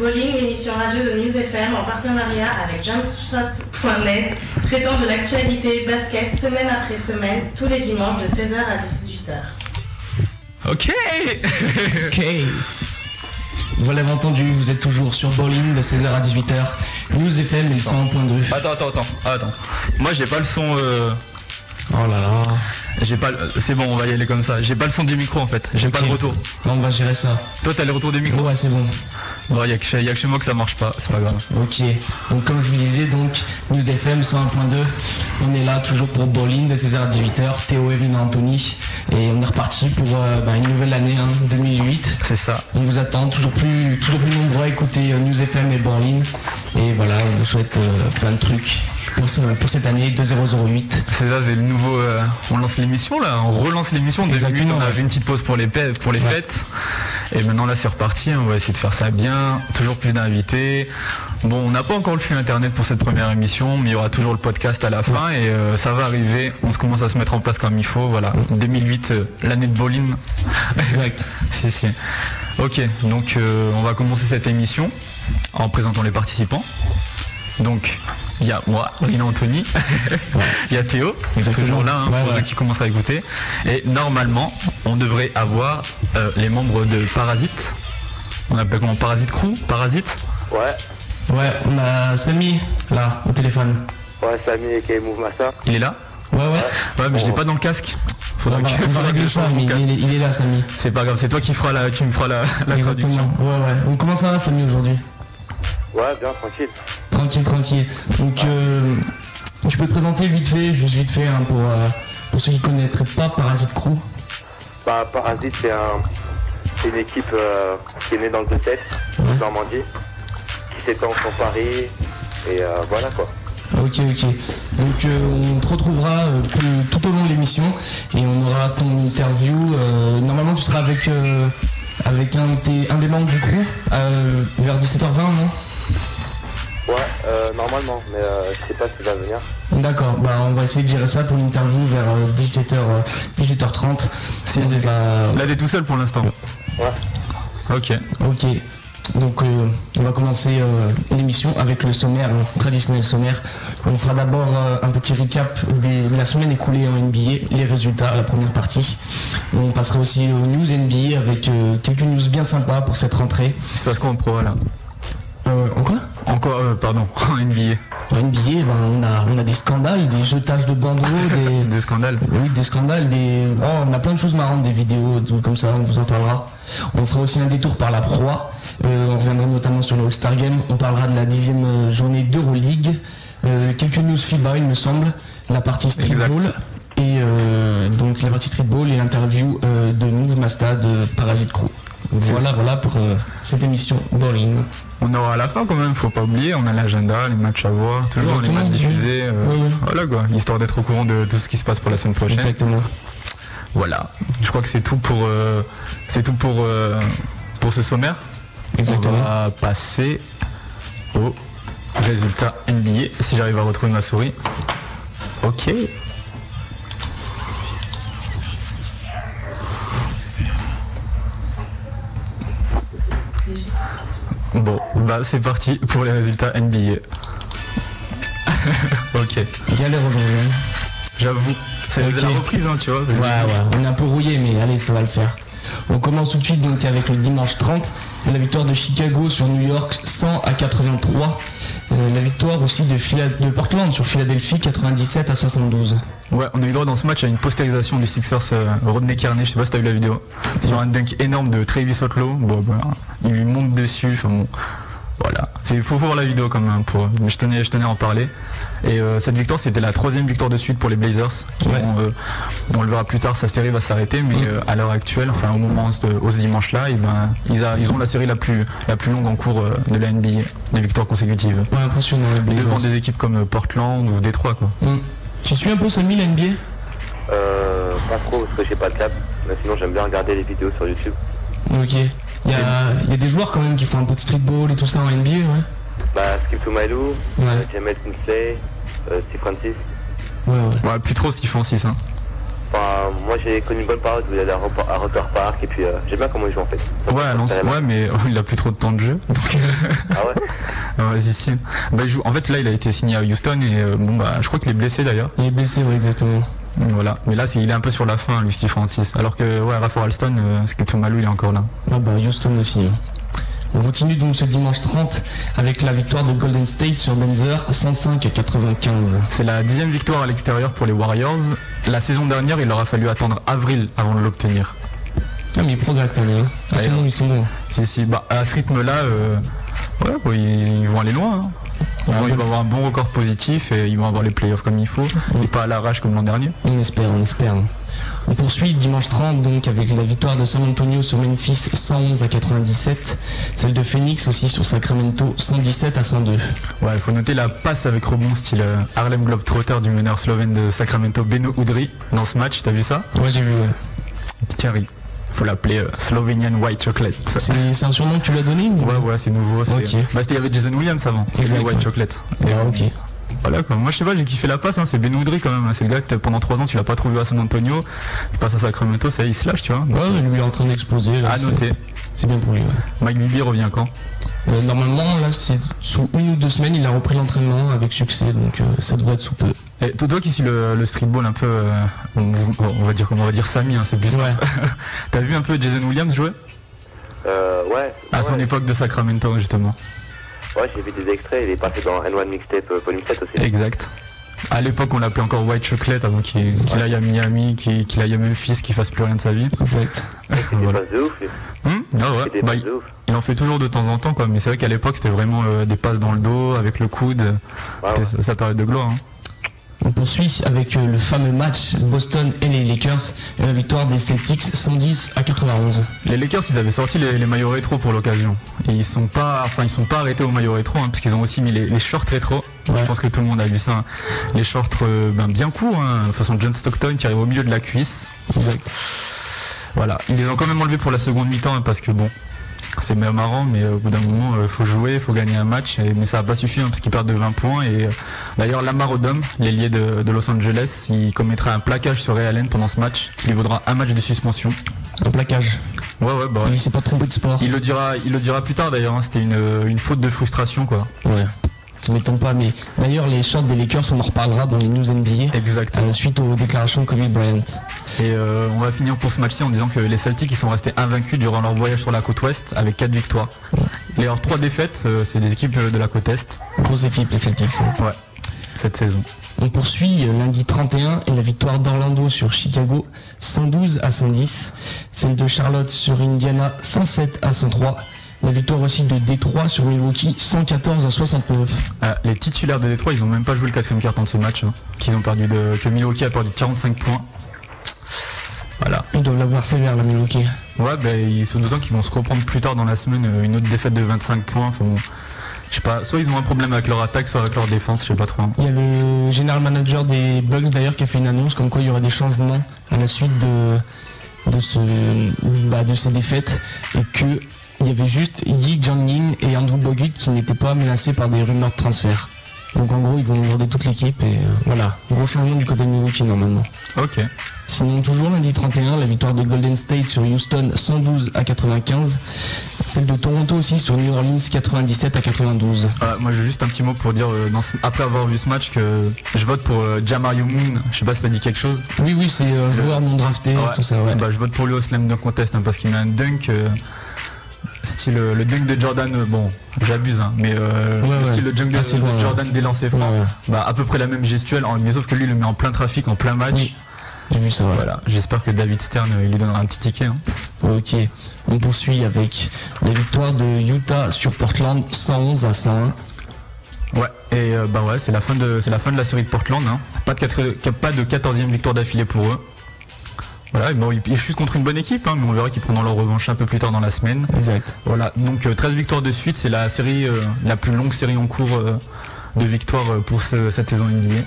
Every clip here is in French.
Bowling, l'émission radio de News FM en partenariat avec jumpshot.net, traitant de l'actualité basket semaine après semaine, tous les dimanches de 16h à 18h. Ok Ok. Vous l'avez entendu, vous êtes toujours sur Bowling de 16h à 18h. News FM et le 101.2. Attends, attends, attends, attends. Moi j'ai pas le son. euh, Oh là là. J'ai pas. le- C'est bon, on va y aller comme ça. J'ai pas le son du micro en fait. J'ai pas le retour. On va gérer ça. Toi t'as le retour du micro Ouais, c'est bon. Bon, y a que chez, y a que chez moi que ça marche pas. C'est pas grave. Ok. Donc comme je vous disais, donc News FM 101.2. On est là toujours pour Bowling de 16h à 18h. Théo, Erin, Anthony. Et on est reparti pour euh, bah, une nouvelle année, hein, 2008. C'est ça. On vous attend toujours plus, toujours plus nombreux à écouter euh, News FM et Bowling. Et voilà, on vous souhaite euh, plein de trucs pour, ce- pour cette année 2008. C'est ça, c'est le nouveau. euh, on lance l'émission là, on relance l'émission. Exactement, on a ouais. fait une petite pause pour les, pa- pour les Ouais. fêtes. Et maintenant là c'est reparti, on va essayer de faire ça bien, toujours plus d'invités. Bon, on n'a pas encore le flux internet pour cette première émission, mais il y aura toujours le podcast à la fin et euh, ça va arriver. On se commence à se mettre en place comme il faut. Voilà, 2008, euh, l'année de bowling. Exact. si, si. Ok, donc euh, on va commencer cette émission en présentant les participants. Donc, il y a moi, Rina Anthony, il y a Théo, Exactement. toujours là hein, Ouais, pour ouais. ceux qui commenceraient à écouter. Et normalement, on devrait avoir euh, les membres de Parasite. On appelle comment Parasite Crew? Parasite? Ouais, Ouais, on a Samy là au téléphone. ouais, Samy et K Move Master. Il est là? Ouais, ouais. Ouais, mais je l'ai pas dans le casque. On Faudra va, que, on va faudra que régler je ça, change mon mais casque. il est, il est là, Samy. C'est pas grave, c'est toi qui feras la, qui me feras la, la. Ouais, ouais. Donc comment ça va, Samy, aujourd'hui? Ouais, bien, tranquille. Tranquille, tranquille. Donc, euh, tu peux te présenter vite fait, juste vite fait, hein, pour, euh, pour ceux qui connaîtraient pas Parasite Crew. Bah, Parasite, c'est un, une équipe euh, qui est née dans le 2-7, Ouais. Normandie, qui s'étend sur Paris, et euh, voilà quoi. Ok, ok. Donc, euh, on te retrouvera euh, tout, tout au long de l'émission et on aura ton interview. euh, normalement, tu seras avec, avec un, de tes- un des membres du crew euh, vers 17h20, non? Ouais, euh, normalement, mais euh, je sais pas s'il va venir. D'accord, bah on va essayer de gérer ça pour l'interview vers euh, 17h, 17h30. Si, On si. va- Là, t'es tout seul pour l'instant. Ouais. Ok. Ok. Donc euh, on va commencer euh, l'émission avec le sommaire, le traditionnel sommaire. On fera d'abord euh, un petit recap des- de la semaine écoulée en NBA, les résultats, la première partie. On passera aussi aux news NBA avec euh, quelques news bien sympas pour cette rentrée. C'est parce qu'on pro là. Euh, en quoi? Encore, euh, pardon, en NBA. En NBA, ben, on, a, on a des scandales, des jetages de bandeaux, des, Des scandales. Oui, des scandales, des... oh, on a plein de choses marrantes, des vidéos, comme ça, on vous en parlera. On fera aussi un détour par la proie, Euh, on reviendra notamment sur le All-Star Game, on parlera de la dixième journée d'Euroleague, Euh, quelques news FIBA il me semble, la partie streetball, et euh, donc la partie streetball et l'interview euh, de Move Masta de Parasite Crew. Voilà, voilà pour euh, cette émission bowling. On aura à la fin quand même, faut pas oublier, on a l'agenda, les matchs à voir, toujours les matchs diffusés, euh, Oui, oui. voilà quoi, histoire d'être au courant de tout ce qui se passe pour la semaine prochaine. Exactement. Voilà, je crois que c'est tout pour euh, c'est tout pour pour ce sommaire. Exactement. On va passer au résultat NBA, si j'arrive à retrouver ma souris. Ok. Bon, bah c'est parti pour les résultats NBA. ok, Galère aujourd'hui. hein. j'avoue, c'est Ok. la reprise, hein, tu vois. Ouais, ouais, on est un peu rouillé, mais allez, ça va le faire. On commence tout de suite donc avec le dimanche 30, la victoire de Chicago sur New York 100 à 83. Euh, la victoire aussi de, Portland sur Philadelphie 97 à 72. Ouais, on a eu droit dans ce match à une postérisation du Sixers euh, Rodney Kearney, je sais pas si t'as vu la vidéo, sur un dunk énorme de Travis Otlow. Bon, bah, il lui monte dessus. Enfin bon, voilà. C'est faut voir la vidéo quand même. Pour, mais je tenais, je tenais à en parler. Et euh, cette victoire, c'était la troisième victoire de suite pour les Blazers. Qui Ouais. ont, euh, on le verra plus tard, sa série va s'arrêter, mais Mm. euh, à l'heure actuelle, enfin au moment de au ce dimanche-là, ben, ils, a- ils ont la série la plus, la plus longue en cours de la NBA, des victoires consécutives. Ouais, impressionnant les Blazers. Devant des équipes comme Portland ou Détroit, quoi. Mm. Tu suis un peu Samy la NBA Euh, pas trop parce que j'ai pas de câble, mais sinon j'aime bien regarder les vidéos sur YouTube. Ok. Il y a, il y a des joueurs quand même qui font un peu de streetball et tout ça en NBA, ouais. Bah, Skip to Mylou, Ouais, James Kinsley, euh, Steve Francis. ouais, ouais. Ouais, plus trop Steve Francis. Hein. Enfin, moi j'ai connu une bonne période où il allait à Roper Park et puis euh, j'aime bien comment il joue en fait. Ouais, à l'ancien- ouais, mais il a plus trop de temps de jeu. Donc, Ah ouais? Euh, vas-y, si. Bah, il joue- En fait, là, il a été signé à Houston et euh, bon, bah, je crois qu'il est blessé d'ailleurs. Il est blessé, ouais, exactement. Voilà. Mais là, il est un peu sur la fin, lui, Steve Francis. Alors que, ouais, Rafa Alston, euh, Skeleton il est encore là. Ah bah Houston aussi. hein. On continue donc ce dimanche 30 avec la victoire de Golden State sur Denver 105 à 95. C'est la dixième victoire à l'extérieur pour les Warriors. La saison dernière, il leur a fallu attendre avril avant de l'obtenir. Ah mais ils progressent cette année. Hein. Ils, Ouais, sont hein. bons, ils sont bons. Si, si, bah, à ce rythme-là, euh, ouais, ils vont aller loin. hein. Ils vont avoir un bon record positif et ils vont avoir les playoffs comme il faut. Et pas à l'arrache comme l'an dernier. On espère, on espère. On poursuit dimanche 30 donc avec la victoire de San Antonio sur Memphis 111 à 97, celle de Phoenix aussi sur Sacramento 117 à 102. Ouais, il faut noter la passe avec rebond style euh, Harlem Globetrotter du meneur slovène de Sacramento, Beno Udri, dans ce match. T'as vu ça? Ouais j'ai vu. ouais. Thierry. Faut l'appeler euh, Slovenian White Chocolate. C'est un surnom que tu l'as donné ou Ouais, ouais, c'est nouveau. Bah, c'était il y avait Jason Williams avant. C'était White. Chocolate. Et, Ah, euh, ok. Voilà quoi. Moi je sais pas, j'ai kiffé la passe, hein. c'est Ben Udry quand même. hein. C'est le gars que pendant 3 ans tu l'as pas trouvé à San Antonio. Il passe à Sacramento, ça y est, il se lâche, tu vois. Donc, Ouais, lui est en train d'exploser. là, à c'est- noter. C'est bien pour lui. ouais. Mike Bibby revient quand? Euh, normalement, là, c'est sous une ou deux semaines, il a repris l'entraînement avec succès, donc euh, ça devrait être sous peu. Et toi, toi qui suis le, le streetball un peu, euh, on, on va dire comment on va dire Samy, hein, c'est plus Ouais. T'as vu un peu Jason Williams jouer? Euh, ouais. À son ouais. époque de Sacramento justement. Ouais, j'ai vu des extraits, il est passé dans N1 Mixtape euh, Volume 7 aussi. Exact. À l'époque, on l'appelait encore White Chocolate avant qu'il aille à Miami, qu'il aille à Memphis, qu'il fasse plus rien de sa vie. Exact. Il Voilà. de ouf. Hum Ah ouais. Bah, il, de ouf. il en fait toujours de temps en temps, quoi. Mais c'est vrai qu'à l'époque, c'était vraiment euh, des passes dans le dos, avec le coude. Ouais, C'était ouais. sa- sa période de gloire. hein. On poursuit avec euh, le fameux match Boston et les Lakers et la victoire des Celtics 110 à 91. Les Lakers, ils avaient sorti les, les maillots rétro pour l'occasion. Et ils sont pas, enfin, ils sont pas arrêtés aux maillots rétro, hein, parce qu'ils ont aussi mis les, les shorts rétro. Ouais. Je pense que tout le monde a vu ça. hein. Les shorts, euh, ben, bien courts, hein, de façon John Stockton qui arrive au milieu de la cuisse. Exact. Voilà. Ils les ont quand même enlevés pour la seconde mi-temps, hein, parce que bon, c'est même marrant, mais euh, au bout d'un moment, il faut jouer, il faut gagner un match. Mais ça n'a pas suffi, hein, parce qu'ils perdent de 20 points. Et euh, d'ailleurs, Lamar Odom, l'ailier de, de Los Angeles, il commettra un plaquage sur Ray Allen pendant ce match, qui lui vaudra un match de suspension. Un plaquage. Ouais, ouais, bah ouais. Il s'est pas trompé de sport. Il le dira, il le dira plus tard d'ailleurs. hein, C'était une, une faute de frustration quoi. Ouais. Ça m'étonne pas, mais d'ailleurs, les shorts des Lakers, on en reparlera dans les news NBA. Exactement. euh, suite aux déclarations de Kobe Bryant. Et euh, on va finir pour ce match-ci en disant que les Celtics ils sont restés invaincus durant leur voyage sur la côte ouest avec 4 victoires. Les leurs 3 défaites, euh, c'est des équipes de la côte est Grosse équipe, les Celtics. hein. Ouais. cette saison. On poursuit lundi 31 et la victoire d'Orlando sur Chicago 112 à 110. Celle de Charlotte sur Indiana 107 à 103. La victoire aussi de Détroit sur Milwaukee 114 à 69. Ah, les titulaires de Détroit, ils ont même pas joué le quatrième quart temps de ce match. hein, qu'ils ont perdu de, que Milwaukee a perdu 45 points. Voilà. Ils doivent l'avoir sévère la Milwaukee. Ouais, ben ils sont d'autant qu'ils vont se reprendre plus tard dans la semaine euh, une autre défaite de 25 points. Enfin bon, je sais pas. Soit ils ont un problème avec leur attaque, soit avec leur défense. Je sais pas trop. hein. Il y a le général manager des Bucks d'ailleurs qui a fait une annonce comme quoi il y aurait des changements à la suite de de ce bah, de ces défaites et que il y avait juste Yi Jianling et Andrew Bogut qui n'étaient pas menacés par des rumeurs de transfert. Donc en gros ils vont garder toute l'équipe et euh, voilà gros changement du côté de Milwaukee normalement. Ok. Sinon toujours lundi 31 la victoire de Golden State sur Houston 112 à 95, celle de Toronto aussi sur New Orleans 97 à 92. Euh, moi j'ai juste un petit mot pour dire euh, dans ce- après avoir vu ce match que je vote pour euh, Jamario Moon. Je sais pas si ça dit quelque chose. Oui oui c'est un joueur non drafté Ouais. tout ça ouais. Bah, je vote pour lui au slam dunk contest hein, parce qu'il met un dunk style euh, le dunk de Jordan. euh, bon, j'abuse hein, mais euh, Ouais, le ouais. style le dunk de, ouais. Jordan dès lancers francs. Bah à peu près la même gestuelle, en- mais sauf que lui il le met en plein trafic, en plein match. Oui. J'ai vu ça. Voilà. J'espère que David Stern euh, il lui donnera un petit ticket. hein. Ok. On poursuit avec la victoire de Utah sur Portland 111 à 101. Ouais. Et euh, bah ouais, c'est la fin de c'est la fin de la série de Portland. hein. Pas de pas de 14e victoire d'affilée pour eux. Voilà, bon, ils, chutent contre une bonne équipe, hein, mais on verra qu'ils prendront leur revanche un peu plus tard dans la semaine. Exact. Voilà, donc euh, 13 victoires de suite, c'est la série, euh, la plus longue série en cours euh, de victoires euh, pour ce- cette saison NBA.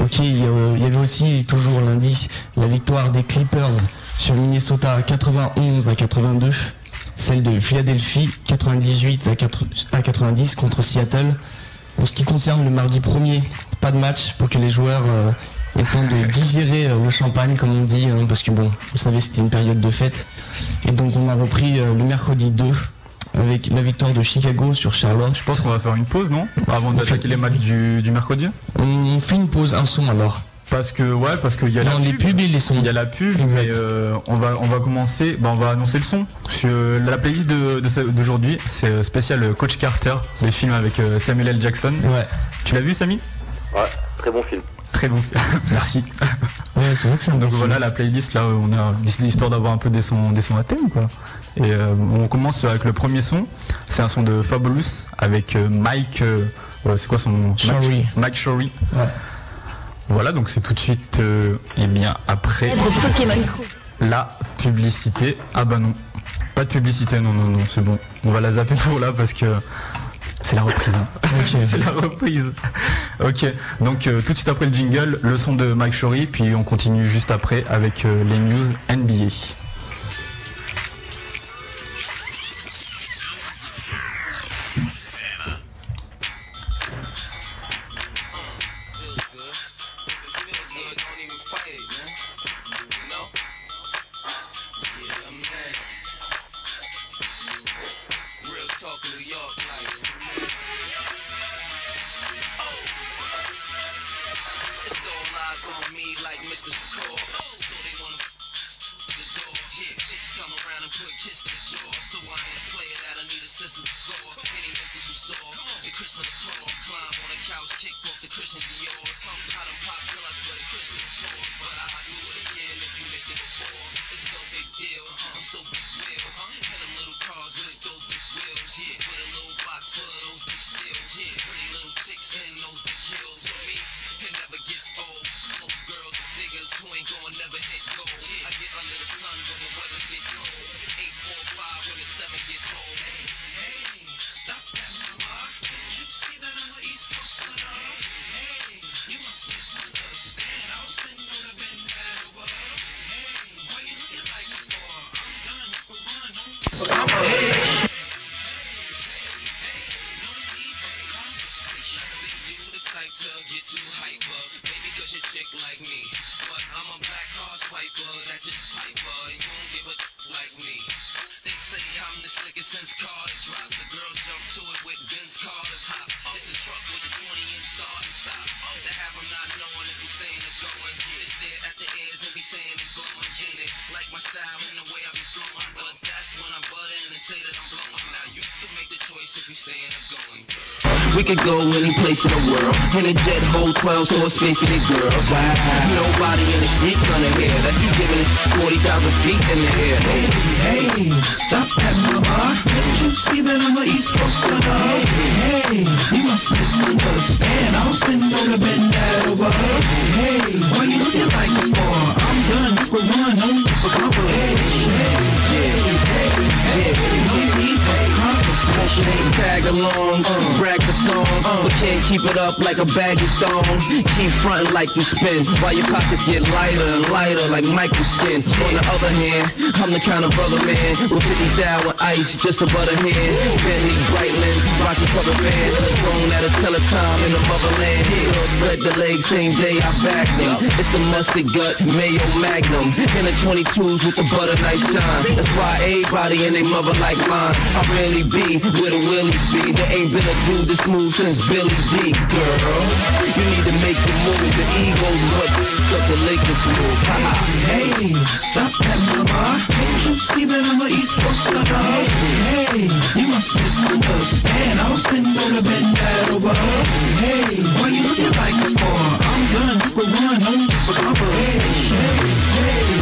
Ok, il y, avait aussi toujours lundi la victoire des Clippers sur Minnesota 91 à 82. Celle de Philadelphie 98 à 4 à 90 contre Seattle. En ce qui concerne le mardi 1er, pas de match pour que les joueurs et temps de digérer euh, le champagne, comme on dit, hein, parce que bon, vous savez, c'était une période de fête. Et donc on a repris euh, le mercredi 2 avec la victoire de Chicago sur Charlotte. Je pense qu'on va faire une pause, non? Avant d'attaquer les matchs du, du mercredi? On fait une pause, un son alors. Parce que ouais, parce qu'il y a Non, la les pub. pubs et les sons. Il y a la pub, Exact. mais euh, on va on va commencer. bah, on va annoncer le son. Sur la playlist de- d'aujourd'hui, c'est euh, spécial Coach Carter, le film avec Samuel L. Jackson. Ouais, Tu l'as vu, Samy? Ouais, très bon film. Très bon. Merci. ouais c'est vrai que c'est un Donc film. voilà la playlist là, on a décidé histoire d'avoir un peu des sons des sons à thème quoi. Et euh, on commence avec le premier son. C'est un son de Fabulous avec euh, Mike. euh, c'est quoi son nom? Shorey. Mike. Ouais. Voilà, donc c'est tout de suite, euh, et bien après la publicité. Ah bah non, pas de publicité, non, non, non, c'est bon. On va la zapper pour là parce que c'est la reprise. hein. C'est la reprise. Ok, donc euh, tout de suite après le jingle, le son de Mike Shorey, puis on continue juste après avec euh, les news NBA. Could go any place in the world In a jet hold 12 so a space for the girls Nobody in the street gonna hear That you giving it 40,000 feet in the air Hey, hey, stop that mama Can't you see that I'm a East Coast stunner Hey, hey, you must misunderstand I was been known to bend that over Hey, why you looking like me for? I'm done, you run, no need for conversation Yeah, yeah, yeah, no need for conversation Tag alongs, brag the songs But can't keep it up like a bag of thongs Keep fronting like you spin While your pockets get lighter and lighter like Michael skin. On the other hand, I'm the kind of brother man With 50 thou with ice, just a butter hand. Bentley, Breitling, Rocky cover band the zone at a teletime in the motherland. Girls spread the legs, same day I back them. It's the mustard gut, mayo magnum. In the 22s with the butter nice time That's why everybody and they mother like mine. I really be where the willies be? There ain't been a dude this smooth since Billy D, girl. You need to make the move, the egos is what cut the Lakers move Ha-ha. Hey, stop that mama. Can't you see that I'm a East Coast stunner Hey, you must misunderstand. I was been known to bend that over. Hey, why you looking like me for? I'm done, you can run, no need for conversation Hey, hey, hey, no need for conversation Hey, stop that mama Can't you see that I'm a East Coast stunner Hey, you must misunderstand I was been known to bend that over Hey,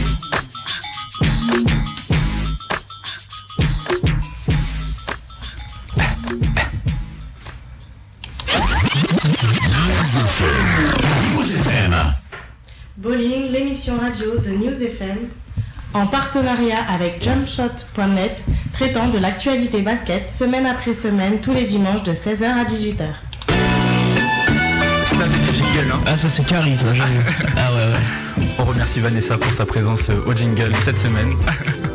en partenariat avec jumpshot.net, traitant de l'actualité basket semaine après semaine, tous les dimanches de 16h à 18h. Ça, c'est du jingle, hein. Ah ça c'est Carrie ça, j'avoue. ah ouais ouais. On remercie Vanessa pour sa présence euh, au jingle cette semaine.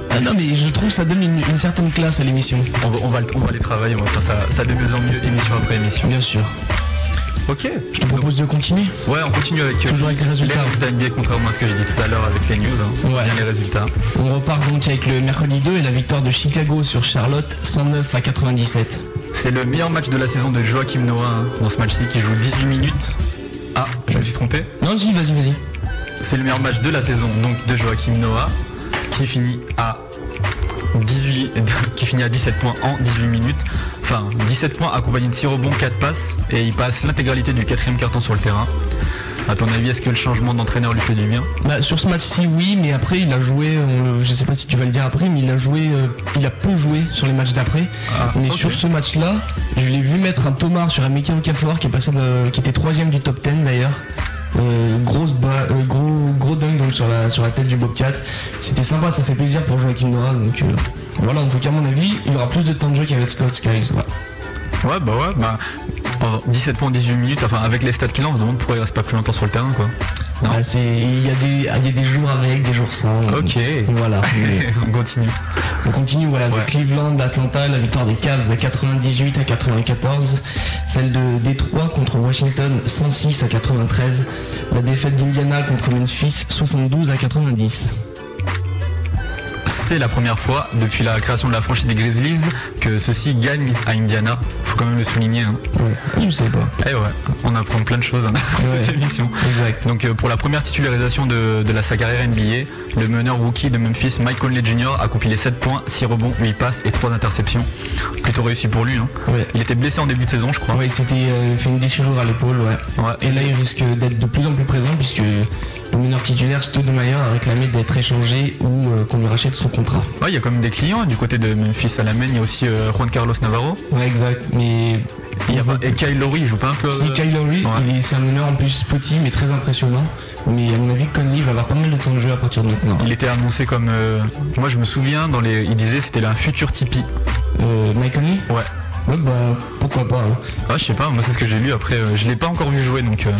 Ah non mais je trouve que ça donne une, une certaine classe à l'émission. On va, on va, le- on va les travailler, on va faire ça, ça de mieux en mieux, émission après émission. Bien sûr. Ok. Je te propose de continuer. Ouais, on continue avec euh, Toujours avec les résultats. Les résultats contrairement à ce que j'ai dit tout à l'heure avec les news. Hein. Ouais. Les résultats. On repart donc avec le mercredi 2 et la victoire de Chicago sur Charlotte 109 à 97. C'est le meilleur match de la saison de Joachim Noah hein, dans ce match-ci qui joue 18 minutes. Ah, je me suis trompé. Non dis vas-y vas-y. C'est le meilleur match de la saison donc de Joachim Noah qui finit à 18 qui finit à 17 points en 18 minutes. Enfin 17 points accompagné de 6 rebonds, 4 passes et il passe l'intégralité du quatrième carton sur le terrain. À ton avis, est-ce que le changement d'entraîneur lui fait du bien? Bah, sur ce match-ci oui mais après il a joué, on- je sais pas si tu vas le dire après, mais il a joué, euh, il a peu joué sur les matchs d'après. Ah, mais sur ce match-là, je l'ai vu mettre un Thomas sur un Mickey Okafor qui est passé, de- qui était troisième du top 10 d'ailleurs. Euh, grosse euh, gros dunk donc sur la sur la tête du Bobcat. C'était sympa, ça fait plaisir pour Joachim Noah donc euh, voilà en tout cas à mon avis il y aura plus de temps de jeu qu'avec Scott Skiles. ouais. Ouais, bah ouais, bah en 17 points en 18 minutes, enfin avec les stats qu'il a, on se demande pourquoi il reste pas plus longtemps sur le terrain quoi. Il y a des il y a des jours avec des jours sans. Ok. donc, Voilà. on continue. On continue voilà, Ouais. Cleveland, Atlanta, la victoire des Cavs à 98 à 94, celle de Détroit contre Washington 106 à 93, la défaite d'Indiana contre Memphis 72 à 90. C'est la première fois depuis la création de la franchise des Grizzlies que ceux-ci gagnent à Indiana. Faut quand même le souligner. Hein. Ouais, je sais pas. Eh ouais, on apprend plein de choses hein, dans Ouais. cette émission. Exact. Donc euh, pour la première titularisation de, de la sa carrière NBA, le meneur rookie de Memphis, Mike Conley Jr. a compilé 7 points, 6 rebonds, 8 passes et 3 interceptions. Plutôt réussi pour lui. Hein. Ouais. Il était blessé en début de saison, je crois. Ouais, il s'était euh, fait une déchirure à l'épaule, ouais. Ouais. Et là, il risque d'être de plus en plus présent puisque le meneur titulaire Stoudemire a réclamé d'être échangé ou euh, qu'on lui rachète son contrat. Ouais, il y a quand même des clients du côté de Memphis à la main. Il y a aussi euh, Juan Carlos Navarro. Ouais, exact. Mais y a pas- et Kyle Lowry, il joue pas un peu. Si euh, Kyle Lowry, ouais. est, c'est un meneur en plus petit mais très impressionnant. Mais à mon avis, Conley va avoir pas mal de temps de jeu à partir de maintenant. Il était annoncé comme. euh, moi, je me souviens dans les. Il disait c'était un futur Tipeee. Euh, Mike Conley Ouais. Ouais, bah pourquoi pas. hein. Ah, je sais pas. Moi, c'est ce que j'ai lu. Après, euh, je l'ai pas encore vu jouer, donc. euh,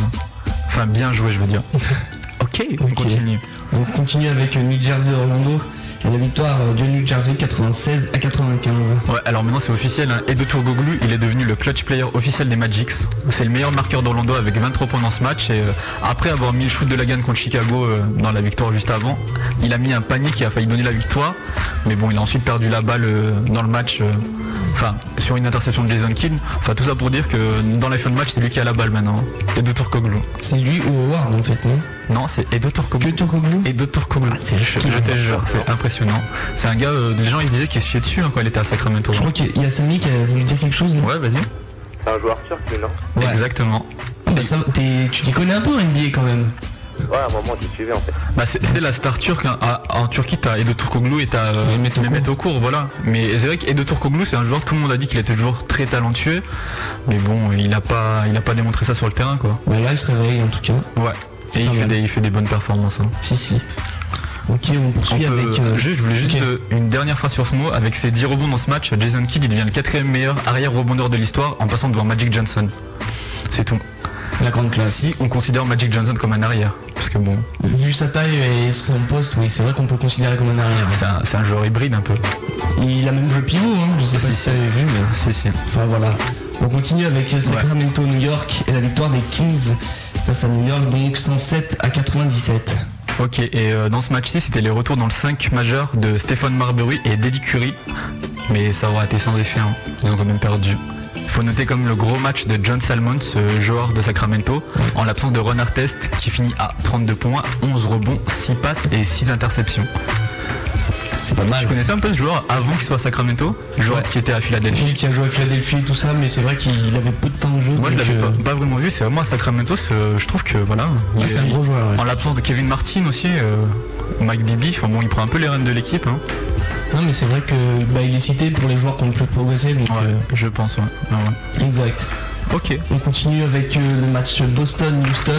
Enfin, bien joué, je veux dire. ok, on continue. On continue avec euh, New Jersey Orlando. La victoire de New Jersey 96 à 95. Ouais, alors maintenant c'est officiel, hein. Edo Turkoglu, il est devenu le clutch player officiel des Magics. C'est le meilleur marqueur d'Orlando avec 23 points dans ce match et euh, après avoir mis le shoot de la gagne contre Chicago euh, dans la victoire juste avant, il a mis un panier qui a failli donner la victoire, mais bon, il a ensuite perdu la balle euh, dans le match, enfin sur une interception de Jason Kidd. Enfin tout ça pour dire que dans les fins de match, c'est lui qui a la balle maintenant. Edo Turkoglu. C'est lui ou Howard en fait, non? Non, c'est Edo Turkoglu. Turkoglu Edo Turkoglu. Ah, c'est je, je te jure, c'est impressionnant. C'est un gars, euh, les gens ils disaient qu'il se fiait dessus hein, quand il était à Sacramento. Je crois qu'il y a Samy qui a voulu dire quelque chose, Ouais, vas-y. C'est un joueur turc, lui, non Ouais. Exactement. Ah, bah, ça, t'es- tu t'y connais un peu en NBA quand même. Ouais, à un moment, tu suivais en fait. Bah c'est c'est la star turque. hein. À- en Turquie, t'as Edo Turkoglu et t'as euh, Mehmet Okur. Voilà. Mais c'est vrai qu'Edo Turkoglu, c'est un joueur que tout le monde a dit qu'il était toujours très talentueux. Mais bon, il a pas, il a pas démontré ça sur le terrain, quoi. Bah là, il se réveille en tout cas. Ouais. Et il fait, des, il fait des bonnes performances. hein. Si, si. Ok, on On poursuit peut- avec. euh, juste, je voulais juste euh, une dernière phrase sur ce mot. Avec ses 10 rebonds dans ce match, Jason Kidd il devient le quatrième meilleur arrière rebondeur de l'histoire en passant devant Magic Johnson. C'est tout. la grande classe. Si on considère Magic Johnson comme un arrière, parce que bon, Vu sa taille et son poste, oui, c'est vrai qu'on peut le considérer comme un arrière. c'est un, c'est un joueur hybride un peu. Il a même joué pivot, hein. je sais pas Si, si t'avais vu, mais. Si, si. Enfin voilà. On continue avec Sacramento, New York et la victoire des Kings face à New York, donc 107 à 97. Ok, et euh, dans ce match-ci, c'était les retours dans le 5 majeur de Stéphane Marbury et d'Eddie Curry. Mais ça aura été sans effet, hein. ils ont quand même perdu. Faut noter comme le gros match de John Salmon, ce joueur de Sacramento, en l'absence de Ron Artest, qui finit à 32 points, 11 rebonds, 6 passes et 6 interceptions. C'est pas mal. Tu connaissais un peu ce joueur avant qu'il soit à Sacramento Le joueur Ouais. qui était à Philadelphie qui a joué à Philadelphie et tout ça, mais c'est vrai qu'il avait peu de temps de jeu. Moi je l'avais euh, pas, pas vraiment vu, c'est vraiment à Sacramento, je trouve que voilà. ouais, c'est un gros joueur. ouais. En l'absence de Kevin Martin aussi, euh, Mike Bibby, enfin bon il prend un peu les rênes de l'équipe. Hein. Non, mais c'est vrai que bah, il est cité pour les joueurs qui ont le plus progressé. Donc, Ouais, je pense, ouais. Euh, exact. Ok. On continue avec euh, le match Boston-Houston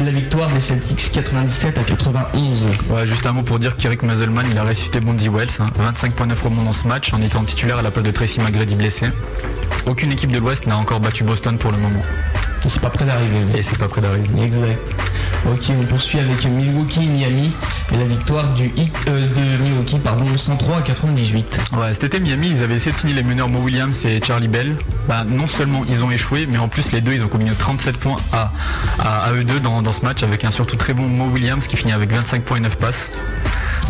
et la victoire des Celtics 97 à 91. Ouais, juste un mot pour dire qu'Eric Musselman, il a ressuscité Bondy Wells. hein. 25.9 rebonds dans ce match en étant titulaire à la place de Tracy McGrady blessé. Aucune équipe de l'Ouest n'a encore battu Boston pour le moment. C'est pas prêt d'arriver. Et c'est pas près d'arriver. Exact. Ok, on poursuit avec Milwaukee-Miami et la victoire du euh, de Milwaukee pardon, 103 à 98. Ouais, cet été Miami, ils avaient essayé de signer les meneurs Mo Williams et Charlie Bell. Bah, non seulement ils ont échoué, mais en plus les deux, ils ont combiné 37 points à, à, à eux deux dans, dans ce match avec un surtout très bon Mo Williams qui finit avec 25 points et 9 passes.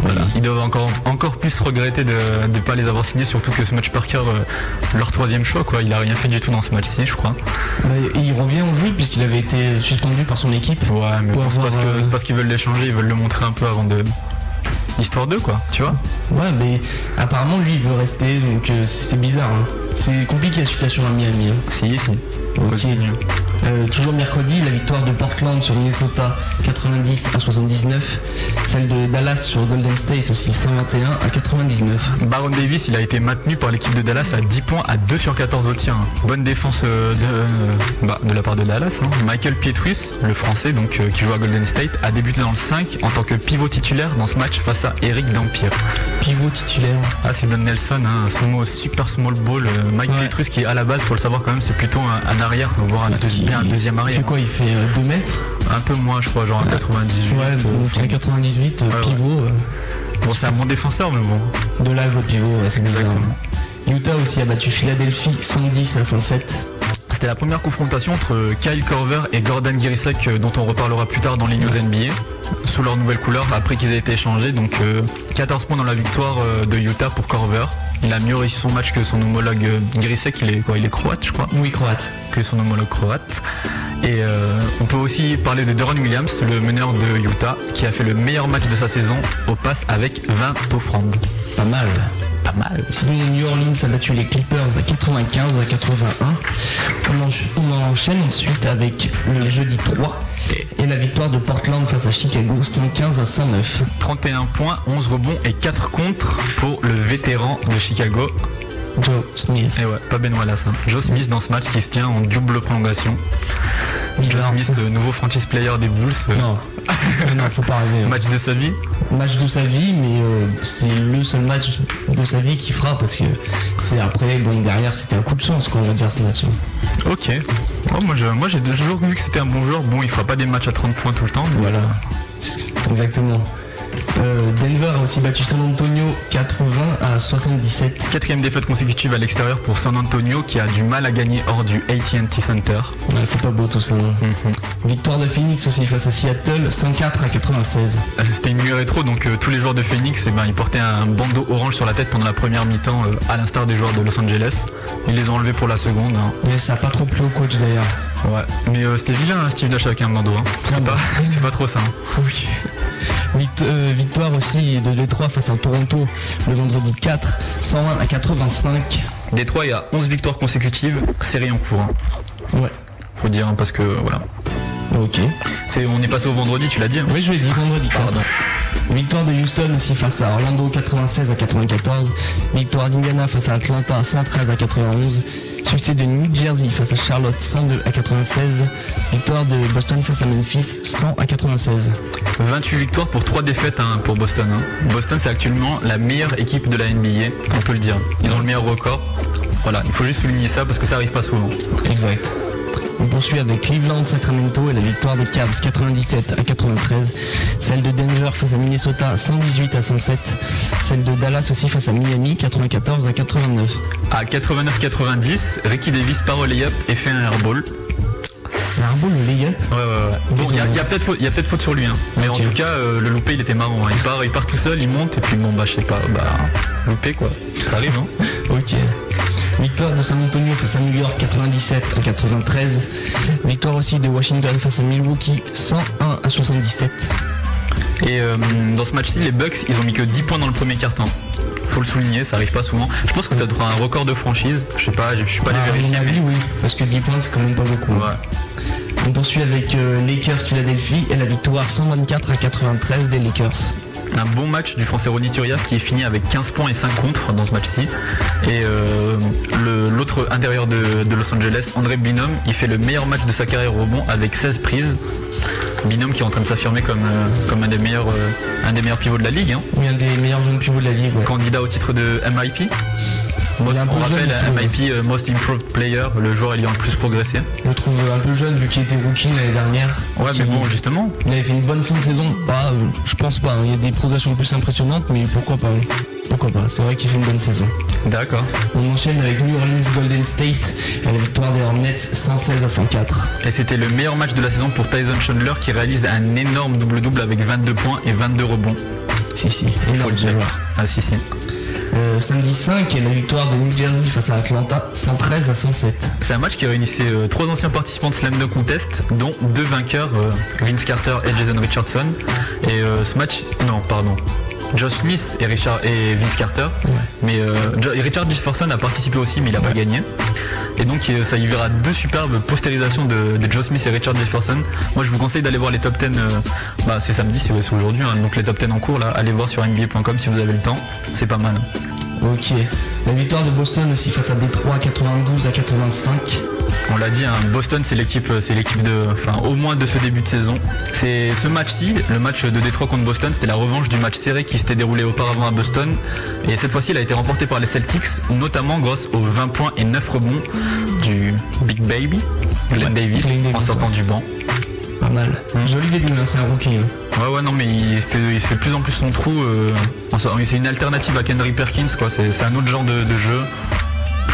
Voilà. Ils doivent encore, encore plus regretter de ne pas les avoir signés, surtout que ce match Parker, euh, leur troisième choix, quoi. Il a rien fait du tout dans ce match-ci, je crois. Bah, il revient au jeu puisqu'il avait été suspendu par son équipe. Ouais, mais c'est parce euh, c'est parce qu'ils veulent l'échanger, ils veulent le montrer un peu avant de. Histoire d'eux, quoi, tu vois. Ouais, mais apparemment lui il veut rester donc euh, c'est bizarre. hein. C'est compliqué la situation à Miami. hein. Si, si. Euh, toujours mercredi, la victoire de Portland sur Minnesota 90 à 79. Celle de Dallas sur Golden State aussi 121 à 99. Baron Davis, il a été maintenu par l'équipe de Dallas à 10 points à 2 sur 14 au tir. Bonne défense euh, de, bah, de la part de Dallas. hein. Michael Pietrus, le français donc euh, qui joue à Golden State, a débuté dans le 5 en tant que pivot titulaire dans ce match face à Eric Dampier. Pivot titulaire. Ah, c'est Don Nelson, hein, un small- super small ball. euh, Mike Ouais. Pietrus qui à la base, faut le savoir quand même, c'est plutôt un, un arrière, voire un, deuxi- Il- un deuxième Il arrière. fait quoi Il fait 2 mètres Un peu moins, je crois, genre un 98. Ouais, euh, donc enfin, à 98, euh, Ouais, ouais. pivot. euh, Bon, c'est un bon défenseur, mais bon. de l'âge au pivot, ouais, c'est. Exactement. Utah aussi a battu Philadelphie 110 à 107. C'était la première confrontation entre Kyle Korver et Gordon Girisek euh, dont on reparlera plus tard dans les news NBA sous leur nouvelle couleur après qu'ils aient été échangés. Donc euh, 14 points dans la victoire euh, de Utah pour Korver. Il a mieux réussi son match que son homologue euh, Girisek, il est quoi Il est croate je crois, Oui, croate. que son homologue croate. Et euh, on peut aussi parler de Deron Williams, le meneur de Utah, qui a fait le meilleur match de sa saison au pass avec 20 offrandes. Pas mal. Pas mal. Sinon, New Orleans a battu les Clippers à 95 à 81. On, encha- on enchaîne ensuite avec le jeudi 3 et la victoire de Portland face à Chicago 115 à 109. 31 points, 11 rebonds et 4 contre pour le vétéran de Chicago, Joe Smith. Et ouais, pas Ben Wallace. hein. Joe Smith dans ce match qui se tient en double prolongation. Joe. Smith, euh, nouveau franchise player des Bulls. euh, Non, Euh, non, faut pas rêver. hein. Match de sa vie. Match de sa vie, mais euh, c'est le seul match de sa vie qu'il fera parce que c'est après, bon, derrière, c'était un coup de chance, quoi, on va dire, ce match. Ok. Oh, moi, j'ai toujours vu que c'était un bon joueur. Bon, il fera pas des matchs à 30 points tout le temps. mais Voilà, exactement. Denver a aussi battu San Antonio 80 à 77. Quatrième défaite consécutive à l'extérieur pour San Antonio qui a du mal à gagner hors du AT&T Center. Ouais, c'est pas beau tout ça. hein. Mhm. Victoire de Phoenix aussi face à Seattle 104 à 96. Euh, C'était une nuit rétro, donc euh, tous les joueurs de Phoenix, eh ben, ils portaient un bandeau orange sur la tête pendant la première mi-temps, euh, à l'instar des joueurs de Los Angeles. Ils les ont enlevés pour la seconde. hein. Mais ça a pas trop plu au coach d'ailleurs. Ouais. Mais euh, c'était vilain, hein, Steve Nash avec un bandeau. hein. C'était Ah pas, bon. c'était pas trop ça. Oui. Victoire aussi de Détroit face à Toronto le vendredi 4, 101 à 85. Détroit, il y a 11 victoires consécutives, série en cours. hein. Ouais. Faut dire, hein, parce que voilà. Ok. C'est, on est passé au vendredi, tu l'as dit. hein. Oui, je l'ai dit vendredi 4. Pardon. Victoire de Houston aussi face à Orlando 96 à 94. Victoire d'Indiana face à Atlanta 113 à 91. Succès de New Jersey face à Charlotte 102 à 96. Victoire de Boston face à Memphis 100 à 96. 28 victoires pour 3 défaites hein, pour Boston. hein. Boston, c'est actuellement la meilleure équipe de la NBA, on peut le dire. Ils ont le meilleur record. Voilà, il faut juste souligner ça parce que ça arrive pas souvent. Exact. On poursuit avec Cleveland, Sacramento et la victoire des Cavs 97 à 93. Celle de Denver face à Minnesota 118 à 107. Celle de Dallas aussi face à Miami 94 à 89. À 89-90, Ricky Davis part au layup et fait un airball. Un beau le layup. Ouais, ouais, ouais. Bon, il y a, il y a peut-être faute, sur lui, hein. mais en tout cas, euh, le loupé il était marrant. hein. Il part, il part tout seul, il monte et puis bon bah je sais pas, bah loupé quoi. Ça arrive, hein. Ok. Victoire de San Antonio face à New York 97 à 93. Victoire aussi de Washington face à Milwaukee 101 à 77. Et euh, dans ce match-ci, les Bucks, ils ont mis que 10 points dans le premier quart-temps. Faut le souligner, ça arrive pas souvent. Je pense que ça doit être un record de franchise. Je sais pas, je suis pas allé Ah, vérifier. avis, mais- oui, parce que 10 points c'est quand même pas beaucoup. Ouais. On poursuit avec euh, Lakers Philadelphie et la victoire 124 à 93 des Lakers. Un bon match du français Ronny Turiaf qui est fini avec 15 points et 5 contre dans ce match-ci. Et euh, l'autre intérieur de, de Los Angeles, André Binôme, il fait le meilleur match de sa carrière au rebond avec 16 prises. Binôme qui est en train de s'affirmer comme, euh, comme un, des meilleurs, euh, un des meilleurs pivots de la ligue. hein. Oui, un des meilleurs jeunes pivots de la ligue. ouais. Candidat au titre de MIP. Most, on rappelle. MIP, euh, Most Improved Player, le joueur ayant le plus progressé. Je le trouve un peu jeune vu qu'il était rookie l'année dernière. Ouais, mais bon, justement, Il avait fait une bonne fin de saison. Pas, euh, je pense pas. hein. Il y a des progressions plus impressionnantes, mais pourquoi pas hein. Pourquoi pas C'est vrai qu'il fait une bonne saison. d'accord. On enchaîne avec New Orleans Golden State et la victoire des Hornets 116 à 104. Et c'était le meilleur match de la saison pour Tyson Chandler qui réalise un énorme double-double avec 22 points et 22 rebonds. Si, si, Il faut le dire. Ah si si. Euh, samedi 5 et la victoire de New Jersey face à Atlanta 113 à 107. C'est un match qui réunissait euh, trois anciens participants de Slam Dunk Contest, dont deux vainqueurs, euh, Vince Carter et Jason Richardson. Et ce match, non, pardon. Josh Smith et, Richard, et Vince Carter. Mais euh, Richard Jefferson a participé aussi, mais il n'a pas gagné. Et donc ça y verra deux superbes postérisations de, de Joe Smith et Richard Jefferson. Moi je vous conseille d'aller voir les top 10, euh, bah, c'est samedi, c'est c'est aujourd'hui, hein, donc les top 10 en cours là, allez voir sur NBA.com si vous avez le temps, c'est pas mal. Ok. La victoire de Boston aussi face à Détroit 92 à 85. On l'a dit, hein, Boston c'est l'équipe, c'est l'équipe de, enfin au moins de ce début de saison. C'est ce match-ci, le match de Détroit contre Boston, c'était la revanche du match serré qui s'était déroulé auparavant à Boston. Et cette fois-ci, il a été remporté par les Celtics, notamment grâce aux 20 points et 9 rebonds du Big Baby, Glenn Davis, en sortant du banc. Pas mal. Joli début, hein, c'est un rookie. hein. Ouais ouais non mais il se fait, il se fait de plus en plus son trou. euh, c'est une alternative à Kendrick Perkins quoi. C'est c'est un autre genre de, de jeu.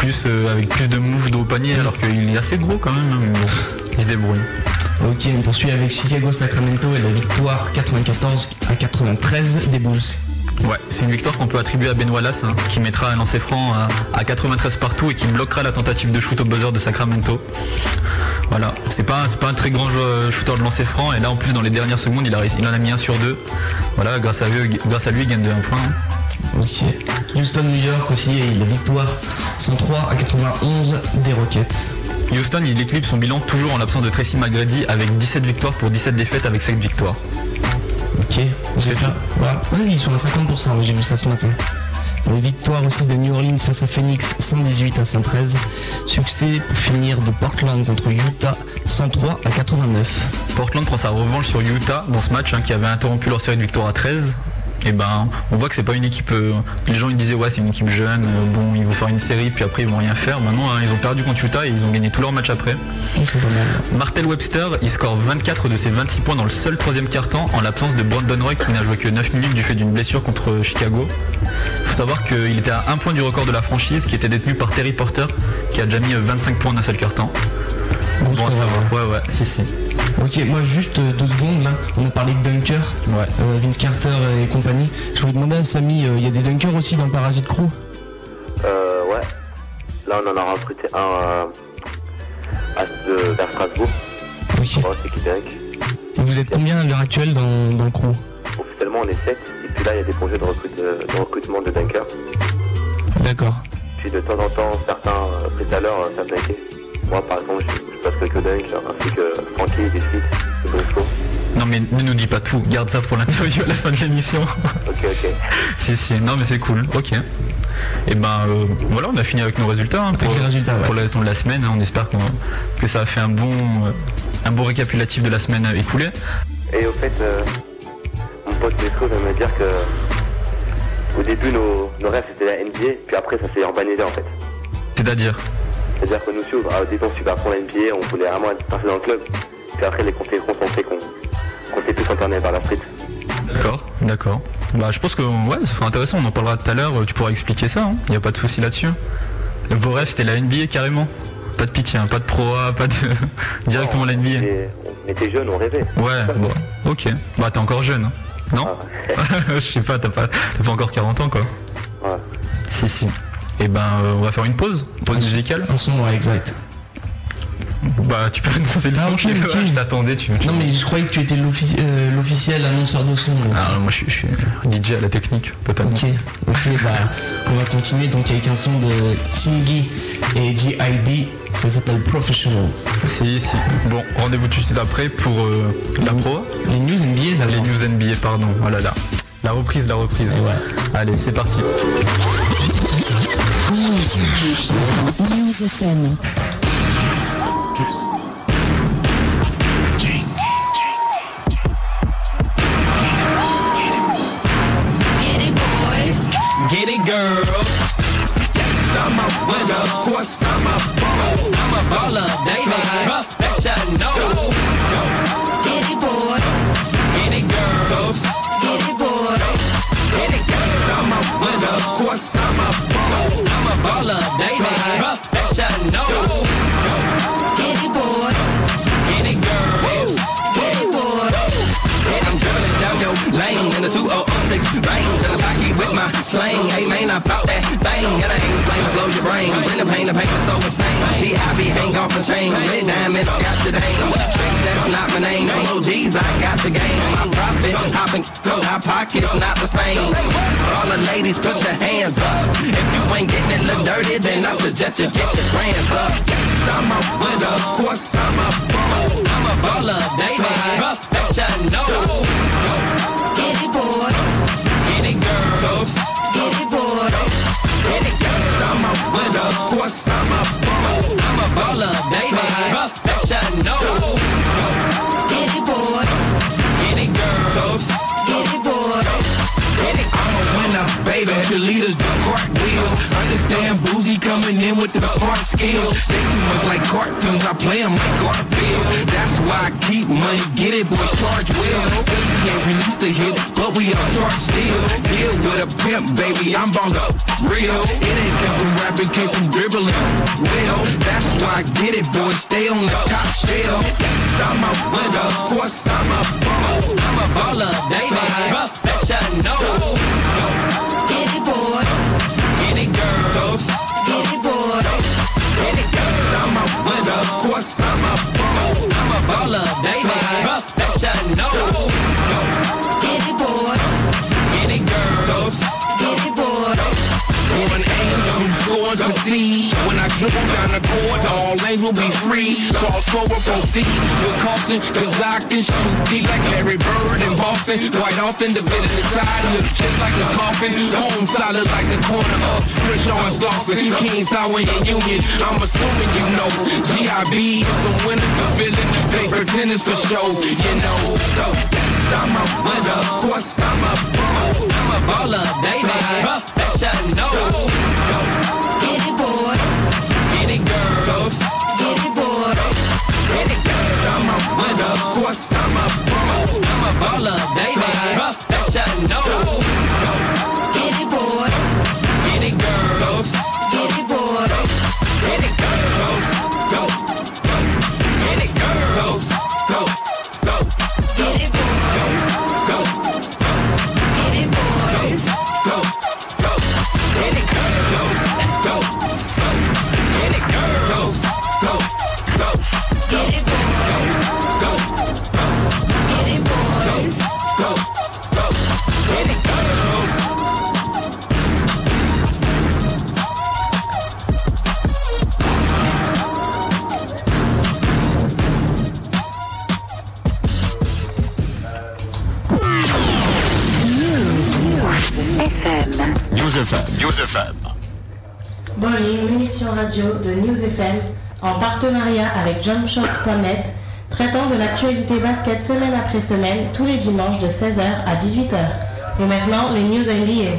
Plus euh, avec plus de moves de panier alors qu'il est assez gros quand même. hein, mais bon, il se débrouille. Ok, on poursuit avec Chicago Sacramento et la victoire 94 à 93 des Bulls. Ouais, c'est une victoire qu'on peut attribuer à Ben Wallace, hein, qui mettra un lancer franc à, à 93 partout et qui bloquera la tentative de shoot au buzzer de Sacramento. Voilà, c'est pas, c'est pas un très grand shooter de lancer franc et là en plus dans les dernières secondes il, a réussi- il en a mis un sur deux. Voilà, grâce à lui, grâce à lui il gagne de 1 point. hein. Ok. Houston, New York aussi et la victoire 103 à 91 des Rockets. Houston il équilibre son bilan toujours en l'absence de Tracy McGrady avec 17 victoires pour 17 défaites avec 7 victoires. Ok. Voilà. Ouais, ils sont à 50%, oui, j'ai vu ça ce matin. La victoire aussi de New Orleans face à Phoenix 118 à 113. Succès pour finir de Portland contre Utah 103 à 89. Portland prend sa revanche sur Utah dans ce match hein, qui avait interrompu leur série de victoires à 13. Et ben on voit que c'est pas une équipe. euh, les gens ils disaient ouais c'est une équipe jeune, euh, bon ils vont faire une série puis après ils vont rien faire. Maintenant hein, ils ont perdu contre Utah et ils ont gagné tous leurs matchs après. Ils sont pas mal. Martel Webster il score 24 de ses 26 points dans le seul troisième quart-temps en l'absence de Brandon Roy qui n'a joué que 9 minutes du fait d'une blessure contre Chicago. Il faut savoir qu'il était à un point du record de la franchise qui était détenu par Terry Porter qui a déjà mis euh, 25 points d'un seul quart-temps. Gros Bon à savoir. Ouais ouais si si. Ok, moi juste euh, deux secondes là, on a parlé de Dunker, Ouais. euh, Vince Carter et compagnie. Je voulais demander à Samy, euh, il y a des Dunkers aussi dans Parasite Crew? Euh, ouais. Là, on en a recruté un euh, à, de, vers Strasbourg. Ok. Oh, c'est qui dunk. Vous êtes combien à l'heure actuelle dans, dans le crew? Officiellement, on est 7. Et puis là, il y a des projets de, recrute- de recrutement de dunkers. D'accord. Puis de temps en temps, certains euh, prétaleurs euh, savent dunker. Moi, par exemple, je, je passe quelques dunks, ainsi que Francky, Biscuit, et Briscoe. Non mais ne nous dis pas tout, garde ça pour l'interview à la fin de l'émission. Ok, ok. si si, non mais c'est cool, ok. Et ben euh, voilà, on a fini avec nos résultats hein, pour, les résultats, ouais. pour le temps de la semaine. On espère que ça a fait un bon, euh, un bon récapitulatif de la semaine écoulée. Et au fait, euh, mon pote Briscoe vient me dire que au début, nos, nos rêves c'était la NBA, puis après, ça s'est urbanisé en fait. C'est-à-dire? C'est-à-dire que nous suivons, au début, on suivait à fond la NBA, on voulait vraiment être passé dans le club. Puis après, les conséquences ont fait qu'on s'est plus enterné par la street. D'accord, d'accord. Bah je pense que ouais, ce sera intéressant, on en parlera tout à l'heure, tu pourras expliquer ça, il n'y a pas de souci là-dessus. Vos rêves c'était la NBA carrément. Pas de pitié, hein, pas de pro A, pas de. directement la NBA. On était jeunes, on rêvait. Ouais, bon, ok. Bah t'es encore jeune, hein non? Je sais pas, t'as pas, t'as pas encore 40 ans quoi. Ouais. Si, si. Et ben euh, on va faire une pause, pause musicale. Un son, ouais, exact. Bah tu peux annoncer le Ah, son, ok, je, sais ok. pas, je t'attendais, tu, tu- Non mais je croyais que tu étais euh, l'officiel annonceur de son. donc. Ah, moi je suis, je suis DJ à la technique, totalement. Ok, ok, bah on va continuer donc avec un son de Tingy et GIB, ça s'appelle Professional. Si, si. Bon, rendez-vous tout de suite après pour euh, la pro. Les news NBA Les d'abord. news NBA, pardon. Oh là là. La reprise, la reprise. Allez, c'est parti. News FM. Pain, the pain is so insane. G.I.B. hang off a chain. Red diamonds, got the name. That's not my name. No G's, I got the game. I'm profit, hopping through my pockets, not the same. All the ladies, put your hands up. If you ain't getting it look dirty, then I suggest you get your brands up. I'm a winner, of course I'm a ball. I'm a baller, baby. Professional. Get it, boys. Get it, girls. In with the smart skills. They much like cartoons. I play 'em like Garfield. That's why I keep money. Get it, boys. Charge well. We ain't released a hit, but we on chart still. Deal with a pimp, baby. I'm up. Real. It ain't come from rapping, came from dribbling. Well, that's why I get it, boys. Stay on the top shelf. I'm a winner. Of course, I'm a baller. I'm a baller, baby. Professional. Lanes will be free. Cross over, proceed With caution Cause I can shoot deep Like Larry Bird in Boston Quite often Divided inside Look just like a coffin Home solid like the corner of Krishan Slauson. King Sour in Union I'm assuming you know. G.I.B. Some winners for feeling Favorite tennis for show You know. So I'm a winner Of course I'm a ball I'm a baller, baby. Professional Radio de News FM, en partenariat avec jumpshot.net, traitant de l'actualité basket semaine après semaine, tous les dimanches de 16h à 18h. Et maintenant, les news NBA.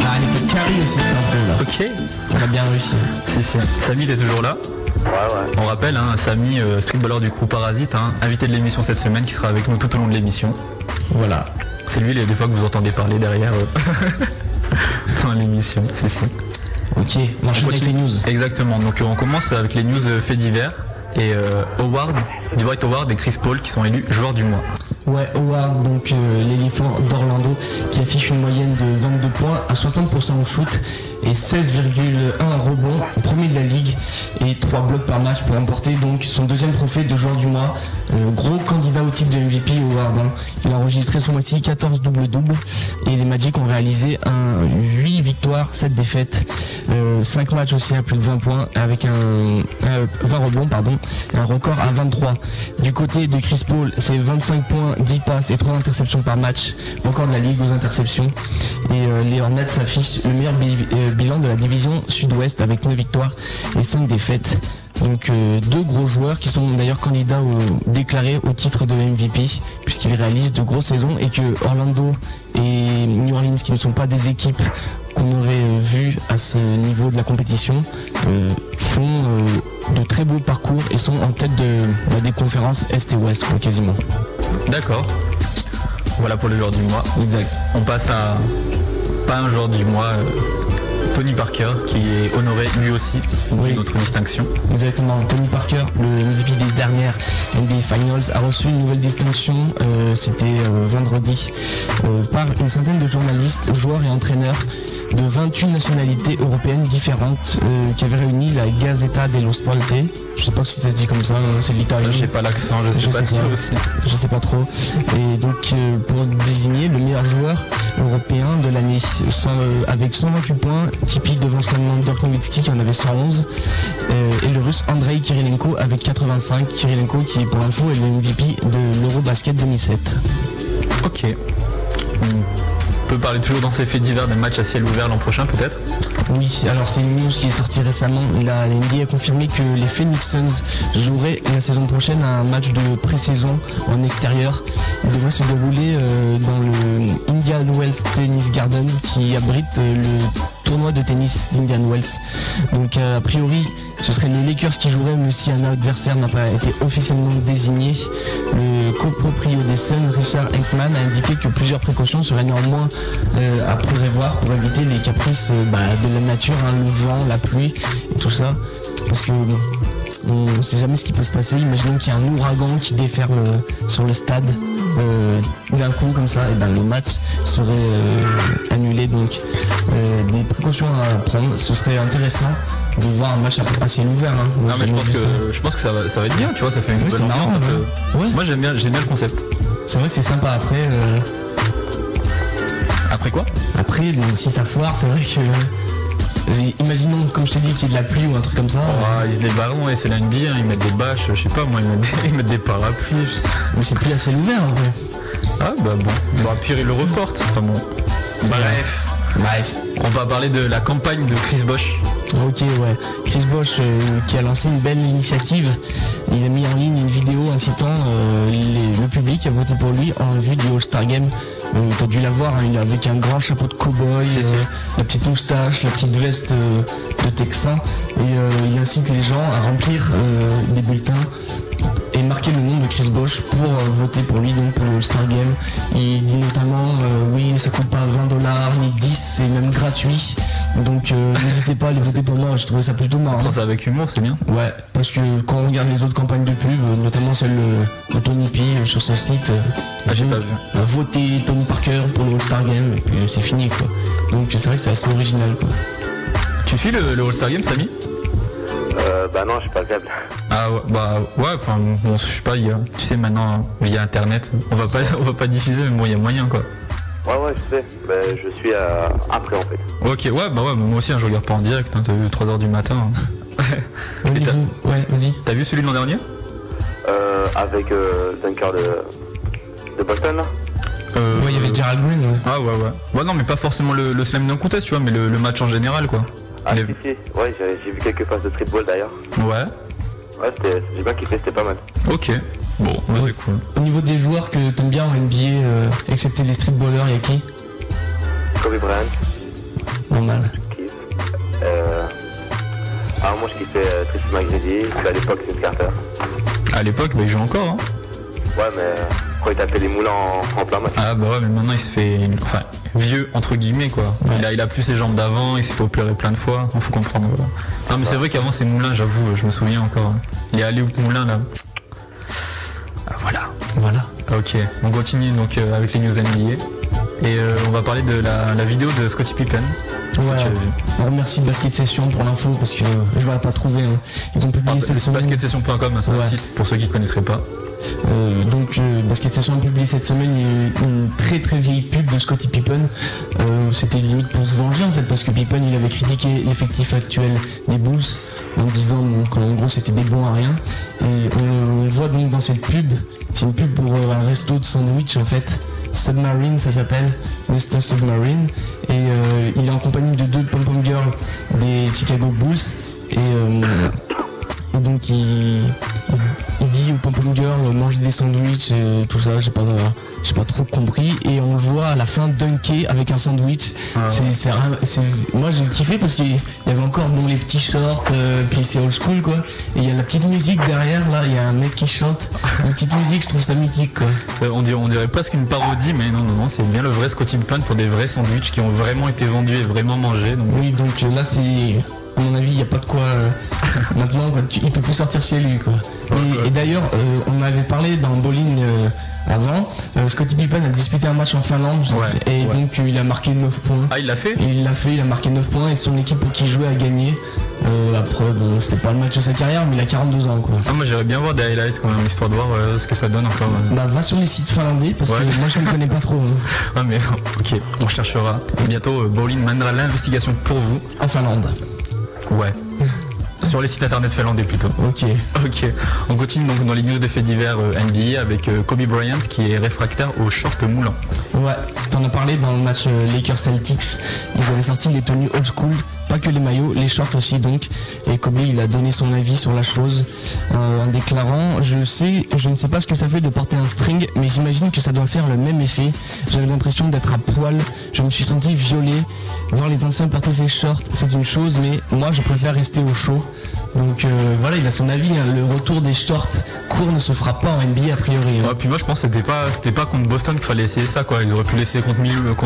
Ah, elle était carrée aussi cette intro là. Ok. On a bien réussi. Si, si. Samy, t'es toujours là Ouais, ouais. On rappelle, hein, Samy, euh, streetballer du crew Parasite, hein, invité de l'émission cette semaine, qui sera avec nous tout au long de l'émission. Voilà. C'est lui, les deux fois que vous entendez parler derrière euh, dans l'émission. Si, si. Ok, on enchaîne avec les news. Exactement. Donc euh, on commence avec les news euh, faits divers. Et euh, Howard, Dwight Howard et Chris Paul qui sont élus joueurs du mois. Ouais, Howard, donc euh, l'éléphant d'Orlando, qui affiche une moyenne de 22 points à 60% au shoot et 16,1 rebonds, premier de la ligue, et 3 blocs par match pour remporter donc son deuxième trophée de joueur du mois. Euh, gros candidat au titre de MVP, Howard. hein. Il a enregistré ce mois-ci 14 double-double et les Magic ont réalisé un 8 victoires, 7 défaites, 5 matchs aussi à plus de 20 points avec un euh, 20 rebonds, pardon, un record à 23. Du côté de Chris Paul, c'est 25 points 10 passes et 3 interceptions par match, record de la ligue aux interceptions. Et euh, les Hornets affichent le meilleur euh, bilan de la division sud-ouest avec 9 victoires et 5 défaites. Donc euh, deux gros joueurs qui sont d'ailleurs candidats au, déclarés au titre de MVP puisqu'ils réalisent de grosses saisons et que Orlando et New Orleans qui ne sont pas des équipes qu'on aurait euh, vues à ce niveau de la compétition euh, font euh, de très beaux parcours et sont en tête de, bah, des conférences Est et Ouest quoi, quasiment. D'accord. Voilà pour le joueur du mois. Exact. On passe à pas un joueur du mois, Tony Parker, qui est honoré lui aussi Oui. autre distinction. Exactement. Tony Parker, le MVP des dernières NBA Finals, a reçu une nouvelle distinction. euh, C'était euh, vendredi euh, par une centaine de journalistes, joueurs et entraîneurs de 28 nationalités européennes différentes qui avaient réuni la Gazzetta dello Sport. Je sais pas si ça se dit comme ça, hein, c'est l'italien. Je sais pas l'accent, je sais Je pas sais pas. aussi. je sais pas trop. Et donc euh, pour désigner le meilleur joueur européen de l'année, euh, avec 128 points, typique devant Dirk Nowitzki qui en avait 111, euh, et le russe Andrei Kirilenko avec 85. Kirilenko qui pour l'info est le MVP de l'Eurobasket 2007. Ok. On peut parler toujours dans ces faits divers des matchs à ciel ouvert l'an prochain peut-être Oui, alors c'est une news qui est sortie récemment. La, NBA a confirmé que les Phoenix Suns joueraient la saison prochaine un match de pré-saison en extérieur. Il devrait se dérouler euh, dans le Indian Wells Tennis Garden qui abrite euh, le tournoi de tennis d'Indian Wells. Donc euh, a priori, ce serait les Lakers qui joueraient, mais si un adversaire n'a pas été officiellement désigné, le coproprio des Suns, Richard Henkman, a indiqué que plusieurs précautions seraient néanmoins euh, à prévoir pour éviter les caprices euh, bah, de la nature, hein, le vent, la pluie et tout ça. Parce que on ne sait jamais ce qui peut se passer. Imaginons qu'il y a un ouragan qui déferle euh, sur le stade. euh, d'un coup comme ça, et ben le match serait euh, annulé donc euh, des précautions à prendre. Ce serait intéressant de voir un match à, ciel ouvert. hein. Non mais je pense vu ça. que je pense que ça va, ça va être bien, tu vois, ça fait une Oui, bonne ambiance. marrant, ouais. peut- Ouais. Moi j'aime bien, j'aime bien le concept. C'est vrai que c'est sympa après. Après quoi? Après, si ça foire, c'est vrai que. Imaginons, comme je t'ai dit, qu'il y ait de la pluie ou un truc comme ça. Ah, ils se débarrent, ouais, c'est la NBA, ils mettent des bâches, je sais pas moi, ils mettent des, ils mettent des parapluies. je sais- Mais c'est plus à ciel ouvert en vrai. Ah bah bon, bah pire ils le reportent. Enfin bon. Bref, Bref. on va parler de la campagne de Chris Bosch. Ok, ouais. Chris Bosch euh, qui a lancé une belle initiative. Il a mis en ligne une vidéo incitant euh, les- le public à voter pour lui en vue du All-Star Game. Euh, T'as dû la voir, hein, il est avec un grand chapeau de cow-boy, euh, la petite moustache, la petite veste de Texan. Et il incite les gens à remplir des bulletins et marquer le nom de Chris Bosch pour euh, voter pour lui donc pour le All-Star Game. Il dit notamment euh, oui ça coûte pas 20 dollars ni 10, c'est même gratuit. Donc euh, n'hésitez pas à aller voter pour moi, je trouvais ça plutôt marrant. Ça avec humour, c'est bien. Ouais, parce que quand on regarde les autres campagnes de pub, notamment celle de Tony P sur son site, Ah, j'ai pas vu. votez Tony Parker pour le All-Star Game et puis c'est fini quoi. Donc c'est vrai que c'est assez original quoi. Tu files le, le All-Star Game, Samy? Euh, bah non, je suis pas le câble. Ah ouais, bah ouais, enfin bon, je sais pas, il y a- tu sais maintenant via internet, on va pas, on va pas diffuser, mais bon, il y a moyen quoi. Ouais, ouais, je sais. Bah, je suis euh, après en fait. Ok, ouais, bah ouais, moi aussi, hein, je regarde pas en direct, hein, t'as vu 3h du matin. hein. Et Ouais, vas-y. T'as vu celui de l'an dernier? Euh, avec euh, le dunker de, de Boston là? Euh, Ouais, il y avait Gerald Green, ouais. Ah ouais, ouais. Ouais, non, mais pas forcément le, le slam dunk contest, tu vois, mais le, le match en général, quoi. Ah, si, si. Ouais, j'ai vu quelques phases de streetball d'ailleurs. Ouais, Ouais, c'était- j'ai bien kiffé, c'était pas mal. ok. Bon, bah, c'est cool. Au niveau des joueurs que t'aimes bien en NBA, euh, excepté les streetballers, y'a qui? Kobe Bryant, Normal. je kiffe. Euh... Ah, moi je kiffais euh, Tracy McGrady, à l'époque Vince Carter. À l'époque, bah, il joue encore, hein. Ouais, mais euh, quand il tapait les moulins en, en plein match. Ah bah ouais, mais maintenant il se fait, enfin, vieux entre guillemets quoi. Il, a, il a plus ses jambes d'avant, il s'est fait opérer plein de fois. Il faut comprendre. voilà. Non mais c'est vrai qu'avant ces moulins, j'avoue, je me souviens encore. Il est allé au moulin là. Ah, voilà. Voilà. Ok, on continue donc euh, avec les news NBA. Et euh, on va parler de la, la vidéo de Scottie Pippen. Ouais. On remercie Basket Session pour l'info parce que je vais pas trouver. hein. Ils ont publié Ah, cette semaine. Basketsession.com, c'est un Ouais. site pour ceux qui connaîtraient pas. Euh, donc euh, Basket Session a publié cette semaine une, très très vieille pub de Scottie Pippen. Euh, C'était limite pour se venger en fait parce que Pippen il avait critiqué l'effectif actuel des Bulls en disant qu'en gros c'était des bons à rien. Et on, on voit donc dans cette pub, c'est une pub pour euh, un resto de sandwich en fait. Submarine ça s'appelle, Mr. Submarine. Et euh, il est en compagnie de deux pom-pom girls des Chicago Bulls. Euh, et donc il, dit au pom-pom girl manger des sandwichs et tout ça, j'ai pas, j'ai pas trop compris. Et on le voit à la fin dunker avec un sandwich. C'est, c'est, moi j'ai kiffé parce qu'il y avait encore bon, les petits shorts, euh, puis c'est old school quoi. Et il y a la petite musique derrière là, il y a un mec qui chante. Une petite musique, je trouve ça mythique quoi. Euh, On dirait, on dirait presque une parodie, mais non, non, non, c'est bien le vrai Scotty Pippen pour des vrais sandwichs qui ont vraiment été vendus et vraiment mangés. Donc, Oui, donc euh, là c'est. À mon avis, il n'y a pas de quoi. euh, maintenant, quoi, tu- il peut plus sortir chez lui, quoi. Et, et d'ailleurs, euh, on avait parlé dans Bowling euh, avant. Scottie Pippen a disputé un match en Finlande Ouais, et ouais. donc il a marqué 9 points. Ah, il l'a fait? Il l'a fait, il a marqué 9 points et son équipe pour qui jouait a gagné. Euh, après, bon, c'était pas le match de sa carrière, mais il a 42 ans, quoi. Ah, moi j'aimerais bien voir des highlights quand même, histoire de voir euh, ce que ça donne encore. Bah, va sur les sites finlandais parce Ouais. que moi je ne connais pas trop. hein. Ah, mais ok, on cherchera. Bientôt, euh, Bowling mènera l'investigation pour vous. En Finlande. Ouais. Sur les sites internet finlandais plutôt. Ok. Ok, on continue donc dans les news de faits divers euh, NBA avec euh, Kobe Bryant qui est réfractaire aux shorts moulants. Ouais, t'en as parlé dans le match euh, Lakers Celtics. Ils avaient sorti les tenues old school, pas que les maillots, les shorts aussi donc. Et Kobe il a donné son avis sur la chose euh, en déclarant Je sais, je ne sais pas ce que ça fait de porter un string, mais j'imagine que ça doit faire le même effet. J'avais l'impression d'être à poil, je me suis senti violé. Voir les anciens porter ces shorts, c'est une chose, mais moi je préfère rester au chaud. Donc euh, voilà, il a son avis. hein. Le retour des shorts courts ne se fera pas en NBA a priori. hein. Ouais, puis moi je pense que c'était pas c'était pas contre Boston qu'il fallait essayer ça quoi. Ils auraient pu l'essayer contre,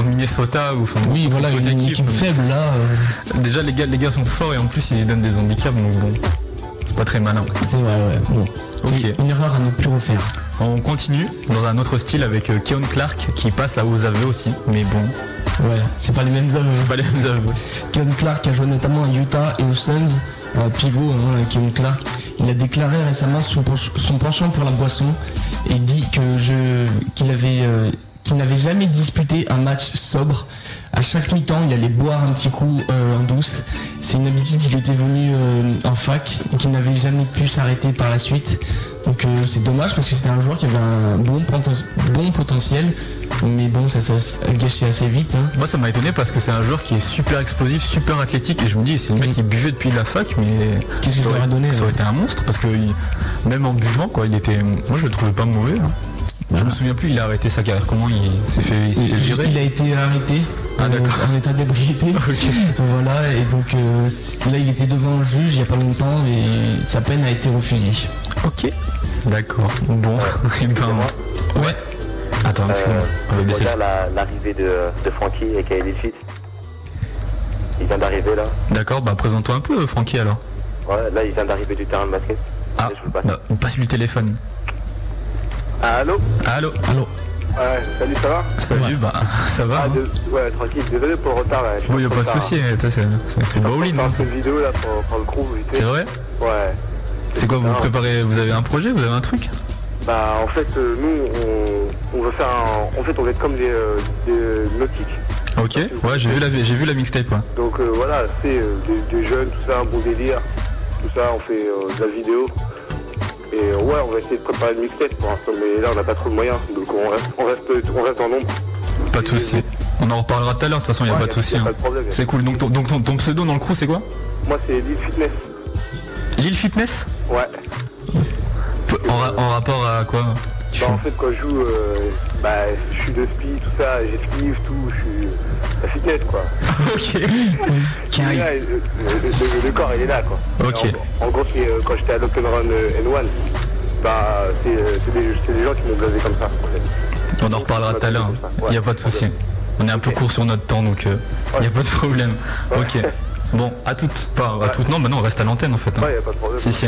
Minnesota ou enfin Oui, contre voilà, une équipes. équipe faible là. euh, Déjà les gars les gars sont forts et en plus ils donnent des handicaps donc bon c'est pas très malin. C'est vrai, ouais. Bon. Une erreur à ne plus refaire. On continue dans un autre style avec euh, Keon Clark qui passe à aux aveux aussi, mais bon Ouais, c'est pas les mêmes hommes. c'est pas les mêmes aveux. Kevin Clark a joué notamment à Utah et aux Suns, un pivot, hein, Kevin Clark. Il a déclaré récemment son, pench- son penchant pour la boisson et dit que je qu'il euh, qu'il n'avait jamais disputé un match sobre. À chaque mi-temps, il allait boire un petit coup euh, en douce. C'est une habitude qu'il était venu euh, en fac et qu'il n'avait jamais pu s'arrêter par la suite. Donc euh, c'est dommage parce que c'était un joueur qui avait un bon, poten- bon potentiel, mais bon, ça s'est gâché assez vite. hein. Moi ça m'a étonné parce que c'est un joueur qui est super explosif, super athlétique et je me dis c'est le mec qui buvait depuis la fac mais Qu'est-ce que ça aurait donné Ça aurait ouais. été un monstre parce que il- même en buvant quoi il était moi je le trouvais pas mauvais. hein. Je me souviens plus il a arrêté sa carrière comment il s'est fait, il s'est fait virer. Il a été arrêté Ah, euh, d'accord. en état d'ébriété. Voilà, et donc euh, là il était devant le juge il n'y a pas longtemps et sa peine a été refusée. Ok. D'accord. Bon. et ben Ouais. attends parce qu'on Euh, on va la- l'arrivée de, de Frankie et Kyle Fit. Il vient d'arriver là. D'accord bah présente-toi un peu Francky alors. Ouais, là il vient d'arriver du terrain de basket. Ah Je vous le passe. bah, passe-lui le téléphone. Allô Allô Allô Ouais, salut, ça va Salut Ouais. bah ça va. Ah, hein. de- ouais, tranquille, désolé pour le retard. Bon suis y a en pas de retard, souci, hein. ça, c'est c'est- c'est bowling. Hein. cette vidéo là pour, pour le crew. C'est vrai Ouais. C'est quoi vous Non. préparez Vous avez un projet Vous avez un truc Bah en fait euh, nous on, on veut faire un. En fait on va être comme des, euh, des nautiques. Ok. Ouais j'ai vu la j'ai vu la mixtape. Ouais. Donc euh, voilà, c'est euh, des, des jeunes, tout ça, un bon délire, tout ça, on fait euh, de la vidéo. Et ouais, on va essayer de préparer une mixtape pour l'instant, mais là on n'a pas trop de moyens, donc on reste, on reste, on reste en nombre. Pas de souci. On en reparlera tout à l'heure. De toute façon y a Ouais, pas de souci. a hein. pas de problème. C'est cool. Donc ton, donc ton, ton pseudo dans le crew c'est quoi? Moi c'est Lille Fitness. Lille Fitness? Ouais. En, ra- en rapport à quoi? Bah, en fait quand je joue, euh, bah je suis de spi, tout ça, j'esquive, tout, je suis la quoi. Ok. Il est là, euh, le, le- le corps il est là quoi. Ok. En, en gros euh, quand j'étais à l'Open Run euh, N1, bah c'est euh, des, gens qui m'ont blasé comme ça. en fait. On en reparlera tout à l'heure. Il y a pas de souci. On est un peu court sur notre temps donc il y a pas de problème. Ok. Bon, à toutes. Enfin, à toutes. Non, bah non, on reste à l'antenne en fait. hein. Ouais, y a pas de problème. Si, si.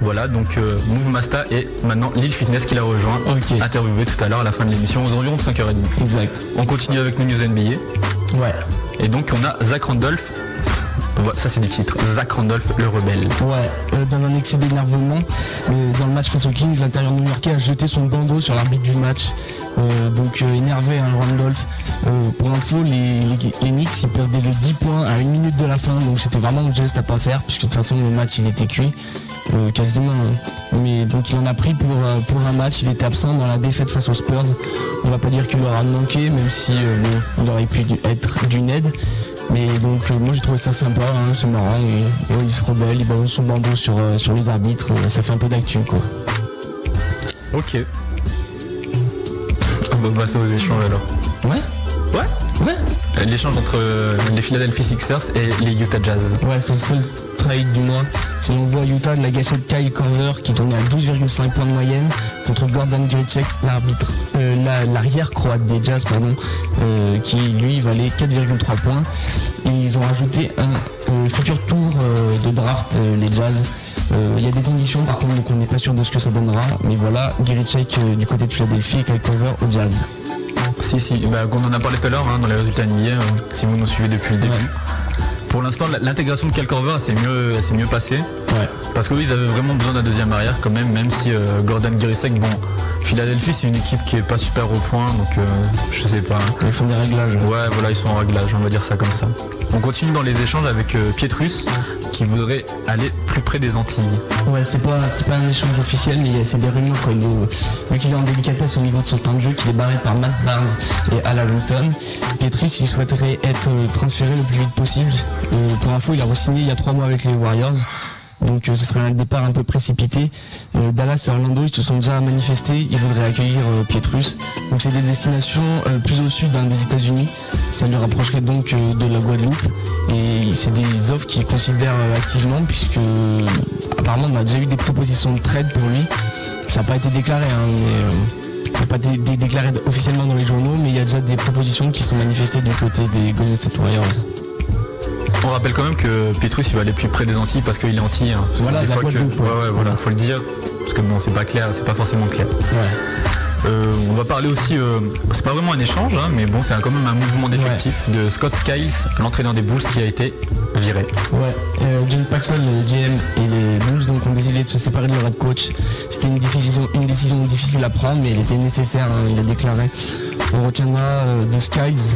Voilà, donc euh, Move Masta et maintenant Lille Fitness qui l'a rejoint. Interviewé tout à l'heure à la fin de l'émission aux environs de 5h30. Exact. On continue avec nos news NBA. Ouais. Et donc on a Zach Randolph. Ça c'est du titre. Zach Randolph, le rebelle. Ouais, euh, dans un excès d'énervement, dans le match face aux Kings, l'intérieur new-yorkais a jeté son bandeau sur l'arbitre du match. Euh, donc euh, énervé, hein, Randolph. Pour l'info, les, Knicks ils perdaient le 10 points à une minute de la fin, donc c'était vraiment un geste à pas faire, puisque de toute façon le match il était cuit. Quasiment. hein. Mais donc il en a pris pour, un match, il était absent dans la défaite face aux Spurs. On va pas dire qu'il aura manqué, même si il aurait pu être d'une aide. Mais donc euh, moi j'ai trouvé ça sympa, hein, c'est marrant, et, ouais, il se rebelle, il balance son bandeau sur, euh, sur les arbitres, ça fait un peu d'actu quoi. Ok. On va passer aux échanges alors. Ouais Ouais Ouais Euh, L'échange entre euh, les Philadelphia Sixers et les Utah Jazz. Ouais, c'est le seul trade du moins. Si on voit Utah de la gâchette Kyle Korver qui tournait à 12,5 points de moyenne contre Gordon Gricek, l'arbitre, euh, la- l'arrière croate des Jazz, pardon, euh, qui lui valait 4,3 points. Et ils ont rajouté un euh, futur tour de draft, les Jazz. Il y a des conditions par contre, donc on n'est pas sûr de ce que ça donnera. Mais voilà, Gricek euh, du côté de Philadelphie et Kyle Korver au Jazz. Si, si, bah, on en a parlé tout à l'heure hein, dans les résultats NBA, euh, si vous nous suivez depuis le début. Pour l'instant, l'intégration de Cal Korver elle s'est mieux, elle mieux passée. Ouais. Parce que oui, ils avaient vraiment besoin d'un deuxième arrière quand même, même si euh, Gordon Girisek, bon, Philadelphie c'est une équipe qui est pas super au point, donc euh, je sais pas. Ils font des réglages. Ouais, voilà, ils sont en réglage, on va dire ça comme ça. On continue dans les échanges avec euh, Pietrus, qui voudrait aller plus près des Antilles. Ouais, c'est pas, c'est pas un échange officiel, mais c'est des réunions quoi. Est- vu qu'il est en délicatesse au niveau de son temps de jeu, qu'il est barré par Matt Barnes et Al Harrington, Petrus il souhaiterait être euh, transféré le plus vite possible. Euh, pour info, il a re-signé il y a trois mois avec les Warriors. Donc euh, ce serait un départ un peu précipité. Euh, Dallas et Orlando ils se sont déjà manifestés, ils voudraient accueillir euh, Pietrus. Donc c'est des destinations plus au sud hein, des États-Unis. Ça lui rapprocherait donc de la Guadeloupe. Et c'est des offres qu'il considère euh, activement puisque apparemment on a déjà eu des propositions de trade pour lui. Ça n'a pas été déclaré, hein, mais n'a pas été dé- déclaré officiellement dans les journaux, mais il y a déjà des propositions qui sont manifestées du côté des Golden State Warriors. On rappelle quand même que Pietrus il va aller plus près des Antilles parce qu'il est Antilles. hein. Voilà, des la fois que- ouais. ouais, voilà, faut le dire. Parce que bon, c'est pas clair, c'est pas forcément clair. Ouais. Euh, on va parler aussi, euh, c'est pas vraiment un échange, hein, mais bon, c'est quand même un mouvement d'effectif de Scott Skiles, l'entraîneur des Bulls, qui a été viré. Ouais, euh, John Paxson, le GM et les Bulls donc, ont décidé de se séparer de leur head coach. C'était une décision, une décision difficile à prendre, mais elle était nécessaire, hein, il a déclaré. On retiendra euh, de Skiles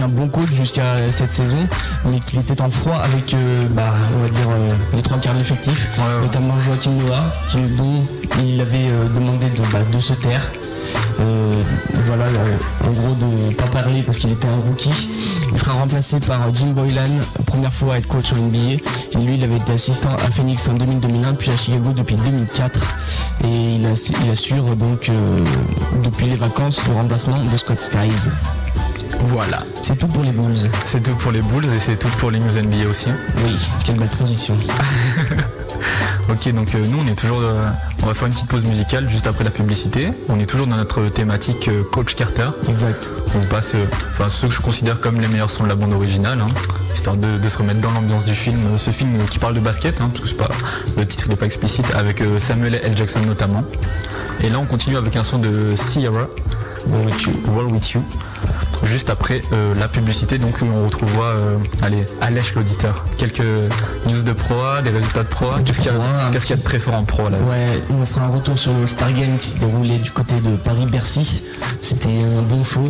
un bon coach jusqu'à cette saison, mais qu'il était en froid avec, bah, on va dire, les trois quarts de l'effectif, Ouais, ouais. notamment Joachim Noah, qui, dont il avait euh, demandé de, bah, de se taire. Euh, voilà, euh, en gros de ne pas parler parce qu'il était un rookie. Il sera remplacé par Jim Boylan, première fois à être coach en NBA. Et lui, il avait été assistant à Phoenix en 2000-2001, puis à Chicago depuis 2004. Et il, ass- il assure donc euh, depuis les vacances le remplacement de Scott Skiles. Voilà. C'est tout pour les Bulls. C'est tout pour les Bulls et c'est tout pour les News NBA aussi. Oui, quelle belle transition. Ok, donc euh, nous on est toujours, euh, on va faire une petite pause musicale juste après la publicité. On est toujours dans notre thématique euh, Coach Carter. Exact. On passe, enfin ceux que je considère comme les meilleurs sons de la bande originale, hein, histoire de, de se remettre dans l'ambiance du film. Ce film qui parle de basket, hein, parce que pas, le titre n'est pas explicite, avec Samuel L. Jackson notamment. Et là on continue avec un son de Sierra, Roll With You, Roll With You. Juste après euh, la publicité, donc on retrouvera, euh, allez, allèche l'auditeur. Quelques news de pro A, des résultats de pro A. Qu'est-ce qu'il y, y a de très fort en pro là? Ouais, on fera un retour sur le Star Game qui s'est déroulé du côté de Paris-Bercy. C'était un bon show.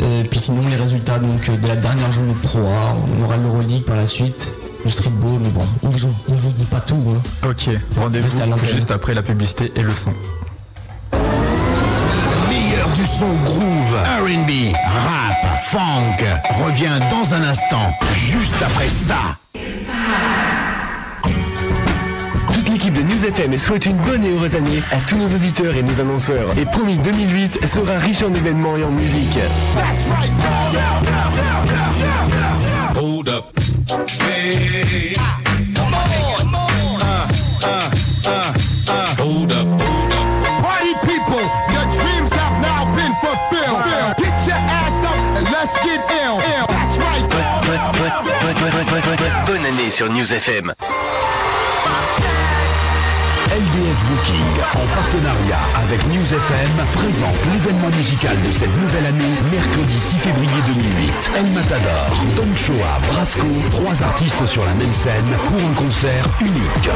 Euh, puis sinon les résultats donc euh, de la dernière journée de Pro A, on aura l'Euroleague par la suite, le streetball, mais bon, on vous, on vous dit pas tout. Hein. Ok, rendez-vous juste après la publicité et le son. Son groove, R&B, rap, funk revient dans un instant, juste après ça. Toute l'équipe de News FM souhaite une bonne et heureuse année à tous nos auditeurs et nos annonceurs. Et promis 2008 sera riche en événements et en musique. Hold up. Hey. Bonne année sur News FM. LDF Booking, en partenariat avec News FM, présente l'événement musical de cette nouvelle année, mercredi 6 février 2008. El Matador, Don Choa, Brasco, trois artistes sur la même scène pour un concert unique.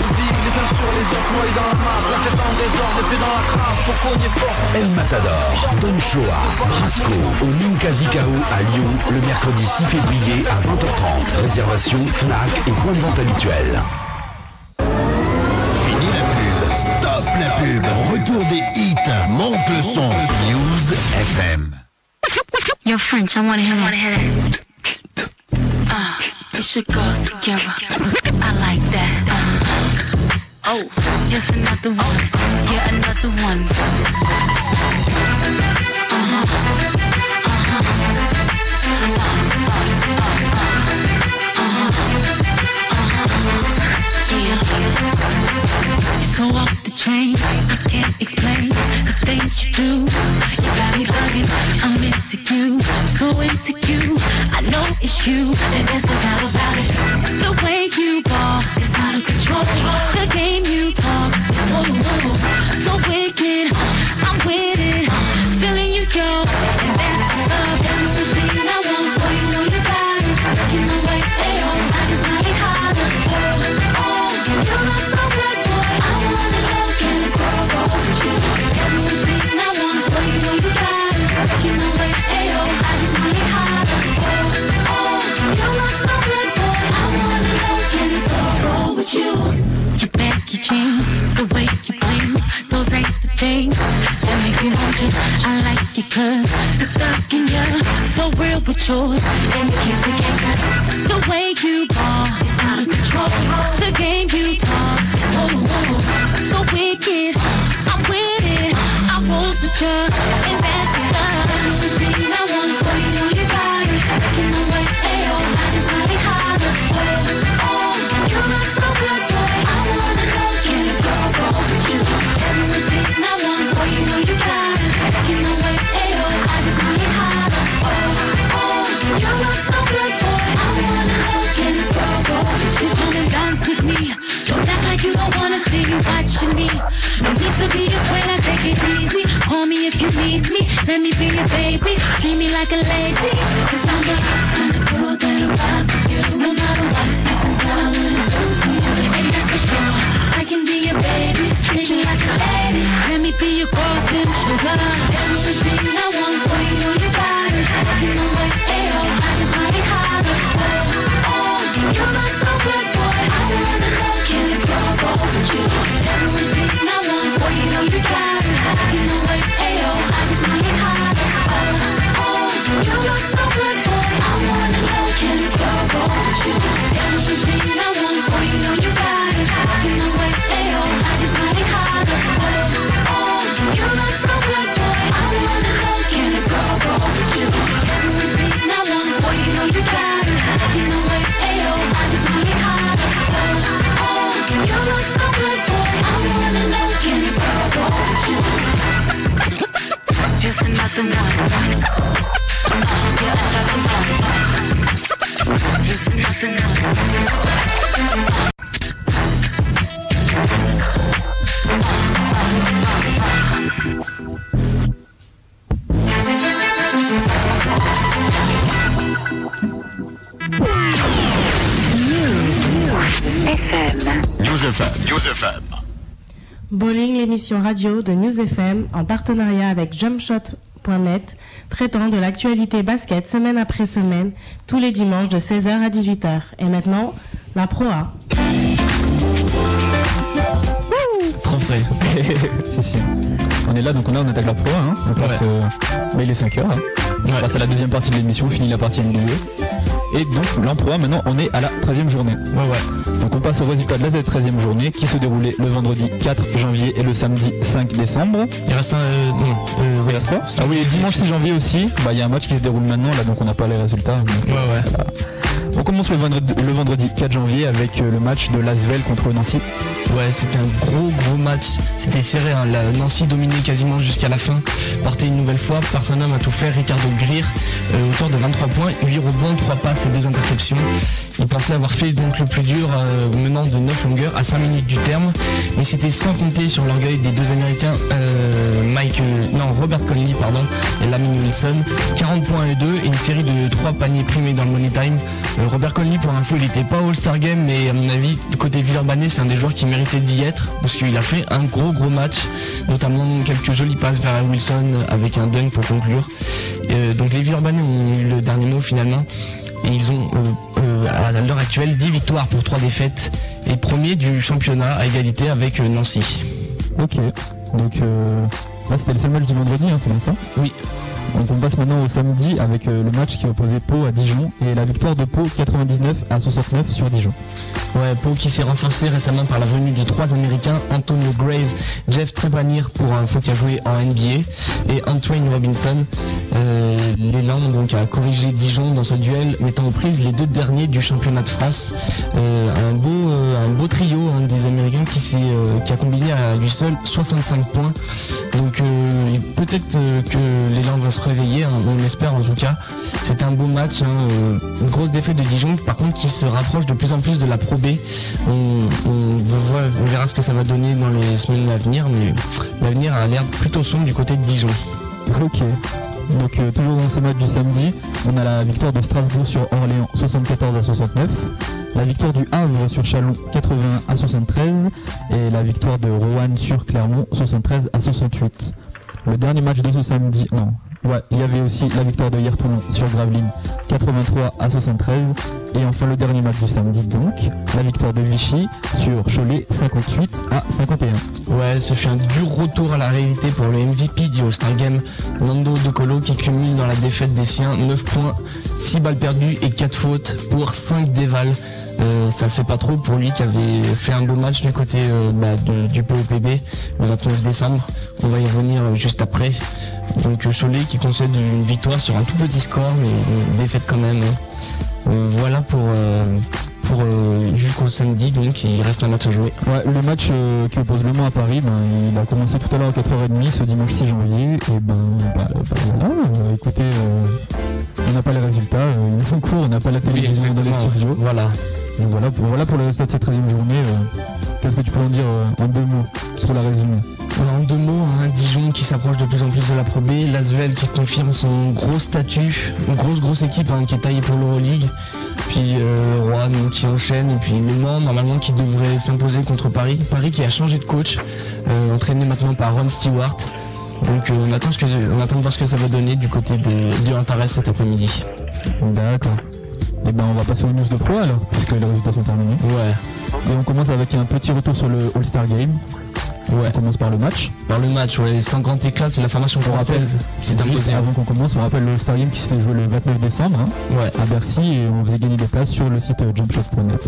El Matador, Don Choa, Brasco, au Ninkazikao à Lyon, le mercredi 6 février à 20h30. Réservation, FNAC et point de vente habituel. Retour des hits. Monte le son. News FM. Yo, French, I wanna hear that. Ah, it should go together. I like that. Uh, oh, here's another one. Yeah, another one. Uh-huh. So off chain, I can't explain the things you do. You got me bugging, I'm into you, so into you. I know it's you, and there's no doubt about it. The way you ball is out of control. The game you talk is whoa, whoa, so wicked. I'm with it, feeling you go, and that's you? You back your jeans, the way you bling, those ain't the things that make me want you. I like it 'cause the thug in you, so real with yours, and can't forget. The way you ball is out of control. The game you talk whoa, whoa, so wicked. I'm with it, I rolls with you, and that's the stuff. Me watching me. No need to be afraid, I take it easy. Call me if you need me. Let me be your baby. Treat me like a lady. Cause I'm the kind of girl that'll ride for you. No matter what, nothing that I wouldn't do for you. And that's for sure. I can be your baby. Treat you like a lady. Let me be your sim sugar. Everything I want, boy, you you got it. You know what, ayo, oh, I just might holler. Oh, oh, you look so good, boy. I wanna know, can a girl go with you? Bowling, l'émission radio de News FM en partenariat avec jumpshot.net, traitant de l'actualité basket semaine après semaine, tous les dimanches de 16h à 18h. Et maintenant, la Pro A. Trop frais. c'est sûr. On est là, donc on, a, on attaque la pro. Hein. On passe, euh, bah, il est 5h. Hein. On passe à la deuxième partie de l'émission, on finit la partie NBA. Et donc, là, en pro maintenant, on est à la 13e journée. Ouais, ouais. Donc, on passe au résultat de la 13e journée qui se déroulait le vendredi 4 janvier et le samedi 5 décembre. Il reste un. euh, euh, Il reste Ah oui, et dimanche 6 janvier aussi, bah, il y a un match qui se déroule maintenant, là, donc on n'a pas les résultats. donc, Ouais, ouais. voilà. On commence le vendredi, le vendredi 4 janvier avec euh, le match de Lasvel contre Nancy. Ouais, c'était un gros gros match. C'était serré. hein. La Nancy dominait quasiment jusqu'à la fin. Portait une nouvelle fois. Personne n'a tout fait. Ricardo Greer, euh, auteur de 23 points, 8 rebonds, 3 passes et 2 interceptions. Il pensait avoir fait donc le plus dur, euh, menant de 9 longueurs à 5 minutes du terme. Mais c'était sans compter sur l'orgueil des deux Américains, euh, Mike, euh, non Robert Conley pardon, et Lamine Wilson. 40 points et 2 et une série de 3 paniers primés dans le Money Time. Euh, Robert Conley pour info il n'était pas All-Star Game mais à mon avis côté Villeurbanne c'est un des joueurs qui méritait d'y être parce qu'il a fait un gros gros match, notamment quelques jolies passes vers Wilson avec un dunk pour conclure. Euh, donc les Villeurbanais ont eu le dernier mot finalement et ils ont euh, euh, à l'heure actuelle 10 victoires pour 3 défaites et premier du championnat à égalité avec Nancy. Ok, donc euh, là c'était le seul match du vendredi, hein, c'est bien ça? Oui. Donc on passe maintenant au samedi avec euh, le match qui opposait Pau à Dijon et la victoire de Pau 99 à 69 sur Dijon. Ouais, Pau qui s'est renforcé récemment par la venue de trois Américains, Antonio Graves, Jeff Trepanir pour un faux qui a joué en NBA et Antoine Robinson. Euh, L'élan donc a corrigé Dijon dans ce duel, mettant aux prises les deux derniers du championnat de France. Euh, un beau, un beau trio hein, des Américains qui, qui a combiné à lui seul 65 points. Donc peut-être que l'élan va se réveiller, hein, on l'espère en tout cas. C'était un beau match, hein, euh, une grosse défaite de Dijon, par contre qui se rapproche de plus en plus de la Pro B. On, verra ce que ça va donner dans les semaines à venir, mais l'avenir a l'air plutôt sombre du côté de Dijon. Ok. Donc euh, toujours dans ce match du samedi, on a la victoire de Strasbourg sur Orléans 74 à 69, la victoire du Havre sur Chalon 81 à 73 et la victoire de Roanne sur Clermont 73 à 68. Le dernier match de ce samedi, non, il y avait aussi la victoire de Yertoulon sur Gravelines 83 à 73 et enfin le dernier match du samedi donc, la victoire de Vichy sur Cholet 58 à 51. Ouais, ce fut un dur retour à la réalité pour le MVP du All-Star Game, Nando De Colo, qui cumule dans la défaite des siens 9 points, 6 balles perdues et 4 fautes pour 5 dévals. Euh, ça le fait pas trop pour lui qui avait fait un beau match du côté euh, bah, de- du POPB le 29 décembre. On va y revenir euh, juste après. Donc Cholet qui concède une victoire sur un tout petit score, mais une défaite quand même. hein. Euh, voilà pour, euh, pour euh, jusqu'au samedi, donc il reste un match à jouer. Ouais, le match euh, qui oppose Le Mans à Paris, ben, il a commencé tout à l'heure à 4h30 ce dimanche 6 janvier. Et ben, bah, bah, voilà, euh, écoutez, euh, on n'a pas les résultats, euh, il est en cours, on n'a pas la télévision dans les studios. Voilà. Donc voilà pour, voilà pour le résultat de cette 13e journée. euh, Qu'est-ce que tu peux en dire euh, en deux mots pour la résumer Voilà, en deux mots, hein, Dijon qui s'approche de plus en plus de la Pro B, Lasvel qui confirme son gros statut, une grosse grosse équipe hein, qui est taillée pour l'Euroleague, puis euh, Rouen qui enchaîne, et puis Mans normalement qui devrait s'imposer contre Paris, Paris qui a changé de coach, euh, entraîné maintenant par Ron Stewart. Donc euh, on, attend ce que, on attend de voir ce que ça va donner du côté de, de Antares cet après-midi. D'accord. Et ben on va passer aux news de pro alors, puisque les résultats sont terminés. Ouais. Et on commence avec un petit retour sur le All-Star Game. Ouais. On commence par le match. Par le match, ouais, sans grand éclat, c'est la formation On rappelle, avant qu'on commence, on rappelle le All-Star Game qui s'était joué le 29 décembre hein, Ouais. à Bercy et on faisait gagner des places sur le site euh, jumpshot.net.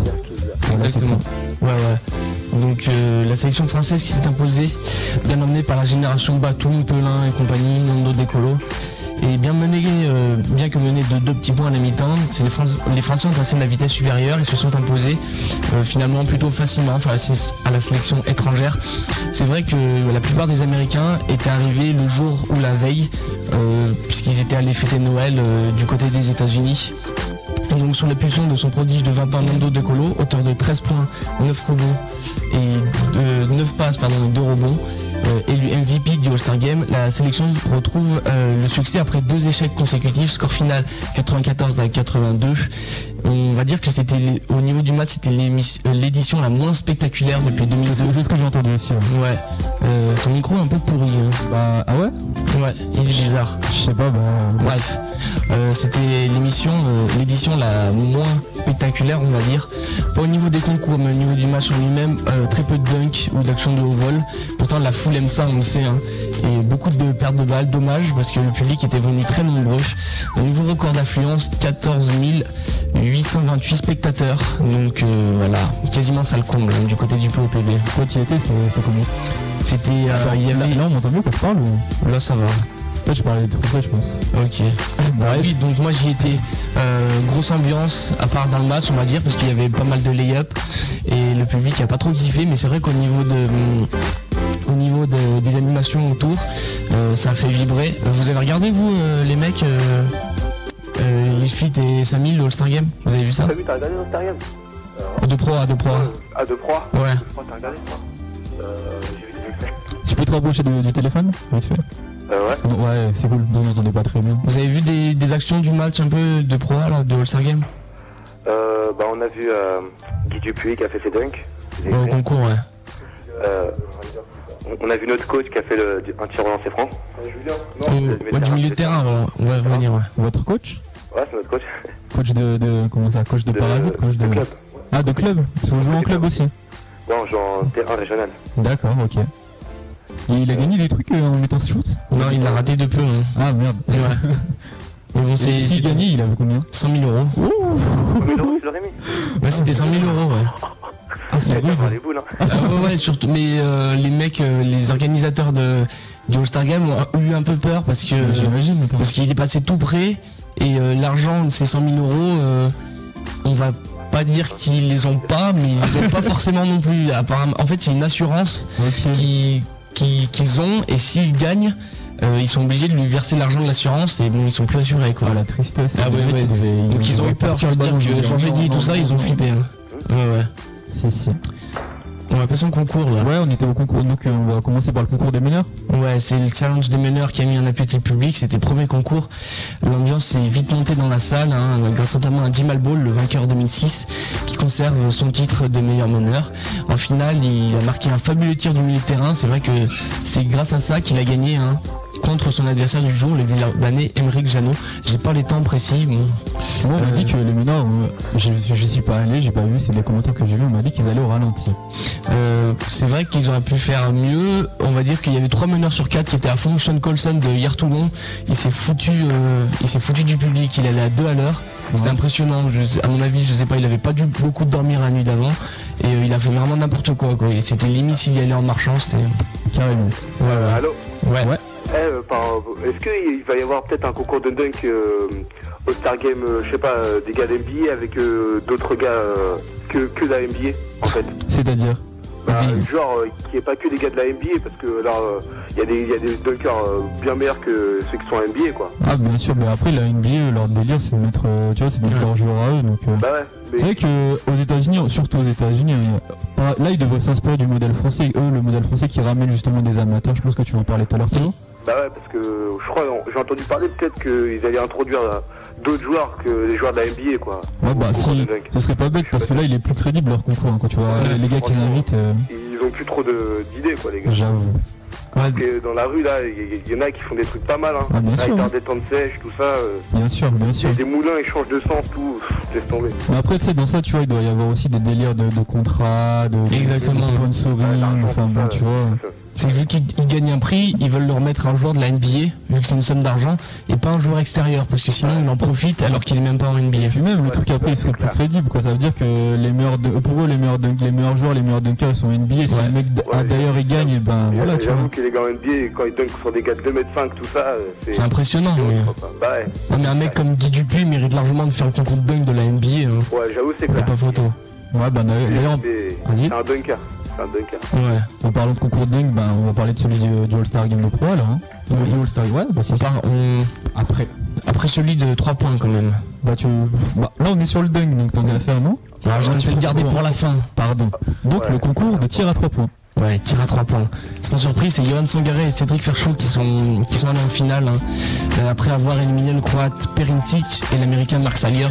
Exactement. Ouais, ouais. Donc euh, la sélection française qui s'est imposée, bien emmenée par la génération Batum, Pelin et compagnie, Nando Decolo. Et bien menée, euh, bien que menée de deux petits points à la mi-temps, les, Français, ont passé de la vitesse supérieure et se sont imposés euh, finalement plutôt facilement à la sélection étrangère. C'est vrai que la plupart des Américains étaient arrivés le jour ou la veille, euh, puisqu'ils étaient allés fêter Noël du côté des États-Unis. Et donc sous la pulsion de son prodige de 20 ans Nando De Colo, auteur de 13 points, 9 rebonds et de 9 passes pardon, et 2 rebonds, euh, élu MVP du All-Star Game, la sélection retrouve euh, le succès après deux échecs consécutifs, score final 94 à 82. On va dire que c'était au niveau du match, c'était euh, l'édition la moins spectaculaire depuis 2002. C'est ce que j'ai entendu aussi. Ouais. Ouais. Euh, ton micro est un peu pourri. hein. Bah, ah ouais? Ouais, il est bizarre. Je sais pas, bah. Bref, euh, c'était l'émission, euh, l'édition la moins spectaculaire, on va dire. Pas au niveau des concours, mais au niveau du match en lui-même, très peu de dunk ou d'action de haut vol. Pourtant, la foule aime ça, on le sait. hein. Et beaucoup de pertes de balles, dommage, parce que le public était venu très nombreux. Au niveau record d'affluence, 14 828 spectateurs. Donc euh, voilà, quasiment ça le comble hein, du côté du POPB. Toi, tu y étais, c'était comment? C'était, euh, il y là, avait, là, on m'entend mieux quand je parle ou? Là ça va. Toi, je parlais des trophées, je pense. Ok. Bah oui, donc moi j'y étais. Euh, grosse ambiance, à part dans le match, on va dire, parce qu'il y avait pas mal de lay-up et le public a pas trop kiffé, mais c'est vrai qu'au niveau de. Au niveau de- des animations autour, euh, ça a fait vibrer. Vous avez regardé vous euh, les mecs euh, euh, Fit et 5000 le All-Star Game? Vous avez vu ça? T'as vu, t'as regardé dans Star Game? De pro à de pro A. Ah, de proie Ouais. T'as regardé, toi. Tu peux te rapprocher du téléphone? Vite fait. Euh, ouais. Ouais, c'est cool. N'entendez pas très bien. Vous avez vu des, des actions du match un peu de pro là, de All-Star Game? Euh, bah, on a vu euh, Guy Dupuis qui a fait ses dunks. Au concours, ouais. Euh, on- on a vu notre coach qui a fait le, un tir au lancer franc. Ouais, du milieu de terrain, ouais, on va revenir, ouais. Votre coach Ouais, c'est notre coach. Coach de, de- comment ça Coach de, parasite Coach de, club. Ah, de club Parce que vous jouez en club aussi. Non, genre terrain régional. D'accord, ok. Et il a gagné des trucs euh, en mettant ce shoot Non, il l'a raté de peu. hein. Ah merde. Ouais. Mais bon, c'est. S'il gagnait, il avait combien? 100 000 euros. Mais non, je l'aurais mis. Ouais, c'était 100 000 euros, ouais. Ah, c'est rude. t'as les boules, hein. Ah ouais, ouais, surtout. Mais euh, les mecs, euh, les organisateurs de, du All-Star Game ont eu un peu peur parce que. J'imagine. attends. Parce qu'il est passé tout près et euh, l'argent de ces 100 000 euros, euh, on va pas dire qu'ils les ont pas, mais ils les ont pas forcément non plus. Apparemment, en fait, c'est une assurance Ok. qui- qui- qu'ils ont et s'ils gagnent, euh, ils sont obligés de lui verser l'argent de l'assurance et bon, ils sont plus assurés quoi. Ah, la tristesse. Ah ouais, mecs, ouais. ils devaient- Donc ils ont eu peur, partir je veux le dire que. Gédy et tout ça, ils ont flippé. hein. Ouais, ouais. Si, si. On va passer au concours là. Ouais, on était au concours, donc euh, on va commencer par le concours des meneurs. Ouais, c'est le challenge des meneurs qui a mis en appui avec le public. C'était le premier concours. L'ambiance s'est vite montée dans la salle, hein, grâce notamment à Jim Albaul, le vainqueur 2006, qui conserve son titre de meilleur meneur. En finale, il a marqué un fabuleux tir du milieu de terrain. C'est vrai que c'est grâce à ça qu'il a gagné hein, contre son adversaire du jour, le Villeurbanais Emeric Janot. J'ai pas les temps précis. Bon. Moi, on m'a Euh, dit que les meneurs, euh, je, je suis pas allé, j'ai pas vu, c'est des commentaires que j'ai vus, on m'a dit qu'ils allaient au ralenti. Euh, c'est vrai qu'ils auraient pu faire mieux. On va dire qu'il y avait trois meneurs sur quatre qui étaient à fond. Sean Colson de hier Toulon, il s'est foutu, euh, il s'est foutu du public. Il allait à deux à l'heure. C'était Ouais. impressionnant. Je à mon avis, je sais pas, il avait pas dû beaucoup dormir la nuit d'avant et euh, il a fait vraiment n'importe quoi. quoi. Et C'était limite s'il y allait en marchant. C'était. Carrément. Ouais, ouais. Euh, allô Ouais. Euh, par- Est-ce qu'il va y avoir peut-être un concours de dunk euh, au Star Game, euh, je sais pas, euh, des gars d'NBA avec euh, d'autres gars euh, que, que de la NBA en fait C'est-à-dire Bah, Genre euh, qui est pas que des gars de la NBA parce que là il y, a des- y a des dunkers euh, bien meilleurs que ceux qui sont NBA quoi. Ah, bien sûr, mais après, la NBA, leur délire, c'est de mettre, euh, tu vois, c'est de mettre leurs joueurs à eux, donc. euh, Bah ouais, C'est vrai que aux États-Unis, surtout aux États-Unis, euh, là ils devraient s'inspirer du modèle français. Eux, le modèle français qui ramène justement des amateurs. Je pense que tu vas en parler tout à l'heure. Bah ouais, parce que je crois, j'ai entendu parler peut-être qu'ils allaient introduire d'autres joueurs que les joueurs de la NBA, quoi. Ouais, bah si, ce serait pas bête parce que là il est plus crédible leur concours. hein, quand tu vois Ouais, les gars qu'ils invitent, euh, Ils ont plus trop de- d'idées, quoi, les gars. j'avoue. Parce que dans la rue, là, il y, y en a qui font des trucs pas mal, hein. Ah, bien sûr, hein. des temps de sèche, tout ça. euh, Bien sûr, bien sûr. et des moulins, ils changent de sens, tout. Laisse tomber. Mais après, tu sais, dans ça, tu vois, il doit y avoir aussi des délires de, de contrats, de, de- Exactement. de sponsoring, enfin bon, tu vois. C'est que vu qu'ils ils gagnent un prix, ils veulent le remettre à un joueur de la NBA, vu que c'est une somme d'argent, et pas un joueur extérieur, parce que sinon il en profite alors qu'il est même pas en Et NBA. puis même le Ouais, truc après il serait plus crédible quoi. Ça veut dire que les meilleurs de- pour eux les meilleurs dunk- les meilleurs joueurs, les meilleurs dunkers sont NBA. Si Ouais. le mec d'ailleurs il gagne, et ben voilà tu vois. J'avoue que les gars en NBA, quand ils dunkent sur des gars de 2m5, tout ça, euh, c'est. C'est impressionnant, mais... Bah ouais. Non, mais un mec comme Guy Dupuis mérite largement de faire le concours de dunk de la NBA. hein. Ouais, j'avoue, c'est clair. pas photo. Ouais ben d'ailleurs Vas-y. C'est un dunker. Un dunker. Ouais. en parlant de concours de dunk, ben on va parler de celui du, du All Star Game de Pro là. Hein. Oui. Du All Star ouais bah si. On part, on- Après. Après celui de 3 points quand même. Bah tu bah, là on est sur le dunk donc t'en as fait non? Alors je Ah, vais te le garder pour la fin. Pardon. Donc Ouais. le concours de tir à 3 points. Ouais, tir à 3 points. Sans surprise, c'est Johan Sangaré et Cédric Ferchaud qui sont, qui sont allés en finale. hein. Euh, Après avoir éliminé le croate Perincic et l'américain Mark Saliers,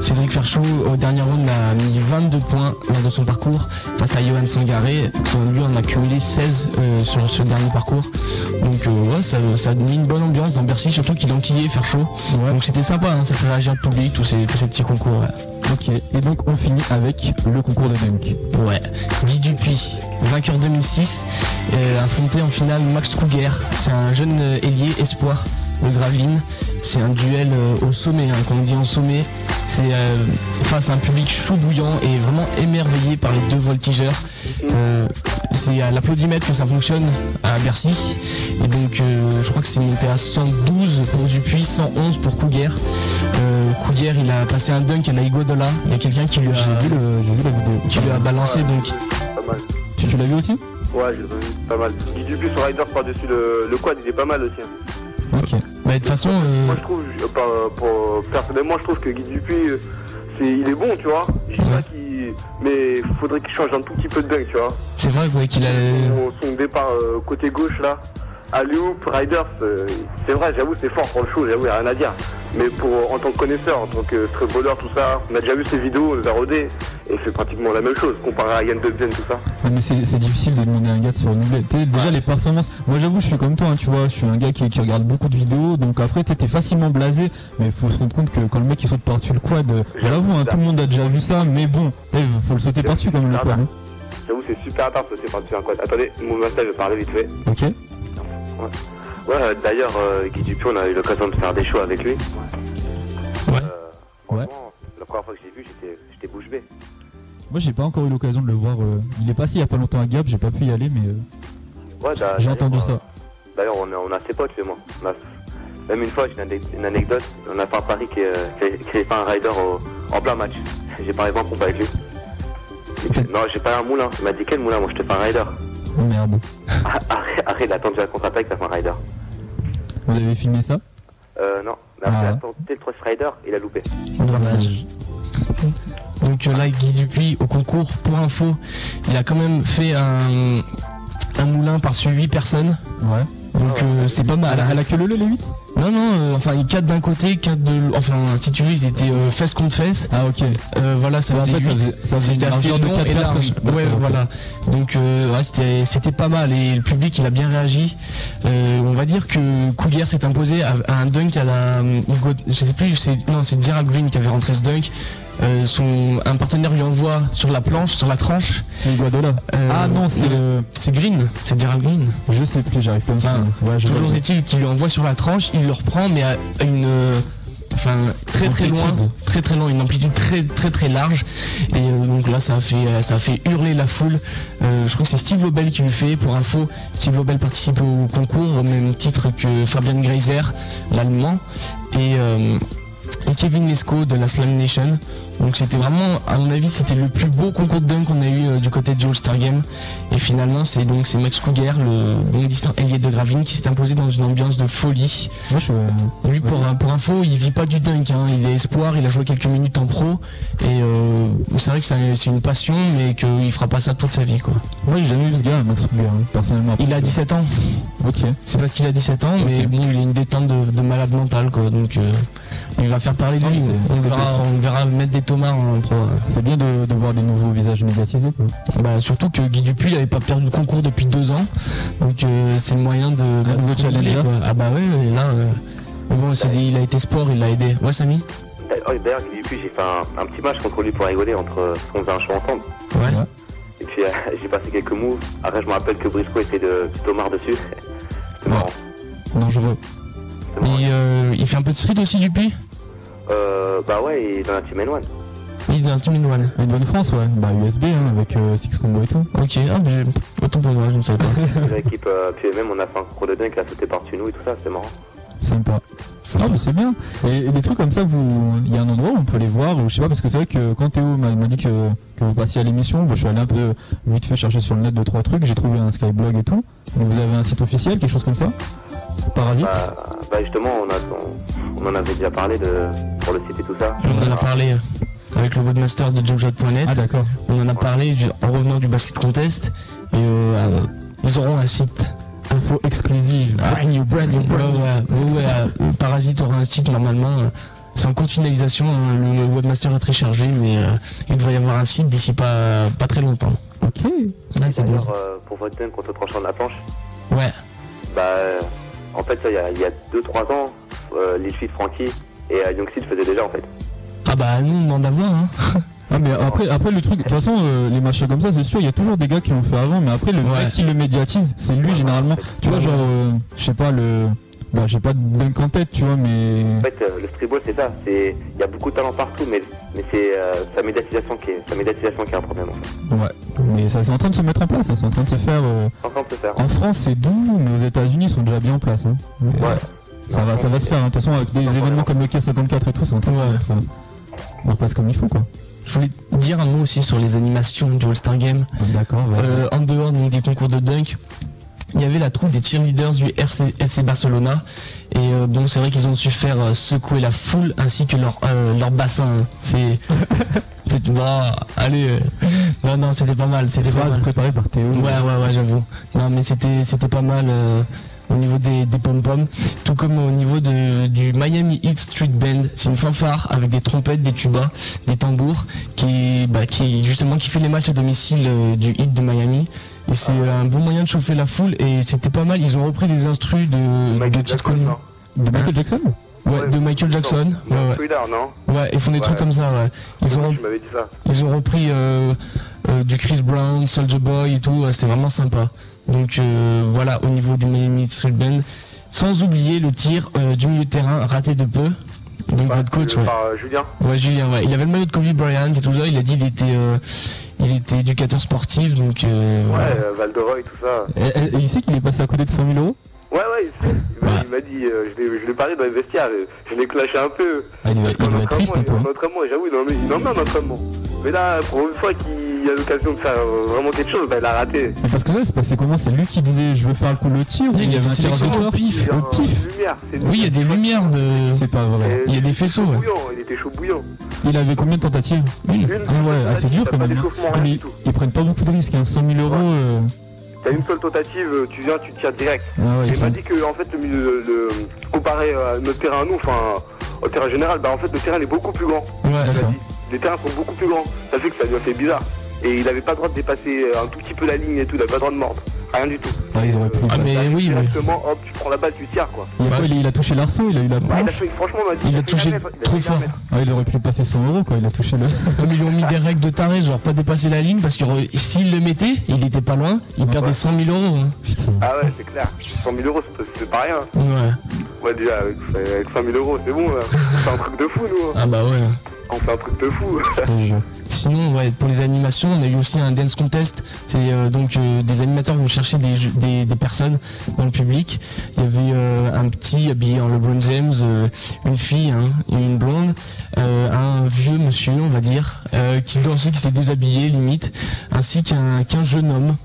Cédric Ferchaud, au dernier round, a mis 22 points lors de son parcours face à Johan Sangaré, qui lui en a cumulé 16 euh, sur ce dernier parcours. Donc euh, ouais, ça, ça a mis une bonne ambiance dans Bercy, surtout qu'il enquillait Ferchaud. Donc c'était sympa, hein, ça fait réagir le public, tous ces, tous ces petits concours. ouais. Ok. Et donc on finit avec le concours de dunk. Ouais, Guy Dupuis, vainqueur 2006, euh, affronté en finale Max Kruger. C'est un jeune euh, ailier espoir de Gravelines. C'est un duel euh, au sommet, hein, quand on dit en sommet. C'est face à un public chaud bouillant et vraiment émerveillé par les deux voltigeurs. C'est à l'applaudimètre que ça fonctionne à Bercy. Et donc je crois que c'est monté à 112 pour Dupuis, 111 pour Couguer. Couguer il a passé un dunk à la Iguodala. Il y a quelqu'un qui lui a, vu, le, vu la vidéo. qui lui a balancé donc Pas mal. Tu, tu l'as vu aussi? Ouais, j'ai vu, pas mal. Guy Dupuis sur Riders par-dessus le, le quad, il est pas mal aussi. hein. Ok. Bah, de toute façon, euh, Moi, je trouve, euh, pour- personnellement, je trouve que Guy Dupuis, euh, c'est, il est bon, tu vois. Je pas qu'il. Mais faudrait qu'il change un tout petit peu de dunk, tu vois. c'est vrai ouais, qu'il a. Son, son départ euh, côté gauche, là, à Loop, Riders, euh, c'est vrai, j'avoue, c'est fort pour le show, j'avoue, y a rien à dire. Mais pour, en tant que connaisseur, en tant que voleur, tout ça, on a déjà vu ses vidéos, on les a rodées, et c'est pratiquement la même chose, comparé à Yann Debden, tout ça. Ouais, mais c'est difficile de demander à un gars de se renouveler. Déjà les performances. Moi j'avoue, je suis comme toi, hein, tu vois, je suis un gars qui, qui regarde beaucoup de vidéos, donc après t'es facilement blasé, mais il faut se rendre compte que quand le mec il saute par-dessus le quad, euh, vous, hein, tout le monde a déjà vu ça, mais bon, il faut le sauter par-dessus comme le quad. hein. J'avoue, c'est super tard de sauter par-dessus un quad. Attendez, mon master, je vais parler vite fait. Ok. Ouais, ouais euh, d'ailleurs, euh, Guy Dupuis, on a eu l'occasion de faire des shows avec lui. Ouais. Ouais. La première fois que je l'ai vu, j'étais, bouche bée. Moi j'ai pas encore eu l'occasion de le voir. euh, il est passé il y a pas longtemps à Gap, j'ai pas pu y aller, mais euh, Ouais, j'ai entendu euh, ça. D'ailleurs, on a, on a ses potes, lui et moi. On a- même une fois, j'ai une, ane- une anecdote. On a fait un pari qui, euh, fait un rider au- en plein match. J'ai parié 20 pompes avec lui. Non, j'ai pas un moulin. Il m'a dit quel moulin? Moi, je te fais un rider. Oh merde. Ah, Arrête, arrête, attendu la contre-attaque, un rider. Vous avez filmé ça? Euh, non. Mais après, Ah. il a tenté le Trust Rider, il a loupé. Dommage. Donc euh, là, Guy Dupuis au concours, pour info, il a quand même fait un, un moulin par-dessus 8 personnes. Ouais. Donc euh, c'est pas mal. Elle a, elle a que le le les 8 Non, non, euh, enfin, ils 4 d'un côté, 4 de l'autre. Enfin, si tu veux, ils étaient euh, fesses contre fesses. Ah ok. Euh, voilà, ça en faisait fait, ça 8. faisait- ça faisait assez largeur de long quatre et large. personnes. Ouais, voilà. Donc, euh, ouais, c'était, c'était pas mal et le public, il a bien réagi. On va dire que Couguer s'est imposé à, à un dunk à la, je sais plus, c'est, non, c'est Gerald Green qui avait rentré ce dunk. Euh, son, un partenaire lui envoie sur la planche, sur la tranche. C'est Guadola. Euh, ah non, c'est le- c'est Green, c'est Gerald Green. Je sais plus, j'arrive pas à me Enfin. Ouais, Toujours est-il qu'il lui envoie sur la tranche, il le reprend, mais à une. euh, Enfin, très très loin, Amplitude. très très loin, une amplitude très très très large. Et euh, donc là, ça a fait, ça a fait hurler la foule. Euh, je crois que c'est Steve Lobel qui le fait. Pour info, Steve Lobel participe au concours au même titre que Fabian Greiser, l'allemand, et, euh, et Kevin Lescaut de la Slam Nation. Donc c'était vraiment, à mon avis, c'était le plus beau concours de dunk qu'on a eu euh, du côté du All-Star Game. Et finalement, c'est donc c'est Max Cougar, le long distance ailier de Gravelines, qui s'est imposé dans une ambiance de folie. Moi, je suis. euh, Lui, pour, pour info, il vit pas du dunk. Hein. Il est espoir, il a joué quelques minutes en pro. Et euh, c'est vrai que c'est une passion, mais qu'il fera pas ça toute sa vie. quoi. Moi, j'ai jamais vu ce gars, Max Ruger, hein, personnellement. Il a 17 ans. Ok. C'est parce qu'il a 17 ans, mais bon, il a une détente de, de malade mental. Quoi. Donc euh, il va faire parler de Ah, lui. On verra, on verra mettre des en pro. C'est bien de, de voir des nouveaux visages médiatisés. Quoi. Bah, surtout que Guy Dupuis n'avait pas perdu le concours depuis deux ans. Donc euh, c'est le moyen de. Un nouveau de challenger. quoi. Ah bah ouais, et là. euh, mais bon, c'est- il a été sport, il l'a aidé. Ouais, Samy D'ailleurs, D'ailleurs, Guy Dupuis, j'ai fait un, un petit match contre lui pour rigoler entre euh, parce qu'on faisait un show ensemble. Ouais. Et puis, euh, j'ai passé quelques moves. Après, je me rappelle que Briscoe était de Omar dessus. C'était marrant. Dangereux. Marrant. Et, euh, il fait un peu de street aussi, Dupuis? Euh, bah ouais, il est dans la team N1. Il est un Team One. Une bonne France, ouais. Bah, USB, hein, avec euh, Six Combo et tout. Ok, ah, bah, j'ai- autant pour moi, je ne savais pas. L'équipe, euh, puis même, on a fait un concours de dunk, il a sauté par-dessus nous et tout ça, c'était marrant. Sympa. Ah, mais c'est bien. Et, et des trucs comme ça, vous, il y a un endroit où on peut les voir, ou je sais pas, parce que c'est vrai que quand Théo m'a dit que, que vous passiez à l'émission, bah, je suis allé un peu vite fait chercher sur le net deux trois trucs, j'ai trouvé un Skyblog et tout. Donc vous avez un site officiel, quelque chose comme ça? Parasite? Bah, bah justement, on, a, on, on en avait déjà parlé de, pour le site et tout ça. On en a parlé euh, avec le webmaster de JoJot.net. Ah d'accord. On en a parlé du- en revenant du basket contest. Et euh, euh, ils auront un site. Info exclusive. Ah. Brand new, brand new, Ouais, brand new. ouais, ouais, ouais, euh, Parasite aura un site normalement. euh, C'est en cours de finalisation. hein, Le webmaster est très chargé, mais euh, il devrait y avoir un site d'ici pas, pas très longtemps. Ok. Ouais, c'est bon. D'ailleurs, euh, pour votre dunk contre tranchant de la planche, Ouais. bah, euh, en fait, ça, il y a- il y a 2-3 ans, euh, les filles de Frankie et euh, Youngseed faisaient déjà en fait. Ah bah nous on demande à voir. Hein. Ah mais après, après le truc, de toute façon euh, les machins comme ça c'est sûr, il y a toujours des gars qui l'ont fait avant, mais après le Ouais. mec qui le médiatise, c'est lui généralement. Tu vois genre, euh, je sais pas le Bah, j'ai pas de dunk en tête, tu vois, mais. En fait, euh, le streetball, c'est ça. C'est il y a beaucoup de talent partout, mais mais c'est euh, sa médiatisation qui est sa médiatisation qui est un problème. En fait. Ouais. Mais ça, c'est en train de se mettre en place, hein, c'est en train de se faire. euh, En train de se faire. En France, c'est doux, mais aux États-Unis, ils sont déjà bien en place. hein. Mais, euh, Ça va, ça va se faire. hein. De toute façon, avec des événements comme le K54 et tout, c'est en train de être euh, en place comme il faut, quoi. Je voulais dire un mot aussi sur les animations du All-Star Game. D'accord, Euh, en dehors des concours de dunk, il y avait la troupe des cheerleaders du FC, FC Barcelona. Et euh, bon, c'est vrai qu'ils ont su faire euh, secouer la foule ainsi que leur, euh, leur bassin. C'est. Bah, allez. Non, non, c'était pas mal. C'était pas mal. préparée par Théo. Ouais, ouais, ouais, j'avoue. Non, mais c'était, c'était pas mal au niveau des, des pom-poms. Tout comme au niveau de, du Miami Heat Street Band. C'est une fanfare avec des trompettes, des tubas, des tambours, qui, bah, qui justement qui fait les matchs à domicile euh, du Heat de Miami. Et c'est un bon moyen de chauffer la foule. Et c'était pas mal. Ils ont repris des instrus de, de connus. De Michael Jackson? Ouais, de Michael Jackson. Ouais, ouais. Thriller, non? Ouais, ils font des Ouais. trucs comme ça, ouais. Ils ont, Tu m'avais dit ça. ils ont repris euh, euh, du Chris Brown, Soldier Boy et tout, ouais, c'était vraiment sympa. Donc euh, voilà, au niveau du Miami Street Band. Sans oublier le tir euh, du milieu de terrain raté de peu. Donc votre coach, ouais. Par euh, Julien. Ouais, Julien, ouais. Il avait le maillot de Kobe Bryant et tout ça. Il a dit qu'il était, euh, il était éducateur sportif, donc euh, Ouais, voilà. euh, Val de Roy, tout ça. Et, et- et il sait qu'il est passé à côté de 100 000 euros? Ouais, ouais, il sait. Il m'a- dit, euh, je l'ai- je l'ai parlé dans les vestiaires, je l'ai clashé un peu. Ah, il doit, être triste un peu. hein. En entraînement, j'avoue, il en met- il en met en entraînement. Mais là, pour une fois qu'il a l'occasion de faire euh, vraiment quelque chose, bah, il a raté. Mais parce que ça, c'est passé comment? C'est lui qui disait je veux faire le coup le tir ou Il il y avait un tirage de sort au pif. Au pif Lumière, c'est Oui, il y a des lumières de. C'est pas vrai. Il y a des faisceaux, ouais. il était chaud bouillant. Il avait combien de tentatives? Une. Ah ouais, c'est dur quand même. d'échauffement, Ah, mais ils prennent pas beaucoup de risques, hein. 100 000 euros. euh, T'as une seule tentative, euh, tu viens, tu tires direct. Ah ouais, il il m'a dit que en fait, le, milieu- le- comparé à notre terrain à nous, enfin au terrain général, bah en fait le terrain il est beaucoup plus grand. Ouais, Il. Les terrains sont beaucoup plus grands. Ça fait que ça lui a fait bizarre. Et il avait pas le droit de dépasser un tout petit peu la ligne et tout, il avait pas le droit de mordre. Rien du tout. Ah, ils auraient pu. Ah, mais oui, mais. Directement, hop, tu prends la balle, tu tires quoi. Il a, quoi, il, a- il a touché l'arceau, il a eu la Ouais, il a planche. fait, franchement, il dit. Il a touché un mètre, il a trop fort. Ah, il aurait pu passer 100 euros quoi, il a touché le. Comme ils lui ont mis des règles de taré, genre pas dépasser la ligne, parce que s'il le mettait, il était pas loin, il perdait 100 000 euros. hein. Putain. Ah ouais, c'est clair. 100 000 euros, c'est- c'est pas rien. Ouais. Ouais, déjà, avec, avec 100 000 euros, c'est bon. fait un truc de fou, nous. hein. Ah bah ouais. On fait un truc de fou. Sinon, ouais, pour les animations, on a eu aussi un dance contest. C'est euh, donc euh, des animateurs vont chercher des, jeux- des, des personnes dans le public. Il y avait euh, un petit habillé en LeBron James, euh, une fille hein, et une blonde, euh, un vieux monsieur, on va dire, euh, qui dansait, qui s'est déshabillé limite, ainsi qu'un jeune homme.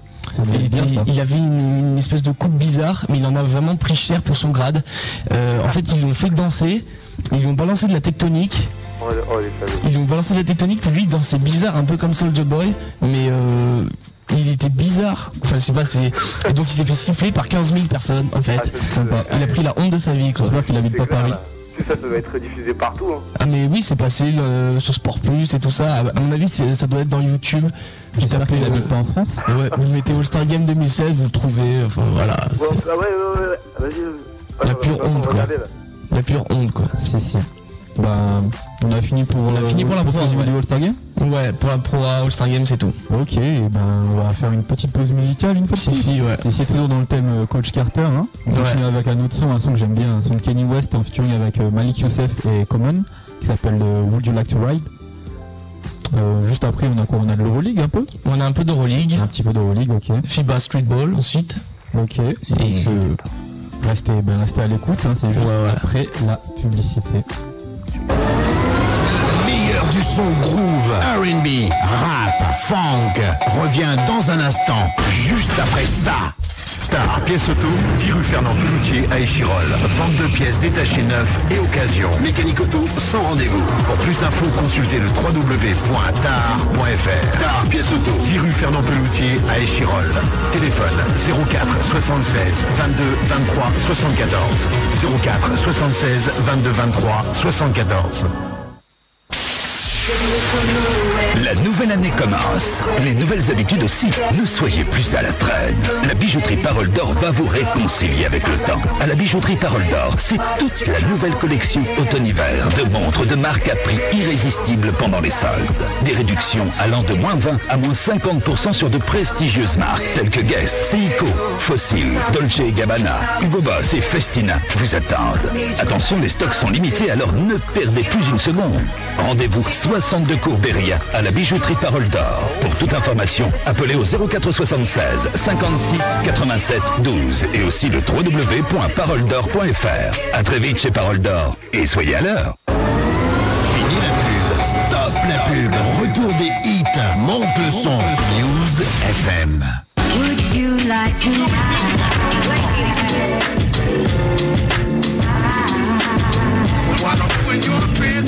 Il, bien avait une, une espèce de coupe bizarre, mais il en a vraiment pris cher pour son grade. Euh, en fait, ils l'ont fait danser, ils lui ont balancé de la tectonique. Oh, oh. Ils lui ont balancé de la tectonique, puis lui il dansait bizarre, un peu comme Soulja Boy, mais euh, il était bizarre. Enfin, je sais pas, c'est. Et donc il s'est fait siffler par 15 000 personnes, en fait. Ah, Sympa. Il a pris la honte de sa vie, quoi. J'espère qu'il habite pas clair, Paris. là. Tout ça, ça doit être diffusé partout. Hein. Ah, mais oui, c'est passé euh, sur Sport Plus et tout ça. À mon avis, ça doit être dans YouTube. J'espère qu'il tapez, habite euh, pas en France. Ouais, vous mettez All-Star Game 2016, vous le trouvez. Enfin, voilà. Bon, ah ouais, ouais, ouais. Vas-y. Honte, quoi. regarder. La pure honte, quoi. Si, si. Bah, on a fini pour, On a fini pour la ce pro, résumé ouais. du All-Star Game Ouais, pour la pro All-Star Game, c'est tout. Ok, et ben on va faire une petite pause musicale une fois de Si, plus. si, ouais. Et c'est toujours dans le thème euh, Coach Carter. Hein. On Ouais. continue avec un autre son, un son que j'aime bien, un son de Kenny West en featuring avec euh, Malik Youssef et Common, qui s'appelle euh, Would You Like to Ride. Euh, juste après, on a quoi? On a de l'Euroleague un peu? On a un peu d'Euroleague, Un petit peu d'Euroleague, ok. FIBA Streetball ensuite. Ok. Et- Donc, euh, restez, ben, restez à l'écoute, hein, c'est juste Ouais, ouais. après la publicité. meilleur du son groove, R&B, rap, funk revient dans un instant, juste après ça. Star Pièce Auto, 10 rue Fernand Peloutier à Échirol. Vente de pièces détachées neuves et occasion. Mécanique auto sans rendez-vous. Pour plus d'infos, consultez le www.tar.fr. Tar Pièce Auto, 10 rue Fernand Peloutier à Échirol. Téléphone 04 76 22 23 74. 04 76 22 23 74. La nouvelle année commence. Les nouvelles habitudes aussi. Ne soyez plus à la traîne. La bijouterie Parole d'Or va vous réconcilier avec le temps. À la bijouterie Parole d'Or, c'est toute la nouvelle collection automne-hiver de montres de marque à prix irrésistible pendant les soldes. Des réductions allant de moins 20 à moins 50% sur de prestigieuses marques telles que Guess, Seiko, Fossil, Dolce Gabbana, Hugo Boss et Festina vous attendent. Attention, les stocks sont limités, alors ne perdez plus une seconde. Rendez-vous 62 cours Beria à la bijouterie Parole d'Or. Pour toute information, appelez au 0476 56 87 12 et aussi le www.paroledor.fr. À très vite chez Parole d'Or et soyez à l'heure. Fini la pub. Stop la pub. Retour des hits. Monte le son. News FM. Would you like to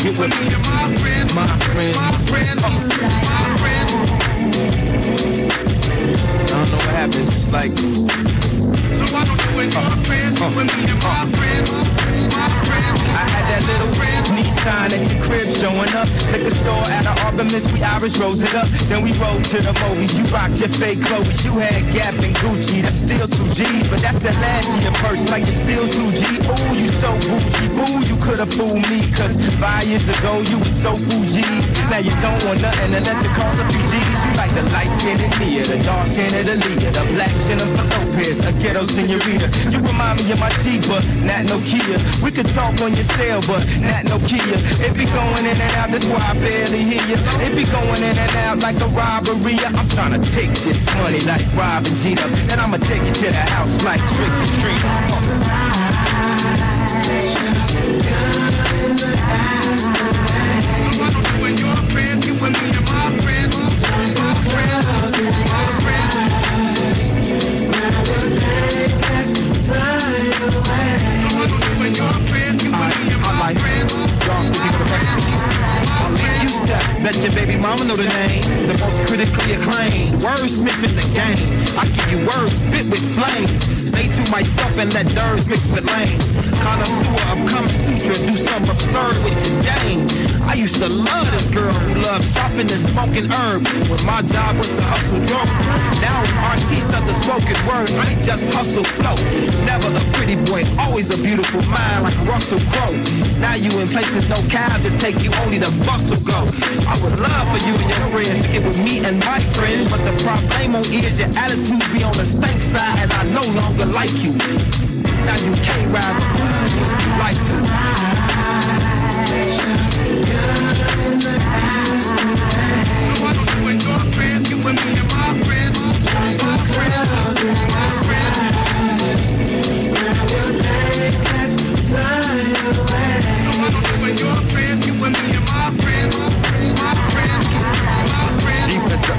You with my. I don't know what happens. Like. So why don't you and your friends me and my? I had that little Nissan at your crib showing up. Liquor store at an Artemis, we Irish rose it up. Then we rolled to the movies. You rocked your fake clothes. You had Gap and Gucci. That's still 2G's, but that's the last year purse. Like it's still 2G. Ooh, you so bougie. Boo, you could have fooled me. Cause five years ago, you was so Fuji's. Now you don't want nothing unless it costs a few G's. You like the light skin and Nia, the dark skin of the black Jennifer Lopez, a ghetto senorita. You remind me of my Jeep, but not no Kia. We could talk on your cell, but not no Kia. It be going in and out, that's why I barely hear you. It be going in and out like a robbery. I'm trying to take this money like Robin Jeter. Then I'ma take it to the house like trick or treat. Let your baby mama know the name. The most critically acclaimed wordsmith in the game. I give you words spit with flames. Stay to myself and let nerves mix with lanes. Connoisseur of Kama Sutra, do something absurd with your game. I used to love this girl who loved shopping and smoking herb. When my job was to hustle drunk. Now I'm artiste of the spoken word. I just hustle flow. Never a pretty boy, always a beautiful mind like Russell Crowe. Now you in places no cab to take you, only the bus will go. I would love for you and your friends to get with me and my friends, but the problem is your attitude be on the stank side, and I no longer like you. Now you can't ride if you like to.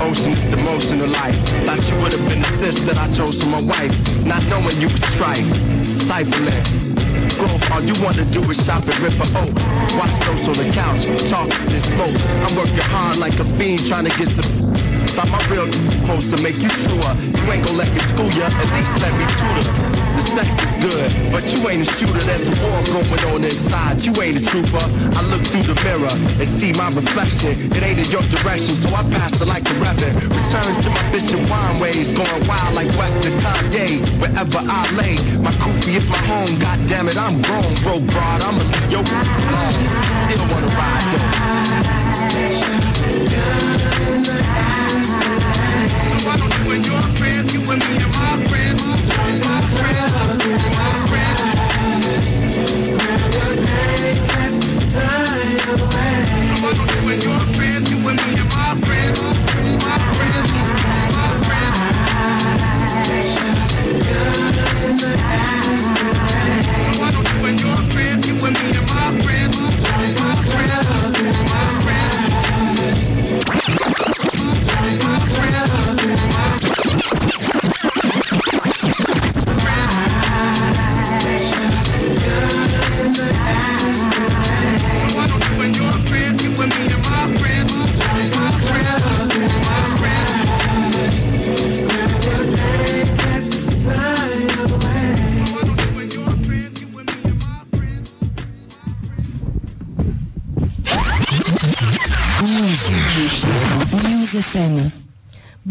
Ocean is the motion of life. Thought you would have been the sis that I chose for my wife. Not knowing you was strife, stifling. Growth, all you wanna do is shop at River Oaks. Watch those on the couch, talk and smoke. I'm working hard like a fiend trying to get some. Find my real close to make you truer. You ain't gonna let me school ya, at least let me tutor. The sex is good, but you ain't a shooter. There's a war going on inside. You ain't a trooper. I look through the mirror and see my reflection. It ain't in your direction, so I passed it like a reverend. Returns to my fish and wine ways, going wild like Western Kanye. Wherever I lay, my kufi is my home. God damn it, I'm grown, bro, broad. Leave your alone. Still wanna ride though.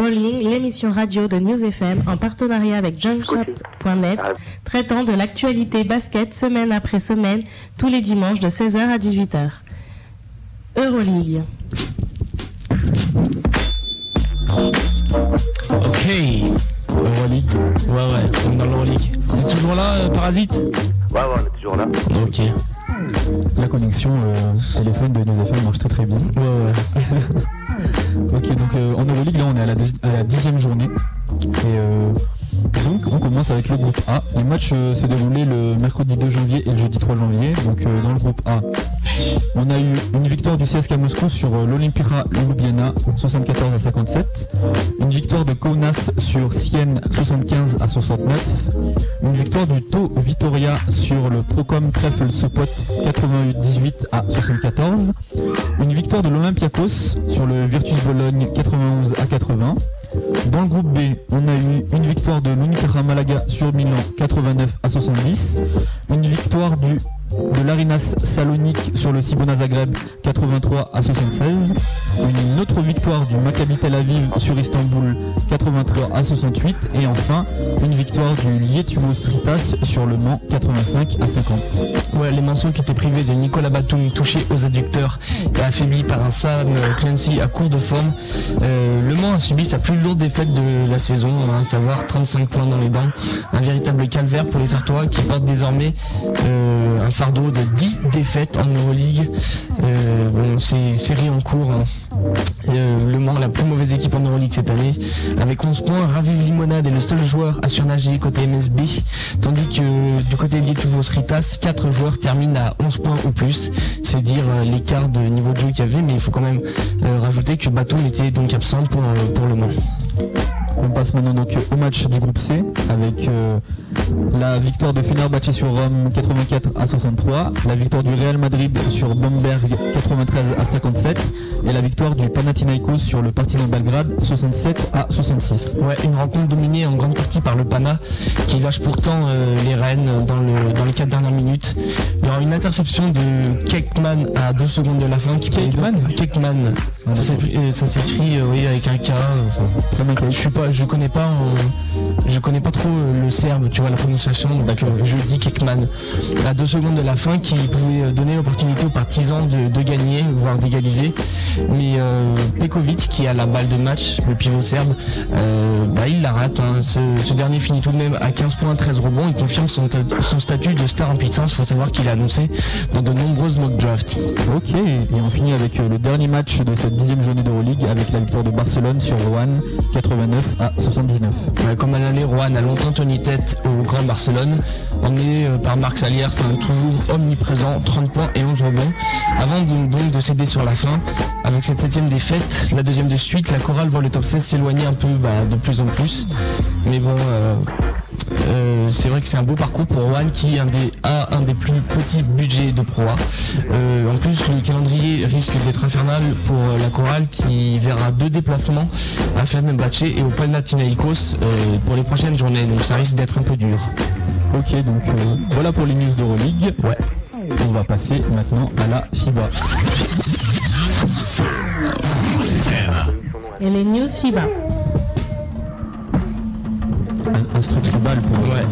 Bowling, l'émission radio de News FM en partenariat avec jumpshot.net, traitant de l'actualité basket semaine après semaine, tous les dimanches de 16h à 18h. Euroleague. Ok. Euroleague. Ouais, ouais, on est dans l'Euroleague. C'est toujours là, euh, Parasite? Ouais, ouais, on est toujours là. Ok. La connexion euh, téléphone de News FM marche très très bien. Ouais, ouais. ok, donc euh, en Euroleague, là on est à la, à la dixième journée. Et euh, donc on commence avec le groupe A. Les matchs euh, se déroulaient le mercredi 2 janvier et le jeudi 3 janvier. Donc euh, dans le groupe A, on a eu une victoire du CSK Moscou sur euh, l'Olimpira Ljubljana 74 à 57. Une victoire de Kaunas sur Sienne 75 à 69. Une victoire du Tau Vitoria sur le Procom Treffel Sopot 88-18 à 74. Une victoire de l'Olympiakos sur le Virtus Bologne 91 à 80. Dans le groupe B, on a eu une victoire de l'Unicaja Malaga sur Milan 89 à 70. Une victoire du de l'Arinas Salonique sur le Cibona Zagreb 83 à 76. Une autre victoire du Maccabi Tel Aviv sur Istanbul 83 à 68. Et enfin, une victoire du Lietuvo Stritas sur le Mans 85 à 50. Ouais, les mentions qui étaient privées de Nicolas Batum touché aux adducteurs et affaibli par un Sam Clancy à court de forme. Euh, le Mans a subi sa plus lourde défaite de la saison, hein, à savoir 35 points dans les dents. Un véritable calvaire pour les Sartois qui portent désormais euh, un de 10 défaites en Euroleague. Euh, bon, c'est série en cours. hein. Euh, le Mans, la plus mauvaise équipe en Euroleague cette année. Avec 11 points, Raviv Limonade est le seul joueur à surnager côté MSB. Tandis que du côté Lietuvo Sritas, 4 joueurs terminent à 11 points ou plus. C'est dire euh, l'écart de niveau de jeu qu'il y avait, mais il faut quand même rajouter que Batum était donc absent pour, pour le Mans. On passe maintenant donc au match du groupe C avec euh, la victoire de Fenerbahçe sur Rome 84 à 63, la victoire du Real Madrid sur Bamberg 93 à 57 et la victoire du Panathinaikos sur le Partizan Belgrade 67 à 66. Ouais, une rencontre dominée en grande partie par le Pana, qui lâche pourtant euh, les rênes dans, le, dans les 4 dernières minutes. Il y aura une interception de Kekman à 2 secondes de la fin. Qui Kekman Kekman. Ça s'écrit- euh, euh, oui, avec un K. euh, enfin, je suis pas, je connais pas, euh, je connais pas trop euh, le serbe, tu vois la prononciation. Donc euh, je dis Kekman à 2 secondes de la fin, qui pouvait donner l'opportunité aux partisans de, gagner, voire d'égaliser. Mais Pekovic, qui a la balle de match, le pivot serbe, bah, il la rate. hein. Ce, dernier finit tout de même à 15 points, 13 rebonds. Il confirme son, ta- son statut de star en puissance. Faut savoir qu'il a annoncé dans de nombreuses mock drafts. Ok, et on finit avec le dernier match de cette dixième journée d'Euroleague avec la victoire de Barcelone sur Rouen 89 à 79. Ouais, comme à l'aller, Rouen a longtemps tenu tête au Grand Barcelone, emmené euh, par Marc Saliers, un toujours omniprésent, 30 points et 11 rebonds, avant donc de céder sur la fin. Avec cette septième défaite, la deuxième de suite, la chorale voit le top 16 s'éloigner un peu bah, de plus en plus. Mais bon, euh, euh, c'est vrai que c'est un beau parcours pour Rouen qui un des, a un des plus petits budgets de Pro A. Euh, en plus, le calendrier risque d'être infernal pour euh, la chorale qui verra deux déplacements à Fenerbahçe et au Panathinaikos euh, pour les prochaines journées. Donc ça risque d'être un peu dur. Ok, donc euh, voilà pour les news d'Euroleague. Ouais. On va passer maintenant à la FIBA. Et les news FIBA. Un, street tribal pour. Ouais.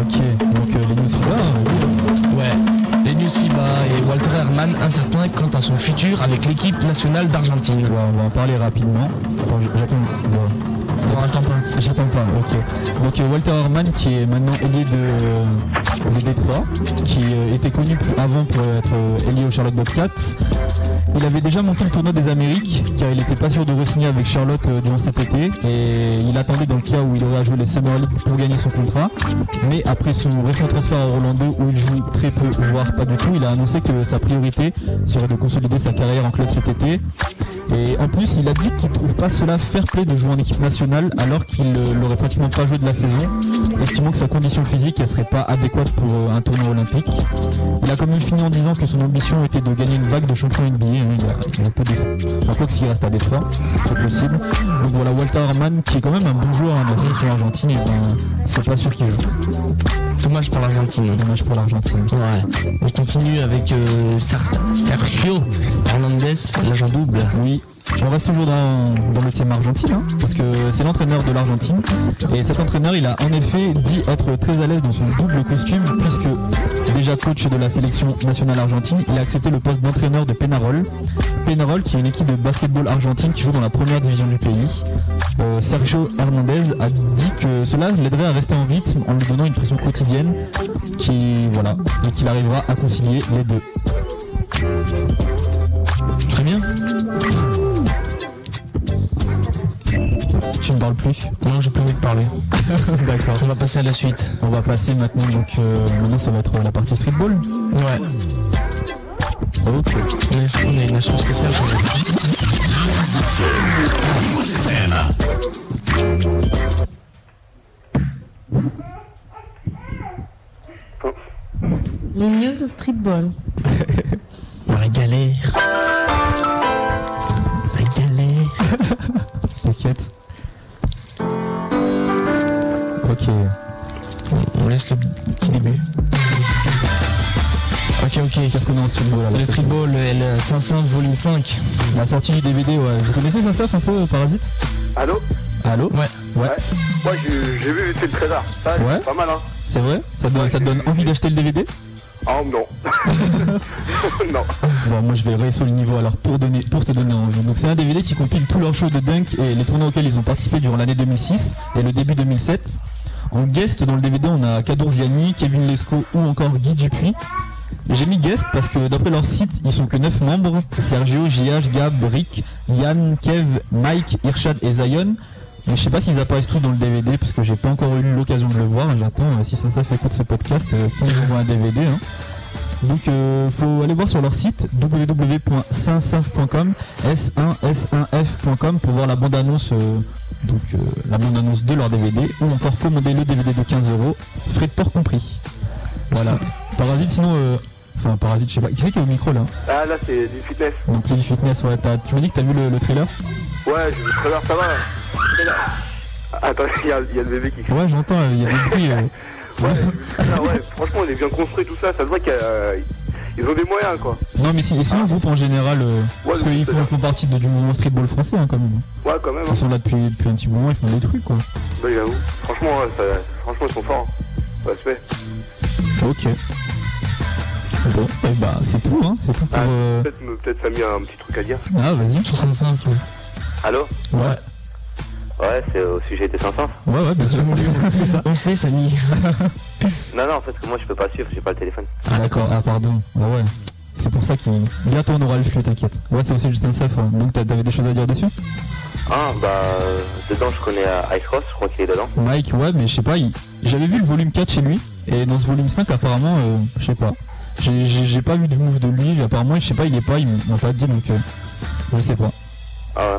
Ok, donc euh, les news FIBA, hein. Ouais. Les news FIBA et Walter Herrmann incertain quant à son futur avec l'équipe nationale d'Argentine. Ouais, on va en parler rapidement. J'attends. ouais. Non, attends pas. J'attends pas, ok. Donc euh, Walter Herrmann qui est maintenant ailier de, de Détroit, qui euh, était connu pour- avant pour être euh, ailier au Charlotte Bobcats. Il avait déjà monté le tournoi des Amériques car il n'était pas sûr de re-signer avec Charlotte euh, durant cet été et il attendait dans le cas où il aurait à jouer les Summer pour gagner son contrat. Mais après son récent transfert à Orlando où il joue très peu, voire pas du tout, il a annoncé que sa priorité serait de consolider sa carrière en club cet été. Et en plus, il a dit qu'il trouve pas cela fair play de jouer en équipe nationale alors qu'il euh, n'aurait pratiquement pas joué de la saison, estimant que sa condition physique elle serait pas adéquate pour euh, un tournoi olympique. Il a quand même fini en disant que son ambition était de gagner une vague de champion NBA. Il, il a. Enfin, quoi que s'il reste à Détroit, c'est possible. Donc voilà, Walter Herrmann, qui est quand même un bon joueur hein, de la sélection argentine, et ben, c'est pas sûr qu'il joue. Dommage pour l'Argentine. Dommage pour l'Argentine. Ouais. On continue avec euh, Ser- Sergio Hernandez, l'agent double. Oui, on reste toujours dans, dans le thème Argentine, hein, parce que c'est l'entraîneur de l'Argentine. Et cet entraîneur, il a en effet dit être très à l'aise dans son double costume, puisque déjà coach de la sélection nationale argentine, il a accepté le poste d'entraîneur de Penarol. Penarol, qui est une équipe de basketball argentine qui joue dans la première division du pays. Euh, Sergio Hernandez a dit que cela l'aiderait à rester en rythme en lui donnant une pression quotidienne, qui voilà, et qu'il arrivera à concilier les deux. Très bien. Tu ne parles plus? Non, j'ai plus envie de parler. D'accord. On va passer à la suite. On va passer maintenant donc euh, maintenant ça va être la partie streetball. Ouais. Ok. On a, on a une nation spéciale. Les news streetball. La galère. La galère. T'inquiète. Ok. On, on laisse le petit début. Ok, ok. Qu'est-ce qu'on a en streetball alors Le streetball, L 500 volume 5. La sortie du DVD, ouais. Vous connaissez ça, ça un peu, Parasite Allô Allô Ouais. Ouais. Moi j'ai j'ai vu fait le trésor. Ça, c'est Ouais. pas mal hein. C'est vrai? Ça te, donne, ça te donne envie d'acheter le DVD Oh non. non. Bon, moi je vais réussir le niveau alors pour, donner, pour te donner envie. Donc c'est un DVD qui compile tous leurs shows de dunk et les tournois auxquels ils ont participé durant l'année 2006 et le début 2007. En guest dans le DVD, on a Kadour Ziani, Kevin Lescaut ou encore Guy Dupuis. J'ai mis guest parce que d'après leur site, ils sont que 9 membres. Sergio, JH, Gab, Rick, Yann, Kev, Mike, Irshad et Zion. Mais je sais pas s'ils apparaissent tous dans le DVD parce que j'ai pas encore eu l'occasion de le voir. J'attends euh, si ça, ça fait écoute ce podcast, euh, qu'ils envoient un DVD. hein. Donc euh, faut aller voir sur leur site www.sansaf.com s1s1f.com pour voir la bande annonce donc euh, la bande annonce de leur DVD ou encore commander le DVD de 15 euros frais de port compris. Voilà. Parasite sinon euh, enfin Parasite je sais pas qui c'est qui est au micro là Ah là c'est du fitness. Donc Lily Fitness ouais t'as- tu m'as dit que t'as vu le, le trailer Ouais, j'ai vu le trailer, ça va. Attends, il y, a il y a le bébé qui. Ouais j'entends euh, il y a des bruits euh, Ouais, le trailer, ouais, franchement il est bien construit tout ça, ça se voit qu'ils ont des moyens quoi. Non mais si- et sinon le groupe en général euh, parce le qu'ils font, font partie de- du mouvement streetball français hein, quand même. Ouais quand même. hein. Ils sont là depuis, depuis un petit moment, ils font des trucs quoi. Bah j'avoue. Franchement, ouais, ça, franchement ils sont forts. hein. Respect. Ok. Bon, et bah c'est tout, hein. C'est tout pour. Ah, euh, Peut-être me- peut-être Samy a un petit truc à dire. Ah, vas-y. 65, ouais. Allô? Ouais. Ouais, c'est au sujet des 500. Ouais, ouais, bien sûr. c'est ça. On sait, Samy. Non, non, en fait, que moi je peux pas suivre, j'ai pas le téléphone. Ah, d'accord. Ah, pardon. Ah, ouais. C'est pour ça qu'il. Bientôt on aura le flux, t'inquiète. Ouais, c'est aussi Justin Saf. hein. Donc t'avais des choses à dire dessus? Ah, bah, euh, dedans je connais euh, Ice Cross, je crois qu'il est dedans. Mike, ouais, mais je sais pas. il- J'avais vu le volume 4 chez lui. Et dans ce volume 5, apparemment, euh, je sais pas. J'ai- pas vu de move de lui. Apparemment, je sais pas, il est pas. Il m'a pas dit donc. euh, Je sais pas. Ah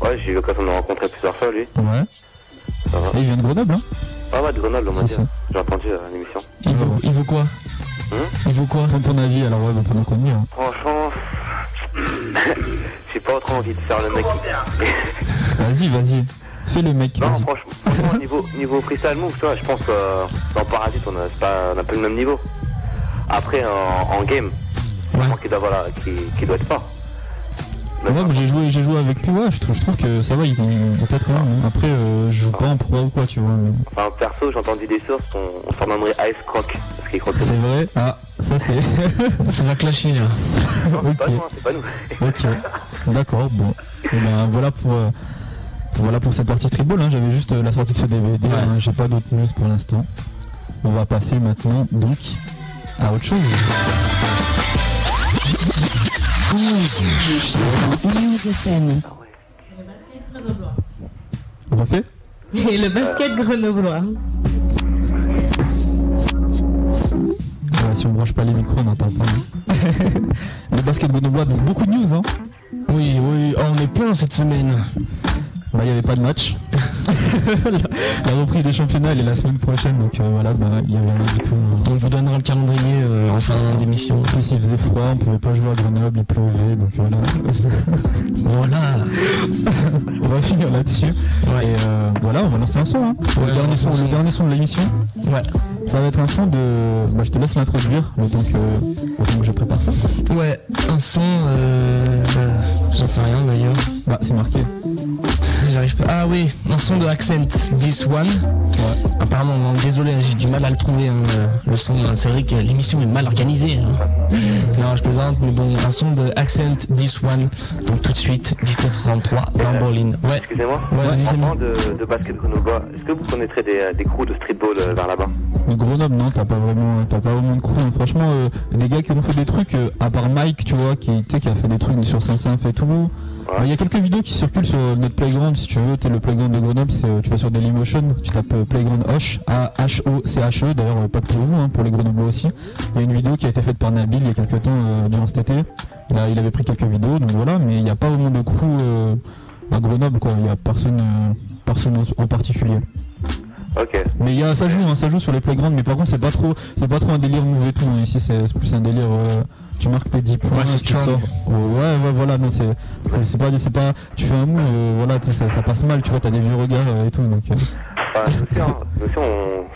ouais. Ouais, j'ai eu l'occasion de rencontrer plusieurs fois lui. Ouais. Ça va. Et il vient de Grenoble, hein Ah ouais, de Grenoble, on m'a dit. J'ai entendu euh, l'émission. Il vaut, il vaut quoi? Il vaut quoi? Donne ton avis, alors ouais, bah, pendant qu'on y hein. Franchement, j'ai pas trop envie de faire le mec. Vas-y, vas-y. Fais le mec, Non, franchement, franchement, niveau, niveau freestyle move, tu vois, je pense que euh, dans Parasite, on a, c'est pas, on a pas le même niveau. Après, en, en game, je pense qu'il doit, voilà, doit être fort. Ouais, mais j'ai joué, j'ai joué avec lui, ouais, je trouve, je trouve que ça va, il, il est peut-être quand même. hein. Après, euh, je joue pas en pro ou quoi, tu vois. mais- Enfin, perso, j'ai entendu des sources, on, on surnommerait Ice Croc, parce qu'il croque C'est vrai Ah, ça c'est. ça va clasher là. C'est pas ok. nous, hein, c'est pas nous. Ok. D'accord, bon. Et ben voilà pour. euh, voilà pour cette partie streetball, hein. j'avais juste euh, la sortie de ce DVD, hein. j'ai pas d'autres news pour l'instant. On va passer maintenant donc à autre chose. News FM. On refait Et le basket grenoblois. Ouais, Si on branche pas les micros, on n'entend pas. hein. le basket grenoblois, donc beaucoup de news, hein Oui, oui, oh, on est plein cette semaine. Bah, il n'y avait pas de match. la, la reprise des championnats elle est la semaine prochaine, donc euh, voilà, bah, il y avait rien du tout. On vous donnera le calendrier euh, en fin d'émission. En plus, il faisait froid, on pouvait pas jouer à Grenoble, il pleuvait, donc voilà. voilà. on va finir là-dessus. Et euh, voilà, on va lancer un son. Hein. Ouais, le, dernier son lancer le un dernier son de l'émission. Ouais. Ça va être un son de. Bah, je te laisse l'introduire, le temps que, je prépare ça. Ouais, un son. Euh, J'en sais rien d'ailleurs. Bah, c'est marqué. J'arrive pas. Ah oui, un son de Accent This One. Apparemment, bon, désolé, j'ai du mal à le trouver. hein, le, le son, c'est vrai que l'émission est mal organisée. hein. Non, je plaisante, mais bon, un son de Accent This One. Donc tout de suite, 17h33 dans Berlin. Ouais. Excusez-moi, Ouais, en de, de basket grenoblois, est-ce que vous connaîtrez des, des crews de streetball euh, vers là-bas? Le Grenoble, non, t'as pas vraiment, t'as pas vraiment de crew. hein. Franchement, euh, des gars qui ont fait des trucs, euh, à part Mike, tu vois, qui, qui a fait des trucs sur Saint-Saint et tout. Il y a quelques vidéos qui circulent sur notre playground, si tu veux. T'es le playground de Grenoble, c'est, euh, tu vas sur Dailymotion, tu tapes euh, playground Hoche, A-H-O-C-H-E. D'ailleurs, euh, pas que pour vous, hein, pour les Grenoblois aussi. Il y a une vidéo qui a été faite par Nabil il y a quelques temps, euh, durant cet été. Il, a, il avait pris quelques vidéos, donc voilà, mais il n'y a pas vraiment de crew euh, à Grenoble, quoi. Il y a personne, euh, personne en- particulier. Ok. Mais il y a, ça joue, hein, ça joue sur les playgrounds, mais par contre c'est pas trop, c'est pas trop un délire et tout. hein. Ici c'est plus un délire. Tu marques tes 10 points, Ouais, tu strong. sors. Oh, ouais, ouais, voilà, non, c'est, c'est- pas, c'est pas, tu fais un move, euh, voilà, ça, ça passe mal, tu vois, t'as des vieux regards euh, et tout, donc. euh, Enfin, nous aussi, hein,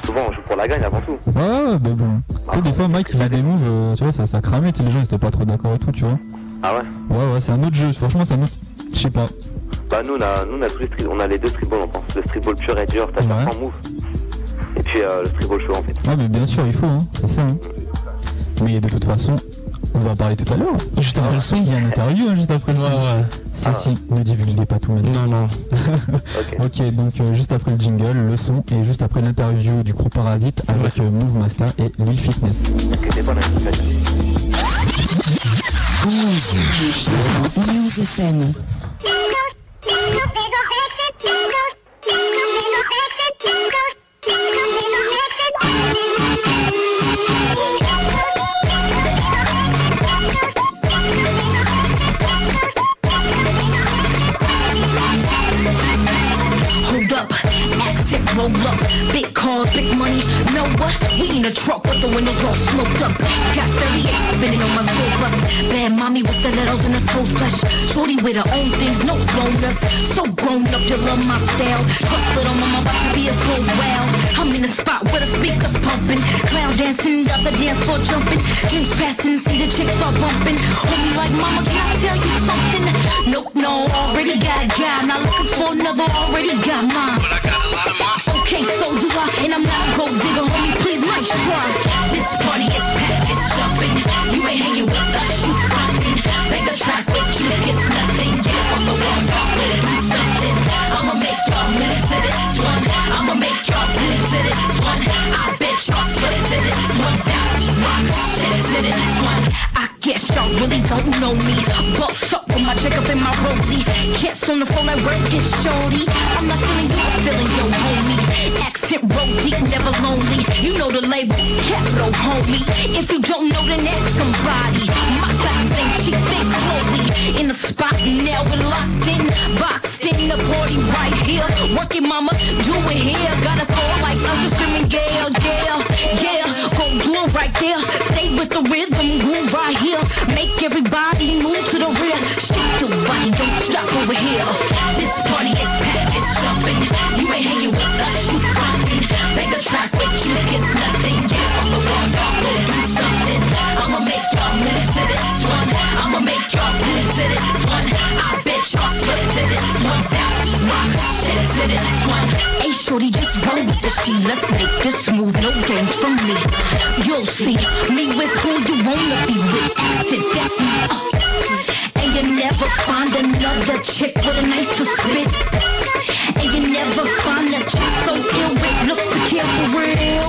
on, souvent on joue pour la gagne avant tout. Ouais, ouais, mais bon. Tu sais, des fois, Mike, il faisait des moves, euh, tu vois, ça, ça cramait, les gens ils étaient pas trop d'accord et tout, tu vois. Ah ouais? Ouais, ouais, c'est un autre jeu, franchement, c'est un autre, je sais pas. Bah nous on a, nous, on a tous les street- on a les deux streetballs on pense. Le streetball pur et dur, c'est-à-dire Ouais. sans move. Et puis euh, le streetball chaud en fait. Ah, mais bien sûr, il faut, hein, c'est ça, hein. Mais de toute façon, on va en parler tout à l'heure. Juste après le son, il y a une interview, hein, juste après le son. Si, si, ne divulguez pas tout maintenant. Non, non. ok, donc euh, juste après le jingle, le son, et juste après l'interview du groupe Parasite avec euh, Move Master et Lil Fitness. News FM. Accent roll up. Big cars, big money. Know what? We in a truck with the windows all smoked up. Got 38 spinning on my tour bus. Bad mommy with the letters and a toe flesh. Shorty with her own things, no bonus. So grown up, you love my style. Trust little mama about to be a full wow. I'm in a spot where the speakers pumping. Clown dancing, got the dance floor jumping. Drinks passing, see the chicks all bumping. Homie like mama, can I tell you something? Nope, no, already got a guy. Not looking for another, already got mine. Okay, so do I, and I'm not a gold digger, homie. Please, nice try. This party is packed, it's jumping. You ain't hanging with us, you frontin'. Make a track with you, it's nothing. Get on the wall, y'all do something. I'ma make y'all move to this one. I'ma make y'all move to this one. I bet y'all sweat to this one. Bounce, rock, shit to this one. I guess y'all really don't know me. Boss up with my check up in my rollie. Kiss on the phone at work get shorty. I'm not feeling you, I'm feeling your homie. Accent roll deep, never lonely. You know the label, capital homie. If you don't know, then ask somebody. My class ain't cheap, think Chloe. In the spot, now we're locked in. Boxed in the party right here. Working mama, do it here. Got us all like us just screaming, yeah, yeah, yeah. Go do it right there. Stay with the rhythm, groove right here. Make everybody move to the rear. Shake your body, don't stop over here. This party is packed, it's jumping. You ain't hanging with us, you frontin'. Make a track with you, it's nothing. Get on the wall, y'all go do something. I'ma make y'all move to this one. I'ma make y'all move to this Hey, shorty, just roll with the she. Let's make this move, no games from me. You'll see me with who you wanna be with. Accent, that's me. And you never find another chick with a nicer spit. And you never find a chick so ill with looks to kill for real.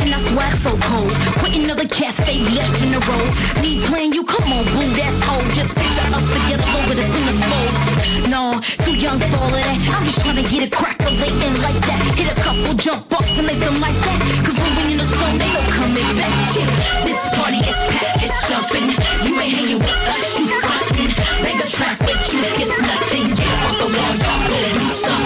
And that's why it's so cold. Quitting other cats, they left in the road. Me playing you, come on, boo, that's old. Just picture us together over the centerfold. No, too young for all of that. I'm just trying to get a crack it crackling like that. Hit a couple jump ups and lay some like that. Cause when we in the zone, they don't coming back. Chill. This party is packed, it's jumping. You ain't hanging with us, you frontin'. Make a track with you, it's nothing. Get off the wall, y'all go do something.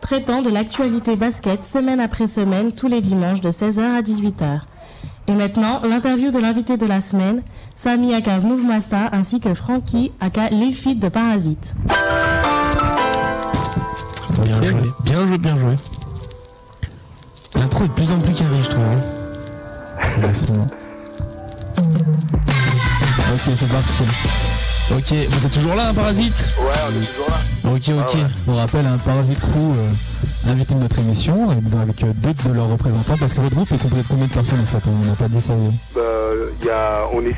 traitant de l'actualité basket semaine après semaine tous les dimanches de 16h à 18h. Et maintenant, l'interview de l'invité de la semaine, Sami aka Move Master ainsi que Frankie aka Lil Fit de Parasite. Bien joué, bien joué, bien joué. L'intro est de plus en plus carré, je trouve. hein. Ok, c'est parti. Ok, vous êtes toujours là, hein, Parasite Ouais, on est toujours là. Ok, ok. On rappelle un Parasite Crew euh, invité de notre émission avec, euh, deux de leurs représentants parce que votre groupe est composé de combien de personnes en fait? On n'a pas dit ça. Bah, y a, on est 6.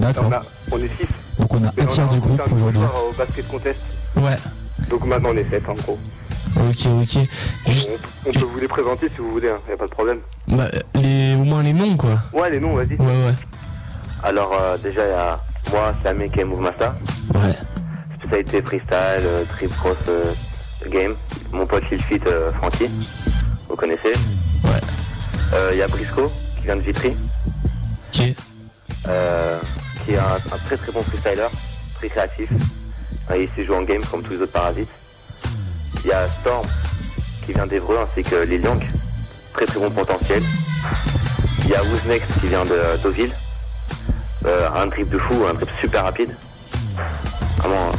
D'accord. On, est 6. Donc on a un tiers du groupe aujourd'hui. au basket contest. Ouais. Donc maintenant on est 7 en gros. Ok, ok. Juste, On peut vous les présenter si vous voulez, hein, y a pas de problème. bah, les, au moins les noms, quoi. Ouais, les noms, vas-y. Ouais, ouais. Alors euh, déjà il y a moi, Sami qui est Move Master. Ouais. Spécialité freestyle, euh, trip cross euh, game. Mon pote Lil Fit euh, Frankie, vous connaissez. Ouais. Il y a Brisco qui vient de Vitry. Euh, qui est un, un très très bon freestyler, très créatif. Il sait jouer en game comme tous les autres parasites. Il y a Storm qui vient d'Evreux ainsi que Lil Young, très très bon potentiel. Il y a Wooznex qui vient de Deauville. Euh, un drip de fou, un drip super rapide. Vraiment.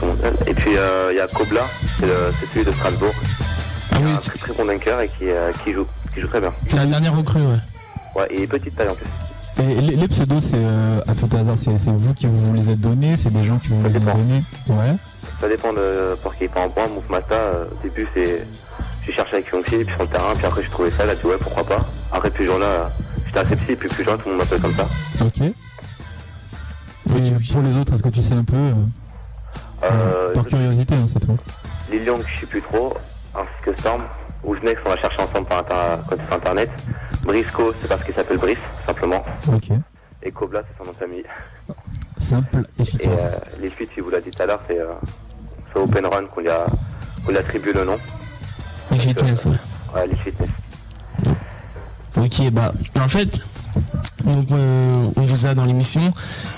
dire Et puis euh, il y a Kobla, c'est celui de Strasbourg. Ah oui, un très très bon dunker et qui, euh, qui joue, qui joue très bien. C'est la dernière recrue, ouais. Ouais, et petite taille en plus. Et les, les pseudos, c'est euh, à tout hasard, c'est vous qui vous les êtes donnés, c'est des gens qui vous les ont donnés. Ouais. Ça dépend de pour qui. Par exemple, Masta, euh, au début, c'est. J'ai cherché avec Yongfi, puis sur le terrain, puis après, j'ai trouvé ça, là, dit ouais, pourquoi pas. Après, plus jour là, j'étais assez petit, puis plus jour tout le monde m'appelle comme ça. Ok. Et pour les autres, est-ce que tu sais un peu euh, Euh, Par curiosité, hein, c'est tout. Lil Young, je sais plus trop, ainsi que Storm. Ouznex, on va chercher ensemble par inter- côté sur internet. Brisco, c'est parce qu'il s'appelle Brice, simplement. Ok. Et Kobla, c'est son nom de famille. Simple, Et efficace. euh, les suites, si vous l'a dit tout à l'heure, c'est euh, c'est Open Run qu'on lui, a, qu'on lui attribue le nom. Les fitness, ouais. Ouais, les fitness. Ok, bah, en fait, donc, euh, on vous a dans l'émission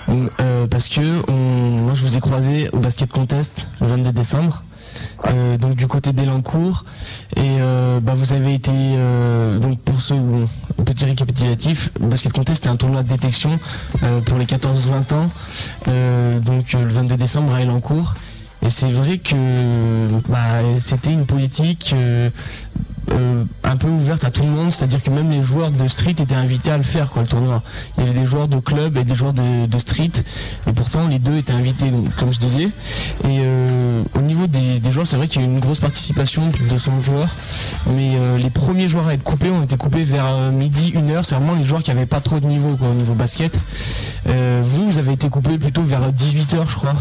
euh, parce que moi je vous ai croisé au basket contest le 22 décembre. euh, donc du côté d'Elancourt et bah, vous avez été donc pour ce petit récapitulatif basket contest c'était un tournoi de détection pour les 14-20 ans donc le 22 décembre à Elancourt et c'est vrai que bah, c'était une politique euh, un peu ouverte à tout le monde, c'est-à-dire que même les joueurs de street étaient invités à le faire, quoi, le tournoi. Il y avait des joueurs de club et des joueurs de, street, et pourtant les deux étaient invités, donc, comme je disais. Et euh, au niveau des, joueurs, c'est vrai qu'il y a eu une grosse participation, de 200 joueurs, mais euh, les premiers joueurs à être coupés ont été coupés vers midi, 1 heure, c'est vraiment les joueurs qui n'avaient pas trop de niveau, quoi, au niveau basket. Vous, vous avez été coupés plutôt vers 18 heures, je crois.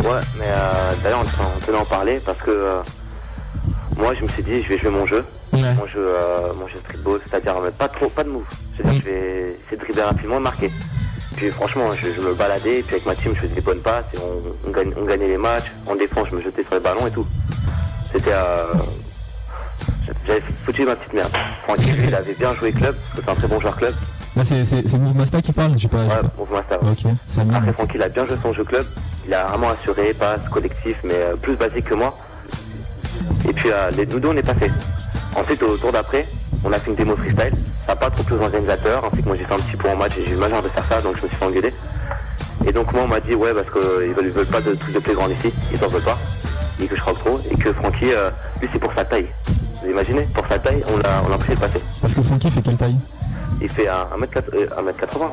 Ouais, mais d'ailleurs, on, à en parler parce que moi, je me suis dit, je vais jouer mon jeu. Ouais. Mon jeu, euh, mon jeu streetball, c'est-à-dire euh, pas trop, pas de move. C'est-à-dire que je vais essayer de dribbler rapidement et marquer. Puis franchement, je, je me baladais, puis avec ma team, je faisais des bonnes passes, et on, on, gagne- on gagnait les matchs. En défense, je me jetais sur les ballons et tout. C'était... Euh, j'avais foutu ma petite merde. Francky, lui, il avait bien joué club, parce que c'est un très bon joueur club. Là, c'est Move Masta qui parle, j'ai pas. Ouais, Move Master. Ok, ça Après, Francky, il a bien joué son jeu club. Il a vraiment assuré, passe, collectif, mais euh, plus basique que moi. Et puis, euh, les deux, on est passé. Ensuite, au tour d'après, on a fait une démo freestyle. Ça n'a pas trop plu aux organisateurs. Ensuite, moi, j'ai fait un petit point en match et j'ai eu mal de faire ça, donc je me suis fait engueuler. Et donc, moi, on m'a dit, ouais, parce qu'ils veulent, ils veulent pas de trucs de playground ici. Ils en veulent pas. Et que je crois trop. Et que Francky, euh, lui, c'est pour sa taille. Vous imaginez? Pour sa taille, on l'a on l'a empêché de passer. Parce que Frankie fait quelle taille? Il fait 1m80. Euh, 1m80.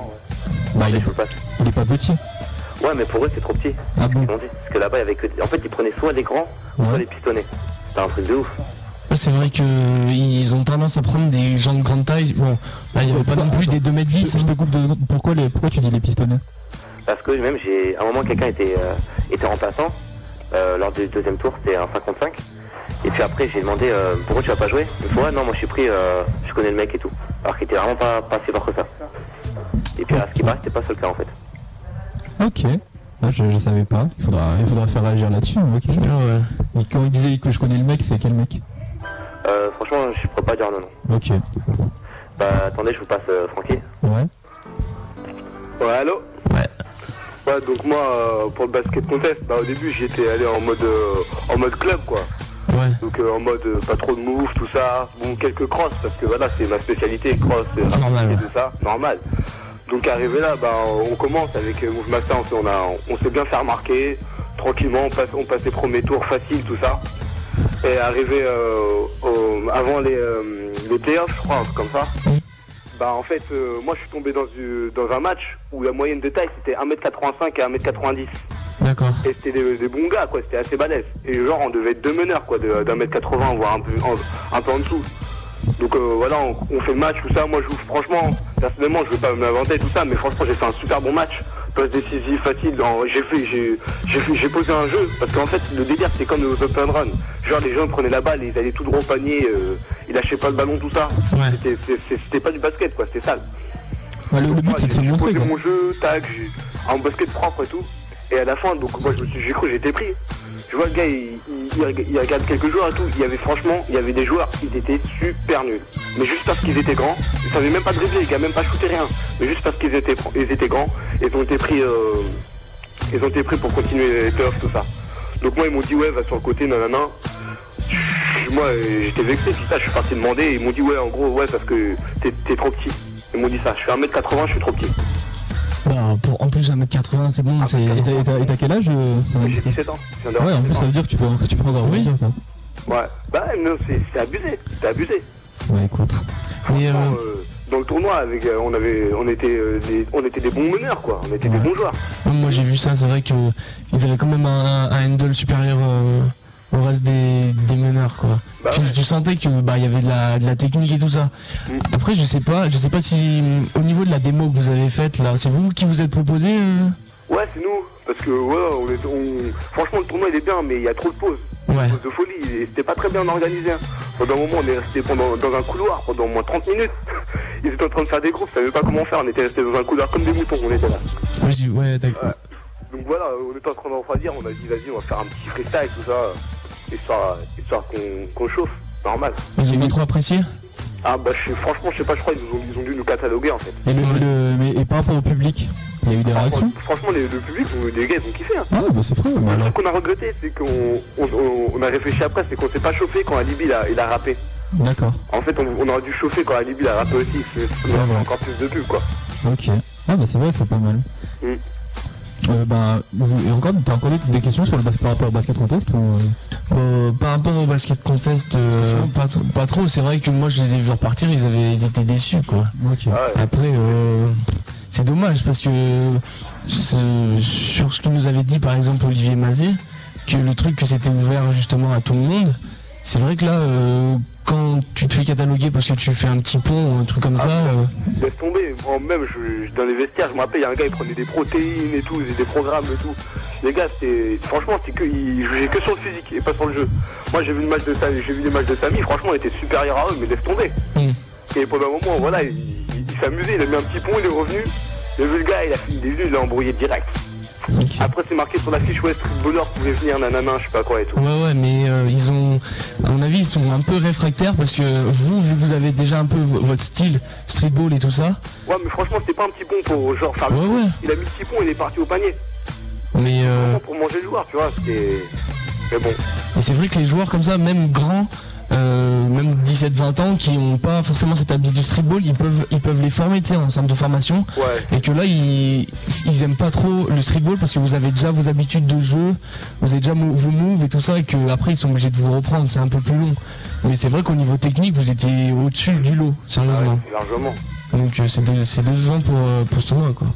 Bah, il est, il est pas petit. Ouais, mais pour eux, c'est trop petit. Ah bon. Parce que là-bas, il y avait que. En fait, ils prenaient soit les grands, soit les pistonnés. C'était un truc de ouf. C'est vrai que euh, ils ont tendance à prendre des gens de grande taille. Bon, là il n'y avait pas non plus des 2m10. Je te coupe deux secondes. Pourquoi, les, pourquoi tu dis les pistonnets Parce que même, j'ai. À un moment, quelqu'un était, euh, était remplaçant. euh, lors du deuxième tour, c'était un 55. Et puis après, j'ai demandé euh, pourquoi tu vas pas jouer? Il me non, moi je suis pris, euh, je connais le mec et tout. Alors qu'il était vraiment pas, pas si fort que ça. Et puis à ce qui paraît, c'était pas seul cas en fait. Ok. Là, je, je savais pas. Il faudra, il faudra faire réagir là-dessus. Ok. Ah Et quand il disait que je connais le mec, c'est quel mec Euh, franchement, je pourrais pas dire non. Ok. Bah attendez, je vous passe euh, Francky. Ouais. Ouais, allô Ouais. Ouais, donc moi, euh, pour le basket contest, bah, au début, j'y étais allé en mode, euh, en mode club, quoi. Ouais. Donc euh, en mode euh, pas trop de moves, tout ça. Bon, quelques crosses, parce que voilà, c'est ma spécialité, cross, Ah, normal, et ouais. tout ça, normal. Donc arrivé là, bah, on commence avec euh, Move Master, on, a, on s'est bien fait remarquer, tranquillement, on passe, on passe les premiers tours faciles, tout ça. Et arrivé euh, au- avant les, euh, les playoffs, je crois, un truc comme ça. Bah en fait, euh, moi je suis tombé dans, du- dans un match où la moyenne de taille c'était 1m85 et 1m90. D'accord. Et c'était des, des bons gars, quoi, c'était assez balèze. Et genre, on devait être deux meneurs, quoi, d'un mètre 80, voire un peu en, un peu en dessous. Donc euh, voilà, on, on fait le match, tout ça. Moi, je joue franchement, personnellement, je veux pas m'inventer tout ça, mais franchement, j'ai fait un super bon match. Passe décisive, facile. J'ai fait, j'ai, j'ai j'ai posé un jeu, parce qu'en fait, le délire, c'était comme aux open run. Genre, les gens prenaient la balle, ils allaient tout droit au panier, euh, ils lâchaient pas le ballon, tout ça. C'était, c'est- c'est- c'était pas du basket, quoi, c'était sale. Ouais, le, le but, c'est de se J'ai montrer. posé quoi. mon jeu, tac, j'ai un basket propre et tout. Et à la fin, donc moi je me suis, j'ai cru j'étais pris. Tu vois le gars, il, il- il reg- il regarde quelques joueurs et tout. Il y avait franchement, il y avait des joueurs, ils étaient super nuls. Mais juste parce qu'ils étaient grands, ils savaient même pas dribbler, les gars, même pas shooter rien. Mais juste parce qu'ils étaient, ils étaient grands, ils ont été pris, euh, ils ont été pris pour continuer les playoffs, tout ça. Donc moi ils m'ont dit ouais, va sur le côté, nanana. Moi j'étais vexé, ça, je suis parti demander. Ils m'ont dit ouais, en gros ouais parce que t'es, t'es trop petit. Ils m'ont dit ça. Je fais 1m80, je suis trop petit. Non, pour, en plus 1m80, c'est bon. c'est... Et t'as- quel âge euh, c'est J'ai 17 ans. Je viens d'avoir Ouais, en plus, 17 ça veut dire que tu peux, tu peux encore Oui. Ouais, bah non, c'est abusé, c'est abusé. Ouais, écoute. Mais, euh, euh, dans le tournoi, avec, euh, on avait, on était, euh, des, on était des bons meneurs, quoi. On était des bons joueurs. Moi j'ai vu ça, c'est vrai que ils avaient quand même un, un handle supérieur euh, au reste des, des meneurs quoi. Bah tu, ouais. tu sentais que bah il y avait de la, de la technique et tout ça. Mm. Après je sais pas, je sais pas si au niveau de la démo que vous avez faite là, c'est vous qui vous êtes proposé euh Ouais, c'est nous, parce que ouais, on est, on... franchement, le tournoi il est bien, mais il y a trop de pauses. Ouais. De folie, et c'était pas très bien organisé. hein. Pendant un moment, on est resté pendant, dans un couloir pendant au moins 30 minutes. Ils étaient en train de faire des groupes, ils savaient pas comment faire. On était resté dans un couloir comme des moutons, on était là. Ouais, ouais. Donc voilà, on était en train d'en on a dit vas-y, on va faire un petit freestyle, tout ça, histoire, histoire qu'on chauffe, normal. Ils ont pas trop apprécié Ah bah je franchement, je sais pas, je crois qu'ils ont, ils ont dû nous cataloguer en fait. Et, le, le- mais, et par rapport au public, il y a eu des réactions Franchement, les, le public, les gars, ils ont kiffé. Hein. Ah, bah c'est frais. Le bah truc qu'on a regretté, c'est qu'on on, a réfléchi après, c'est qu'on s'est pas chauffé quand Alibi il a, il a rappé. D'accord. En fait, on, on aurait dû chauffer quand Alibi il a rappé aussi, c'est encore plus de pub quoi. Ok. Ah, bah c'est vrai, c'est pas mal. Mm. Euh, bah, vous, et encore, t'as encore des- questions sur le bas- par rapport au basket contest ou, euh, Euh, par rapport au basket contest, euh, pas, tr- pas trop. C'est vrai que moi je les ai vus repartir, ils avaient, ils étaient déçus quoi. Ok. Après, euh, c'est dommage parce que ce- sur ce que nous avait dit par exemple Olivier Mazet, que le truc que c'était ouvert justement à tout le monde, c'est vrai que là, euh, quand tu te fais cataloguer parce que tu fais un petit pont ou un truc comme ça, euh, Laisse tomber, moi-même, je, je- dans les vestiaires, je me rappelle, il y a un gars, il prenait des protéines et tout, des programmes et tout. Les gars, c'était, franchement, c'est que, il jouait que sur le physique et pas sur le jeu. Moi, j'ai vu le match de Samy, j'ai vu les matchs de Samy, franchement, il était supérieur à eux, mais laisse tomber. Mm. Et pendant un moment, voilà, il, il- il s'amusait, il a mis un petit pont, il est revenu. Le gars, il, a, est venu, il l'a embrouillé direct. Après, c'est marqué sur la fiche, ouais, Street Baller pouvait venir, nanana, je sais pas quoi et tout. ouais ouais, mais euh, ils ont, à mon avis, ils sont un peu réfractaires parce que vous, vu que vous avez déjà un peu vo- votre style streetball et tout ça, Ouais, mais franchement, c'était pas un petit pont pour, genre, faire Ouais, ouais. Il a mis le petit pont, il est parti au panier. mais euh, pour manger le joueur, tu vois, c'était. Mais bon. Et c'est vrai que les joueurs comme ça, même grands, euh, même 17-20 ans, qui n'ont pas forcément cette habitude du streetball, ils peuvent, ils peuvent les former en centre de formation. Ouais. Et que là, ils, ils aiment pas trop le streetball parce que vous avez déjà vos habitudes de jeu, vous avez déjà vos moves et tout ça, et que après ils sont obligés de vous reprendre, c'est un peu plus long. Mais c'est vrai qu'au niveau technique, vous étiez au-dessus du lot, sérieusement. Largement. Donc euh, c'est c'est décevant pour, euh, pour ce tournoi, quoi.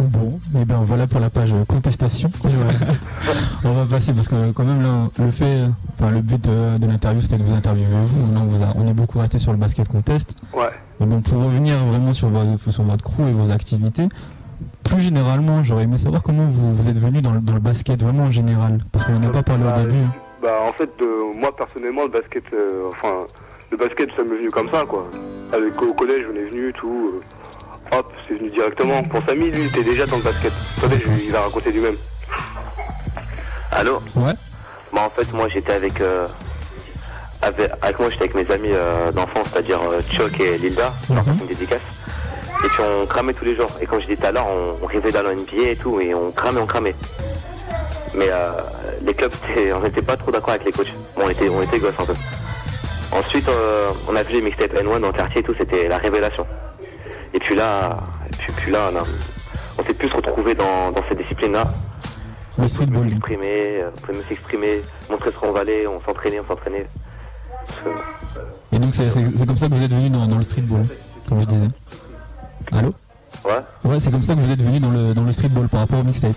Bon, et bien voilà pour la page contestation. on va passer parce que quand même là, le fait, enfin le but de l'interview c'était de vous interviewer vous. Maintenant, on, vous a- on est beaucoup resté sur le basket contest. Ouais. Mais bon, pour revenir vraiment sur votre, sur votre crew et vos activités, plus généralement, j'aurais aimé savoir comment vous, vous êtes venu dans le, dans le basket vraiment en général, parce qu'on n'en a pas parlé Bah, au début. Bah en fait euh, moi personnellement le basket euh, enfin le basket ça m'est venu comme ça quoi. Avec au collège on est venu tout euh, hop c'est venu directement. Pour Samy lui il était déjà dans le basket. Attendez je- il va raconter lui-même. Allô Ouais. Bah en fait moi j'étais avec, euh, avec avec moi j'étais avec mes amis euh, d'enfance, c'est-à-dire euh, Chuck et Linda, leur passe une dédicace. Et puis on cramait tous les jours. Et comme je disais tout à l'heure, on, rêvait d'aller en NBA et tout, et on cramait, on cramait. Mais euh, les clubs, on n'était pas trop d'accord avec les coachs. Bon, on était, on était gosses un peu. Ensuite, on a vu les mixtapes N1 dans le quartier et tout, c'était la révélation. Et puis là, et puis, puis là, on, a- on s'est plus retrouvé dans, dans cette discipline-là. Le streetball. S'exprimer, euh, on pouvait mieux s'exprimer, montrer ce qu'on valait, on s'entraînait, on s'entraînait. Et donc c'est comme ça que vous êtes venu dans, dans le streetball, comme je disais. Allô? Ouais. Ouais, c'est comme ça que vous êtes venu dans le, dans le streetball par rapport au mixtape.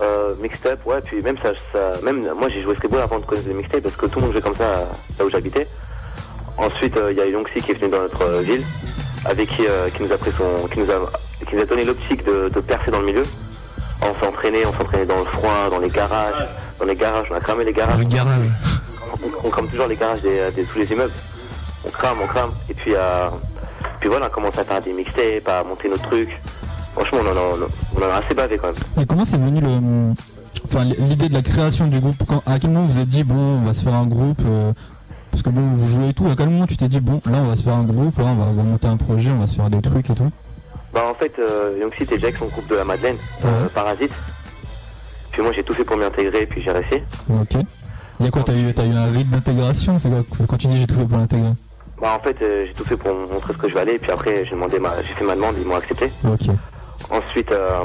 Euh, mixtape, ouais, puis même ça, ça même moi j'ai joué streetball avant de connaître les mixtapes parce que tout le monde jouait comme ça là où j'habitais. Ensuite, euh, il y a Yongsi qui est venu dans notre euh, ville, avec qui, euh, qui nous a pris son, qui nous a, qui nous a donné l'optique de, de percer dans le milieu. On s'entraînait, on s'entraînait dans le froid, dans les garages, dans les garages, on a cramé les garages. On, on crame toujours les garages des, des- tous les immeubles. On crame, on crame, et puis, euh, puis voilà, on commence à faire des mixtapes, à monter nos trucs. Franchement, on en a, on en a assez bavé quand même. Et comment c'est venu le, enfin l'idée de la création du groupe? Quand, À quel moment vous vous êtes dit bon, on va se faire un groupe euh, Parce que bon, vous jouez et tout. À quel moment tu t'es dit bon, là on va se faire un groupe, là, on, va, on va monter un projet, on va se faire des trucs et tout Bah en fait, euh, Yongsi était déjà avec son groupe de la Madeleine, euh, Parasite. Puis moi j'ai tout fait pour m'y intégrer, puis j'ai réussi. Ok. Il y a quoi T'as eu, un rythme d'intégration C'est quoi Quand tu dis j'ai tout fait pour l'intégrer Bah en fait euh, j'ai tout fait pour montrer ce que je valais, et puis après j'ai demandé ma, j'ai fait ma demande, ils m'ont accepté. Ok. Ensuite, euh,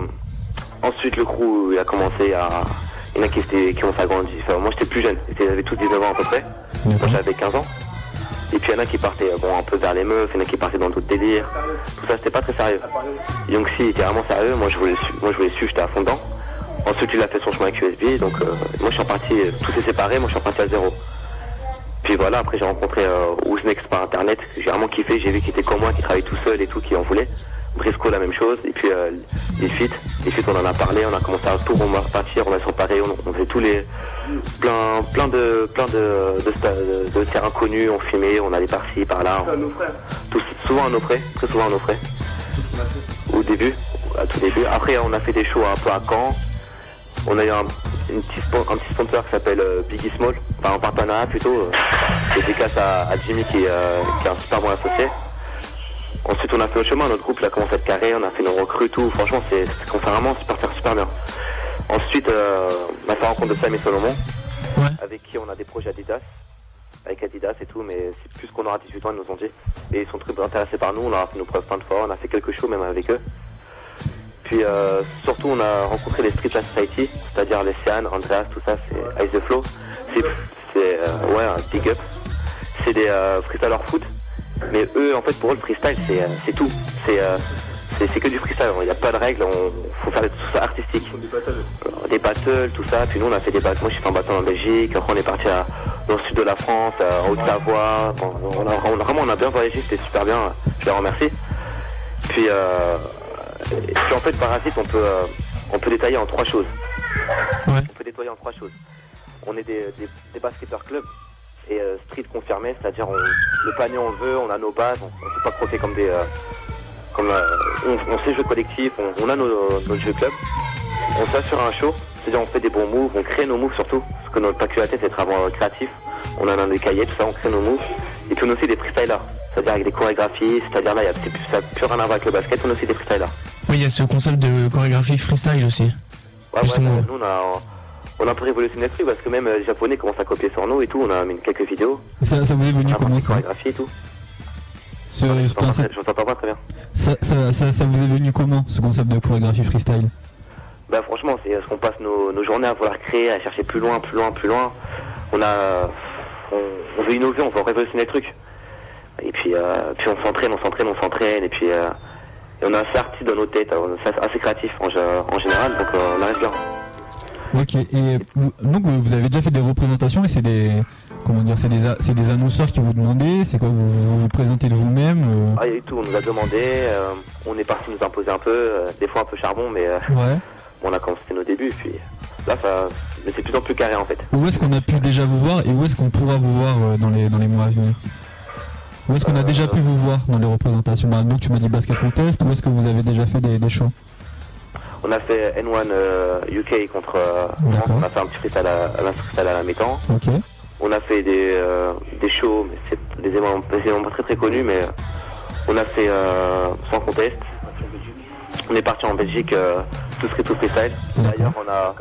ensuite le crew il a commencé à, il y en a qui, étaient, qui ont s'agrandi. Enfin, moi j'étais plus jeune, avaient tous 19 ans à peu près. Moi j'avais 15 ans. Et puis il y en a qui partaient euh, bon, un peu vers les meufs, il y en a qui partaient dans d'autres délires. Tout ça c'était pas très sérieux. Yongsi était vraiment sérieux, moi je voulais moi je voulais suivre, j'étais à fond dedans. Ensuite il a fait son chemin avec USB, donc euh, moi je suis reparti, euh, tout s'est séparé, moi je suis reparti à zéro. Puis voilà, après j'ai rencontré euh, Ouznex par internet, j'ai vraiment kiffé, j'ai vu qu'il était comme moi, qui travaillait tout seul et tout, qui en voulait. Brisco la même chose, et puis euh, les feats, les feats on en a parlé, on a commencé à tout repartir, on a s'emparer, on, on faisait tous les plein plein de plein de, de, sta- de terrains connus, on filmait, on allait par-ci, par-là. on- tous- souvent à nos frais, très souvent à nos frais. Au début, à tout début. Après on a fait des shows un peu à Caen. On a eu un, une petit, spo- un petit sponsor qui s'appelle euh, Biggie Small, enfin un partenariat plutôt. Euh, dédicace à, à Jimmy qui, euh, qui est un super bon associé. Ensuite on a fait le chemin, notre groupe là commence à être carré, on a fait nos recrues, tout. Franchement c'est vraiment super super bien. Ensuite euh, on a fait la rencontre de Sam et Solomon, avec qui on a des projets Adidas, avec Adidas et tout, mais c'est plus qu'on aura 18 ans, ils nous ont dit. Et ils sont très intéressés par nous, on a fait nos preuves plein de fois, on a fait quelques shows même avec eux. Puis euh, surtout on a rencontré les Street Life Society, c'est-à-dire les Sian, Andreas, tout ça, c'est Ice the Flow. C'est euh, ouais un big up. C'est des freestylers foot. Mais eux en fait pour eux le freestyle c'est euh, c'est tout. C'est euh, c'est que du freestyle, il n'y a pas de règles, on faut faire tout ça artistique. Euh, Des battles, tout ça, puis nous on a fait des battles, moi j'ai fait un battle en Belgique, après on est parti à, dans le sud de la France, à Haute-Savoie, Bon, on a, on a- vraiment on a bien voyagé, c'était super bien, je les remercie. Puis, euh, puis en fait Parasite on peut, euh, on peut détailler en trois choses. On peut détailler en trois choses. On est des, des, des basketteurs clubs et euh, street confirmé, c'est-à-dire on- le panier on veut, on a nos bases, on ne peut pas croquer comme des... euh, comme, euh, on, on sait jouer collectif, on, on a nos, notre jeu club, on s'assure un show, c'est-à-dire on fait des bons moves, on crée nos moves surtout, parce que notre particularité c'est d'être avant créatif, on a dans des cahiers, tout ça, on crée nos moves, et puis on a aussi des freestylers, c'est-à-dire avec des chorégraphies, c'est-à-dire là y a- c'est plus- ça n'a plus rien à voir avec le basket, on a aussi des freestylers. Oui, il y a ce concept de chorégraphie freestyle aussi. Ouais, ouais, Justement. nous on a, on a un peu révolutionné le truc parce que même euh, les japonais commencent à copier sur nous et tout, on a mis quelques vidéos, ça, ça vous est venu comment ça et tout. Ce- Je enfin, ça, t'entends pas, pas très bien. ça, ça- ça- ça vous est venu comment ce concept de chorégraphie freestyle? Bah franchement, c'est ce qu'on passe nos, nos journées à vouloir créer, à chercher plus loin, plus loin, plus loin. On a, on, on veut innover, on veut révolutionner le truc. Et puis, euh, puis on s'entraîne, on s'entraîne, on s'entraîne, et puis euh, et on est assez artiste dans nos têtes, on est assez créatif en général, donc euh, on arrive bien. Ok, et vous- donc vous avez déjà fait des représentations et c'est des comment dire, c'est des a- c'est des annonceurs qui vous demandaient, c'est quoi vous, vous vous présentez de vous-même euh, Ah, il y a eu tout, on nous a demandé, euh, on est parti nous imposer un peu, euh, des fois un peu charbon, mais Ouais. on a commencé nos débuts, puis là, ça, mais c'est de plus en plus carré en fait. Où est-ce qu'on a pu déjà vous voir et où est-ce qu'on pourra vous voir dans les dans les mois à venir? Où est-ce qu'on a déjà pu vous voir dans les représentations? Bah, Donc tu m'as dit basket contest, où est-ce que vous avez déjà fait des, des shows? On a fait N1 euh, UK contre euh, France, on a fait un petit freestyle à, à la mi-temps. On a fait des, euh, des shows, mais c'est des événements, pas très très connus, mais on a fait euh, sans contest, on est parti en Belgique, euh, tout street, tout freestyle. D'ailleurs, on a,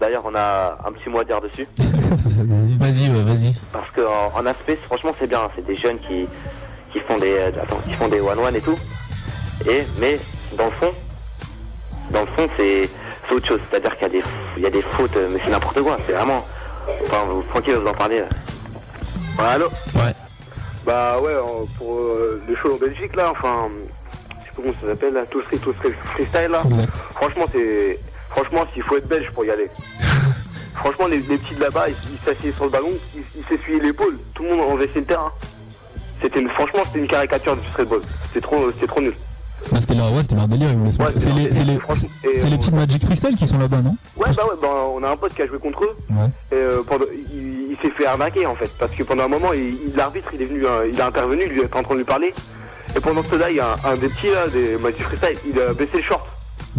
d'ailleurs, on a un petit mot à dire dessus. Vas-y, ouais, vas-y. Parce que en, en aspect, franchement, c'est bien. C'est des jeunes qui, qui font des, euh, attends, qui font des one one et tout. Et mais dans le fond, dans le fond, c'est c'est autre chose. C'est-à-dire qu'il y a des, il y a des fautes, euh, mais c'est n'importe quoi. C'est vraiment. Enfin, vous, tranquille, vous en parler. Ouais, allô? Ouais. Bah ouais, pour euh, le show en Belgique là, enfin, je sais pas comment ça s'appelle là, tout street, tout street freestyle là. Franchement, c'est, franchement, s'il faut être belge pour y aller. franchement, les, les petits de là-bas, ils s'assiedent sur le ballon, ils s'essuyaient l'épaule, tout le monde envahissait le terrain. C'était une, franchement, c'était une caricature du streetball. C'était trop, c'était trop nul. Bah, c'était leur, ouais, c'était leur délire, ils voulaient se Ouais, montrer. C'est les, les, les petites Magic Freestyle qui sont là-bas, non Ouais, bah ouais, bah, on a un pote qui a joué contre eux. Ouais. Et euh, pendant, il, il s'est fait arnaquer en fait, parce que pendant un moment, il- l'arbitre il est venu, euh, il a intervenu, il était en train de lui parler. Et pendant ce là, il y a un, un des petits là, des Magic Freestyle, il a baissé le short.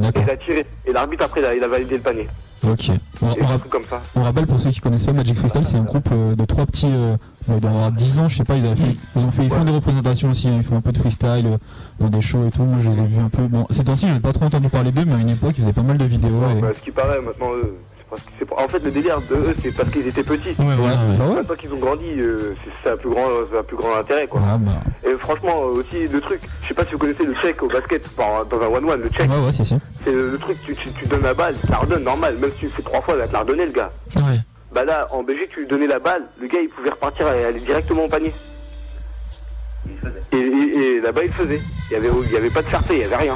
Et il a tiré. Et l'arbitre après, il a, il a validé le panier. Ok. On, comme ça. rappelle pour ceux qui connaissent pas Magic Freestyle, c'est un groupe euh, de trois petits, euh, avoir 10 ans, je sais pas, ils, avaient fait- ils ont fait, ils font des représentations aussi, hein, ils font un peu de freestyle euh, dans des shows et tout. Moi, je les ai vus un peu. Bon, ces temps-ci, je n'ai pas trop entendu parler d'eux, mais à une époque, ils faisaient pas mal de vidéos. et- Bah, ce qui paraît maintenant, eux, parce que c'est pas- en fait, le délire de eux, c'est parce qu'ils étaient petits. Ouais, voilà, ouais. Ouais. Maintenant qu'ils ont grandi, euh, c'est c'est un plus grand, c'est un plus grand intérêt quoi. Ah, bah. Et franchement, euh, aussi le truc, je sais pas si vous connaissez le check au basket par- dans un one-one, le check. Ouais, ouais, c'est sûr. C'est le, le truc, tu, tu, tu donnes la balle, tu la redonnes normal, même si tu le fais trois fois, va te la redonner le gars. Ouais. Bah là, en Belgique, tu lui donnais la balle, le gars il pouvait repartir et aller directement au panier. Et, et, et là-bas, il faisait. Il y avait, il y avait pas de play, il y avait rien.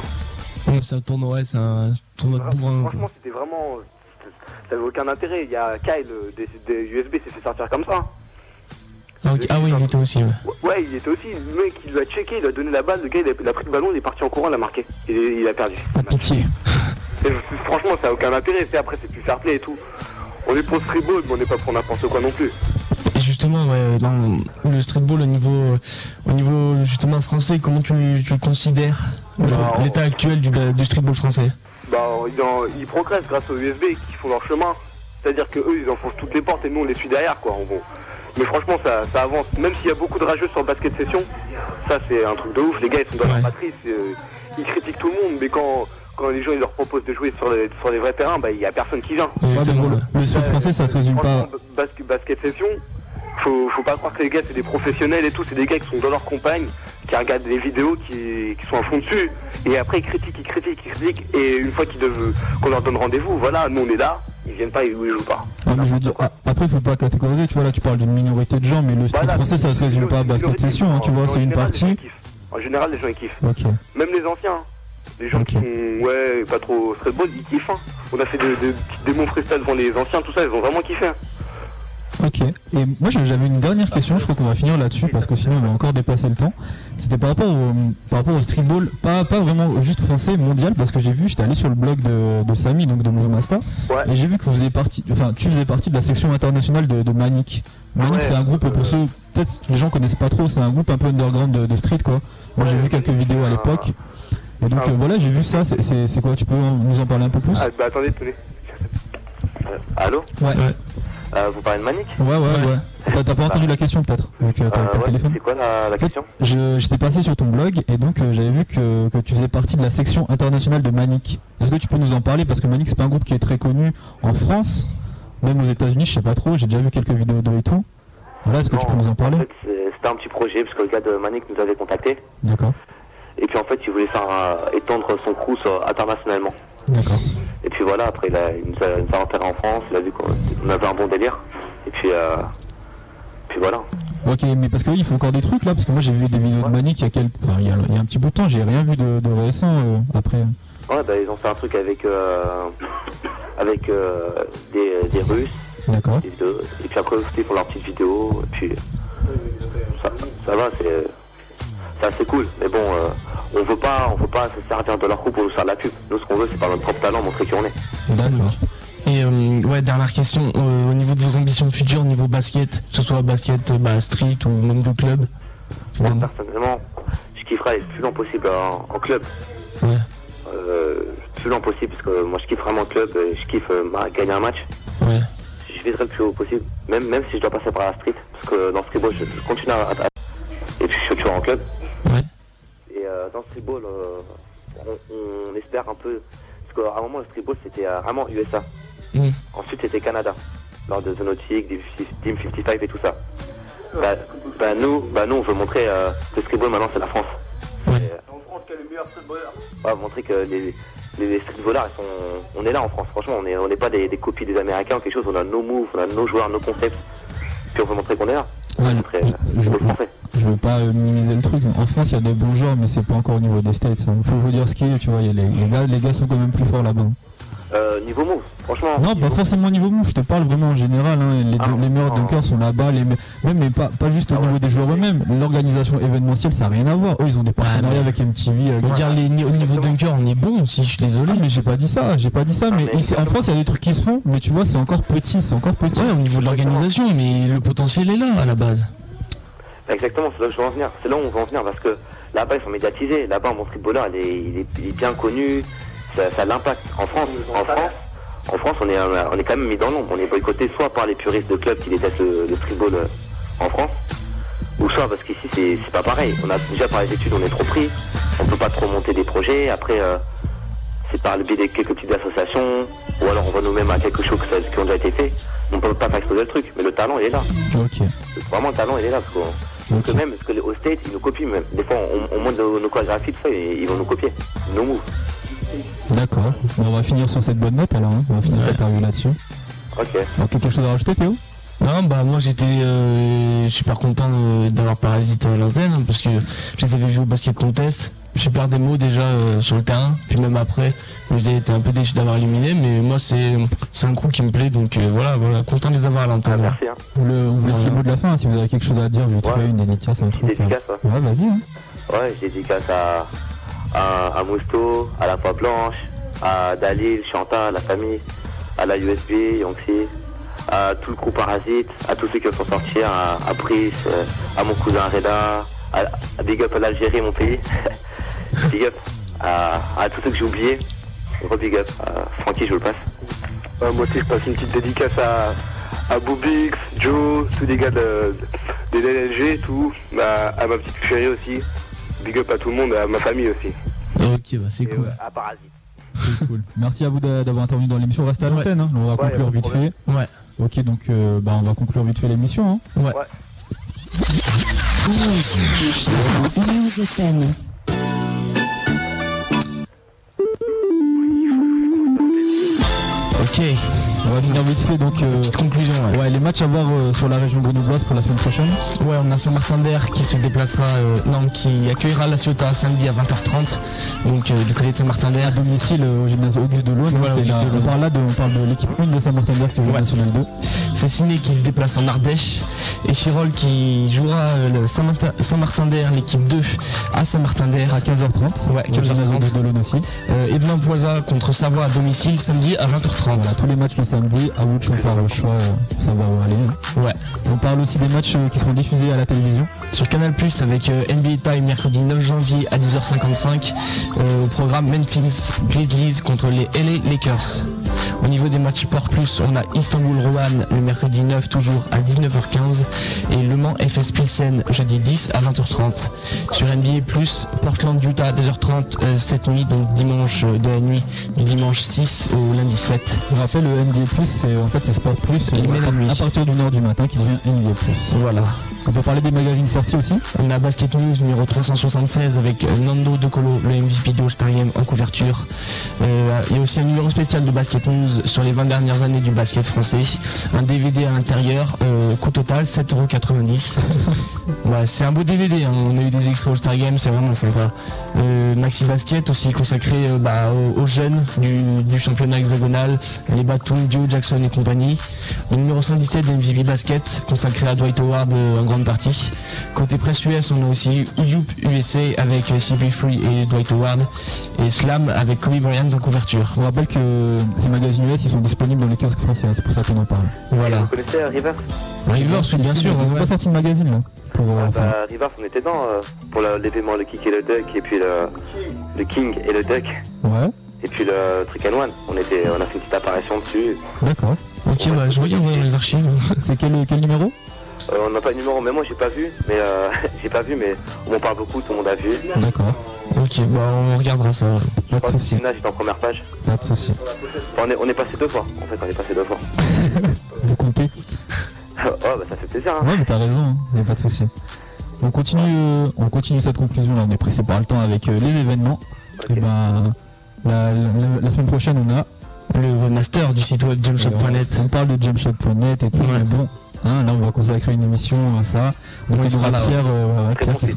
Donc, C'est un tournoi, ouais, c'est un tournoi de bourrin. quoi. Franchement, c'était vraiment. Ça avait aucun intérêt. Il y a Kyle euh, des, des USB s'est fait sortir comme ça. Ah. Ah oui, il était aussi, ouais. Ouais, il était aussi. Le mec, il lui a checké, il lui a donné la balle, le gars il a, il a pris le ballon, il est parti en courant, il a marqué. Il a perdu. Pas de pitié. Et franchement, ça a aucun intérêt. C'est après, c'est plus fair play et tout. On est pour streetball, mais on n'est pas pour n'importe quoi non plus. Et justement, ouais, dans le streetball au niveau, au niveau justement français, comment tu, tu le considères le- Bah, l'état actuel du, du streetball français? Bah, ils, en- ils progressent grâce aux USB qui font leur chemin. C'est-à-dire que eux, ils enfoncent toutes les portes et nous, on les suit derrière, quoi, en gros. Mais franchement, ça, ça avance. Même s'il y a beaucoup de rageux sur le basket session, ça, c'est un truc de ouf. Les gars, ils sont dans leur matrice. euh, ils critiquent tout le monde, mais quand, quand les gens ils leur proposent de jouer sur les, sur les vrais terrains, bah, il y a personne qui vient. Ouais, bon, le, le street français, ça se résume pas. Franchement, basket, basket session, faut, faut pas croire que les gars c'est des professionnels et tout, c'est des gars qui sont dans leur compagne, qui regardent des vidéos, qui, qui sont à fond dessus, et après ils critiquent, ils critiquent, ils critiquent, et une fois qu'on leur donne rendez-vous, voilà, nous on est là, ils viennent pas, ils, ils jouent pas. Ouais, mais je veux dire, a- après, il faut pas catégoriser, tu vois, là, tu parles d'une minorité de gens, mais le street Voilà, français, ça se résume pas à basket session, hein, tu vois, c'est une partie. En général, les gens ils kiffent. Même les anciens, hein. les gens qui sont, ouais, pas trop streetball, ils kiffent. hein. On a fait des, des démos freestyle devant les anciens, tout ça, ils ont vraiment kiffé. hein. Ok. Et moi j'avais une dernière question, je crois qu'on va finir là-dessus parce que sinon on va encore dépasser le temps. C'était par rapport au par rapport au streetball, pas pas vraiment juste français, mondial, parce que j'ai vu, j'étais allé sur le blog de, de Samy, donc de Mouvement Master, et j'ai vu que vous faisiez partie, enfin tu faisais partie de la section internationale de, de Manic. Manic Ouais. c'est un groupe pour ceux, peut-être que les gens connaissent pas trop, c'est un groupe un peu underground de, de street quoi. Moi j'ai vu quelques vidéos à l'époque. Et donc euh, voilà, j'ai vu ça, c'est- quoi Tu peux nous en parler un peu plus? Ah, bah attendez, tenez. Euh, allô? Ouais. Euh, Vous parlez de Manic Ouais, ouais, ouais. T'as t'as pas entendu la question peut-être vu que t'as Euh, pas le ouais, téléphone C'est quoi la, la question? Je- J'étais passé sur ton blog et donc euh, j'avais vu que, que tu faisais partie de la section internationale de Manic. Est-ce que tu peux nous en parler? Parce que Manic c'est pas un groupe qui est très connu en France, même aux États-Unis, je sais pas trop, j'ai déjà vu quelques vidéos d'eux et tout. Voilà, est-ce que tu peux nous en parler? C'est- C'était un petit projet parce que le gars de Manic nous avait contacté. D'accord, Et puis en fait, il voulait faire euh, étendre son crew sur- internationalement. D'accord. Et puis voilà, après, il, a, il nous, a, il nous a enterré en France, il a vu qu'on on avait un bon délire. Et puis, euh, puis voilà. Ok, mais parce que oui, il faut encore des trucs là, parce que moi j'ai vu des vidéos de Manic il y a quelques, enfin il y a, il y a un petit bout de temps, j'ai rien vu de, de récent euh, après. Ouais, bah, ils ont fait un truc avec, euh, avec euh, des, des Russes. D'accord. Et puis après, ils font leurs petites vidéos. Et puis, ça, ça va, c'est c'est assez cool. Mais bon, euh, on veut pas, on veut pas se servir de leur coup pour nous faire de la pub. Nous, ce qu'on veut, c'est par notre propre talent montrer qui on est. D'accord. Et euh, ouais, dernière question, euh, au niveau de vos ambitions futures, au niveau basket, que ce soit basket, euh, bah, street ou même de club Moi, personnellement, je kifferais aller le plus long possible en, en club. Ouais. Euh, le plus long possible, parce que moi, je kiffe vraiment le club. Et je kiffe ma- gagner un match. Ouais. Je viserai le plus haut possible, même, même si je dois passer par la street. Parce que dans le streetball, je, je continue à, à- Et puis, je suis toujours en club. Ouais. Et euh, dans le streetball, euh, on, on espère un peu. Parce qu'à un moment, le streetball, c'était euh, vraiment USA. Mm. Ensuite, c'était Canada. Lors de The Nautic, Team 55 et tout ça. Bah, bah, nous, bah, nous, on veut montrer euh, que le streetball, maintenant, c'est la France. Et, euh, En France, quel est le meilleur streetballer ouais, montrer que les, les, les streetballers, ils sont, on est là en France. Franchement, on n'est on pas des, des copies des Américains ou quelque chose. On a nos moves, on a nos joueurs, nos concepts. Puis on veut montrer qu'on est là. Ouais, Montrer, euh, je, football français. Je veux pas euh, minimiser le truc. mais En France, il y a des bons joueurs, mais c'est pas encore au niveau des States. Il faut vous dire ce qu'il y a, tu vois. y a les, les gars, les gars sont quand même plus forts là-bas. Euh, niveau move, franchement. Non, pas forcément au niveau move, je te parle vraiment en général. hein, Les, Ah les meilleurs dunkers sont là-bas, les me- même mais pas, pas juste au niveau des joueurs eux-mêmes. L'organisation événementielle, ça n'a rien à voir. Eux, ils ont des partenariats avec MTV. avec- les, ni- au niveau dunker, on est bon aussi, je suis désolé. Ah, mais j'ai pas dit ça, j'ai pas dit ça. Mais ici, en France, il y a des trucs qui se font, mais tu vois, c'est encore petit, c'est encore petit. Ouais, au niveau de l'organisation, mais le potentiel est là à la base. Exactement, c'est là que je veux en venir. C'est là où on veut en venir parce que là-bas ils sont médiatisés. Là-bas, mon streetballer, il est, il est, il est bien connu. Ça, ça a l'impact. En France, en France, en France, on est, euh, on est quand même mis dans l'ombre. On est boycotté soit par les puristes de clubs qui détestent le, le streetball euh, en France, ou soit parce qu'ici c'est c'est pas pareil. On a déjà par les études, on est trop pris. On peut pas trop monter des projets. Après, euh, c'est par le biais de quelques petites associations, ou alors on va nous-mêmes à quelque chose qui ont déjà été fait. On peut pas faire exploser le truc, mais le talent il est là. Ok. Vraiment, le talent, il est là. Parce que, parce que même, parce que les- aux States, ils nous copient même. Des fois, on, on monte nos, nos chorégraphies, tout ça, et ils vont nous copier. Nos moves. D'accord. Bon, on va finir sur cette bonne note alors. hein. On va finir cette interview là-dessus. Ok. Donc, quelque chose à rajouter, Théo? Non, bah moi j'étais euh, super content d'avoir Parasite à l'antenne hein, parce que je les avais vus au basket contest. J'ai perdu des mots déjà euh, sur le terrain, puis même après, j'ai été un peu déçu d'avoir éliminé, mais moi c'est c'est un crew qui me plaît, donc euh, voilà, voilà, content de les avoir à l'antenne. Merci. Hein. Le, vous le mot de la fin hein, si vous avez quelque chose à dire, vite fait, une dédicace, un truc. dédicace, euh. Ouais, vas-y. hein. Ouais, je dédicace à, à, à Mousto, à la Foi Blanche, à Dalil, Chantal, la famille, à la USB, Yonxi, à tout le groupe Parasite, à tous ceux qui vont s'en sortir, à, à Brice, euh, à mon cousin Reda, à, à Big Up à l'Algérie, mon pays. big Up à, à tous ceux que j'ai oubliés. Gros Big Up. À Francky, je vous le passe. Moi aussi, je passe une petite dédicace à, à Boobix, Joe, tous les gars de, des LLG, tout. À, à ma petite chérie aussi. Big up à tout le monde, à ma famille aussi. Ok, bah c'est cool. À Parasite. C'est cool. Merci à vous d'a- d'avoir intervenu dans l'émission. Restez à l'antenne, hein. on va Ouais, conclure vite fait. Ouais. Ok, donc euh, bah, on va conclure vite fait l'émission. Hein. Ouais. News. News FM. Ok. On va finir vite fait donc. euh, Petite conclusion, ouais. ouais, les matchs à voir euh, sur la région grenobloise pour la semaine prochaine. Ouais, on a Saint-Martin-d'Air qui se déplacera, euh, non, qui accueillera la Ciotat samedi à 20h30. Donc du côté de Saint-Martin-d'Air. À domicile au gymnase Auguste de l'Aune. Voilà, on parle là de, on parle de l'équipe 1 de Saint-Martin-d'Air qui joue Ouais. National 2. C'est Ciné qui se déplace en Ardèche et Chirol qui jouera le Saint-Martin- Saint-Martin-d'Air, l'équipe 2 à Saint-Martin-d'Air. À 15h30. Ouais, au gymnase 15h30. Auguste de l'Aune aussi. Edouin Poisa contre Savoie à domicile samedi à 20h30. Voilà, tous les matchs le samedi, à vous de faire le choix, euh, ça va où aller. hein. Ouais. On parle aussi des matchs euh, qui seront diffusés à la télévision. Sur Canal Plus avec euh, NBA Time mercredi 9 janvier à 10h55 euh, au programme Memphis Grizzlies contre les LA Lakers. Au niveau des matchs Sport Plus, on a Istanbul Rouen le mercredi 9 toujours à 19h15 et Le Mans FS Pilsen jeudi 10 à 20h30. Sur NBA Plus, Portland Utah 2h30 euh, cette nuit donc dimanche euh, de la nuit dimanche 6 au lundi 7. Je rappelle, le NBA+, c'est en fait c'est Sport Plus, Il euh, met la nuit. à partir d'une heure du matin qui devient NBA+. Voilà. On peut parler des magazines sortis aussi. On a Basket News numéro 376 avec euh, Nando De Colo, le MVP de All-Star Game en couverture. Euh, il y a aussi un numéro spécial de Basket News sur les 20 dernières années du basket français. Un DVD à l'intérieur, euh, coût total 7,90€. ouais, c'est un beau DVD, hein. on a eu des extraits All-Star Game, c'est vraiment sympa. Euh, Maxi Basket aussi consacré euh, bah, aux, aux jeunes du, du championnat hexagonal, les Batum, Dio Jackson et compagnie. Le numéro 117 de MVB Basket consacré à Dwight Howard euh, en grande partie. Côté presse US, on a aussi Youp USA avec euh, CP3 et Dwight Howard et Slam avec Kobe Bryant en couverture. On rappelle que ces magazines US ils sont disponibles dans les kiosques français, hein, c'est pour ça qu'on en parle. Voilà. Vous connaissez euh, Rivers Rivers, oui, bien sûr. Ils ont ouais. pas sorti de magazine là. Pour, euh, Ah, enfin, bah, Rivers, on était dedans euh, pour l'événement Le Kick et le Duck, et puis le, le King et le Duck, ouais, et puis le Trick and One. On, était, on a fait une petite apparition dessus. d'accord. Ok, bah, je regarde dans les archives. C'est quel, quel numéro Euh, on n'a pas de numéro, mais moi j'ai pas vu, mais euh, j'ai pas vu, mais on m'en parle beaucoup, tout le monde a vu. D'accord. Ok, bah on regardera ça. Pas de soucis. Là, j'étais en première page. Pas de soucis. On est, on est passé deux fois. En fait, on est passé deux fois. Vous comptez oh, bah ça fait plaisir. Hein. Ouais, mais t'as raison, hein, y a pas de souci. On continue, euh, on continue cette conclusion. Là, on est pressé par le temps avec euh, les événements. Et la, la- la semaine prochaine, on a le master du site web jumpshot.net. On parle de jumpshot.net et tout. Ouais. mais bon, hein, là, on va consacrer une émission à ça. Donc, il y aura Pierre, euh, qui.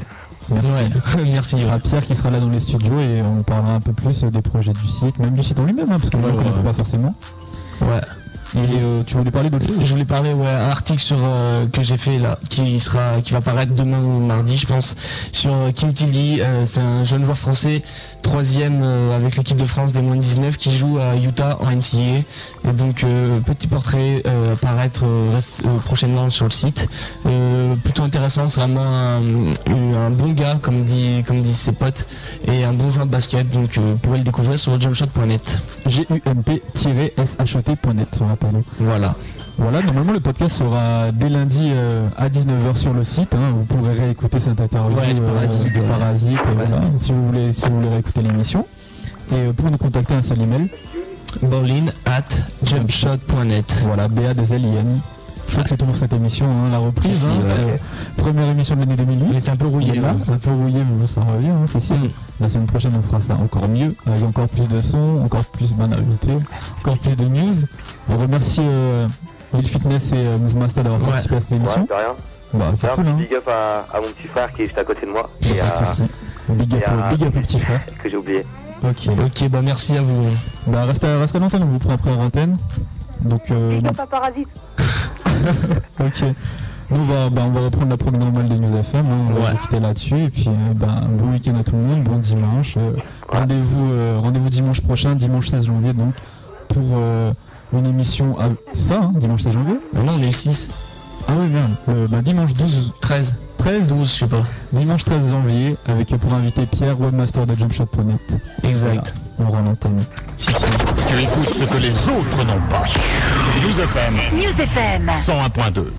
Merci. Ouais, merci. Il y aura Pierre qui sera là dans les studios et on parlera un peu plus des projets du site, même du site en lui-même, hein, parce que Ouais, ne connaissent pas forcément. Ouais. Et euh, tu voulais parler d'autre chose Je voulais parler ouais un article sur euh, que j'ai fait là qui sera qui va paraître demain ou mardi je pense sur euh, Kim Tilly euh, c'est un jeune joueur français troisième avec l'équipe de France des moins de 19 qui joue à Utah en NCAA et donc euh, petit portrait apparaître euh, euh, prochainement sur le site plutôt intéressant c'est vraiment un, un bon gars comme dit comme disent ses potes et un bon joueur de basket donc vous pourrez le découvrir sur jumpshot.net G-U-M-P-SHOT.net, on rappelle. Voilà. Voilà, normalement le podcast sera dès lundi euh, à 19h sur le site. hein. Vous pourrez réécouter cette interview Ouais, et voilà, si vous voulez, si vous voulez réécouter l'émission. Et euh, pour nous contacter, un seul email. Berlin at jumpshot.net. Voilà, BA de N. Je crois que c'est toujours cette émission, hein, la reprise. Si, si, hein, ouais. euh, première émission de l'année 2008. Il était un peu rouillé, Voilà, ouais. un peu rouillé, mais bon, ça revient, hein, c'est sûr. Mm. La semaine prochaine, on fera ça encore mieux, avec encore plus de sons, encore plus bon invité, encore plus de news. On remercie euh, Will Fitness et euh, Move Master d'avoir Ouais. participé à cette Ouais, émission. de rien. Bah, c'est cool, hein. petit big up à, à mon petit frère qui est juste à côté de moi. Et à. Big up, à- big up au petit frère. que j'ai oublié. Ok. Ok, bah merci à vous. Bah, reste à, reste à l'antenne, on vous prend après en antenne. Donc, euh, pas parasite. ok. Nous, on va, bah, on va reprendre la prog normale de News FM. hein, on va Ouais. quitter là-dessus. Et puis, euh, bah, bon week-end à tout le monde. Bon dimanche. euh, Rendez-vous euh, rendez-vous dimanche prochain, dimanche 16 janvier, donc, pour euh, une émission. à- C'est ça, hein, dimanche 16 janvier? Ah non, on est le 6. Ah oui, merde. Euh, bah, dimanche 12. 13. 13 12, je sais pas. Dimanche 13 janvier, avec pour inviter Pierre, webmaster de jumpshot.net. Exact. Voilà, on rend l'antenne. Tu écoutes ce que les autres n'ont pas. News FM News FM. 101.2.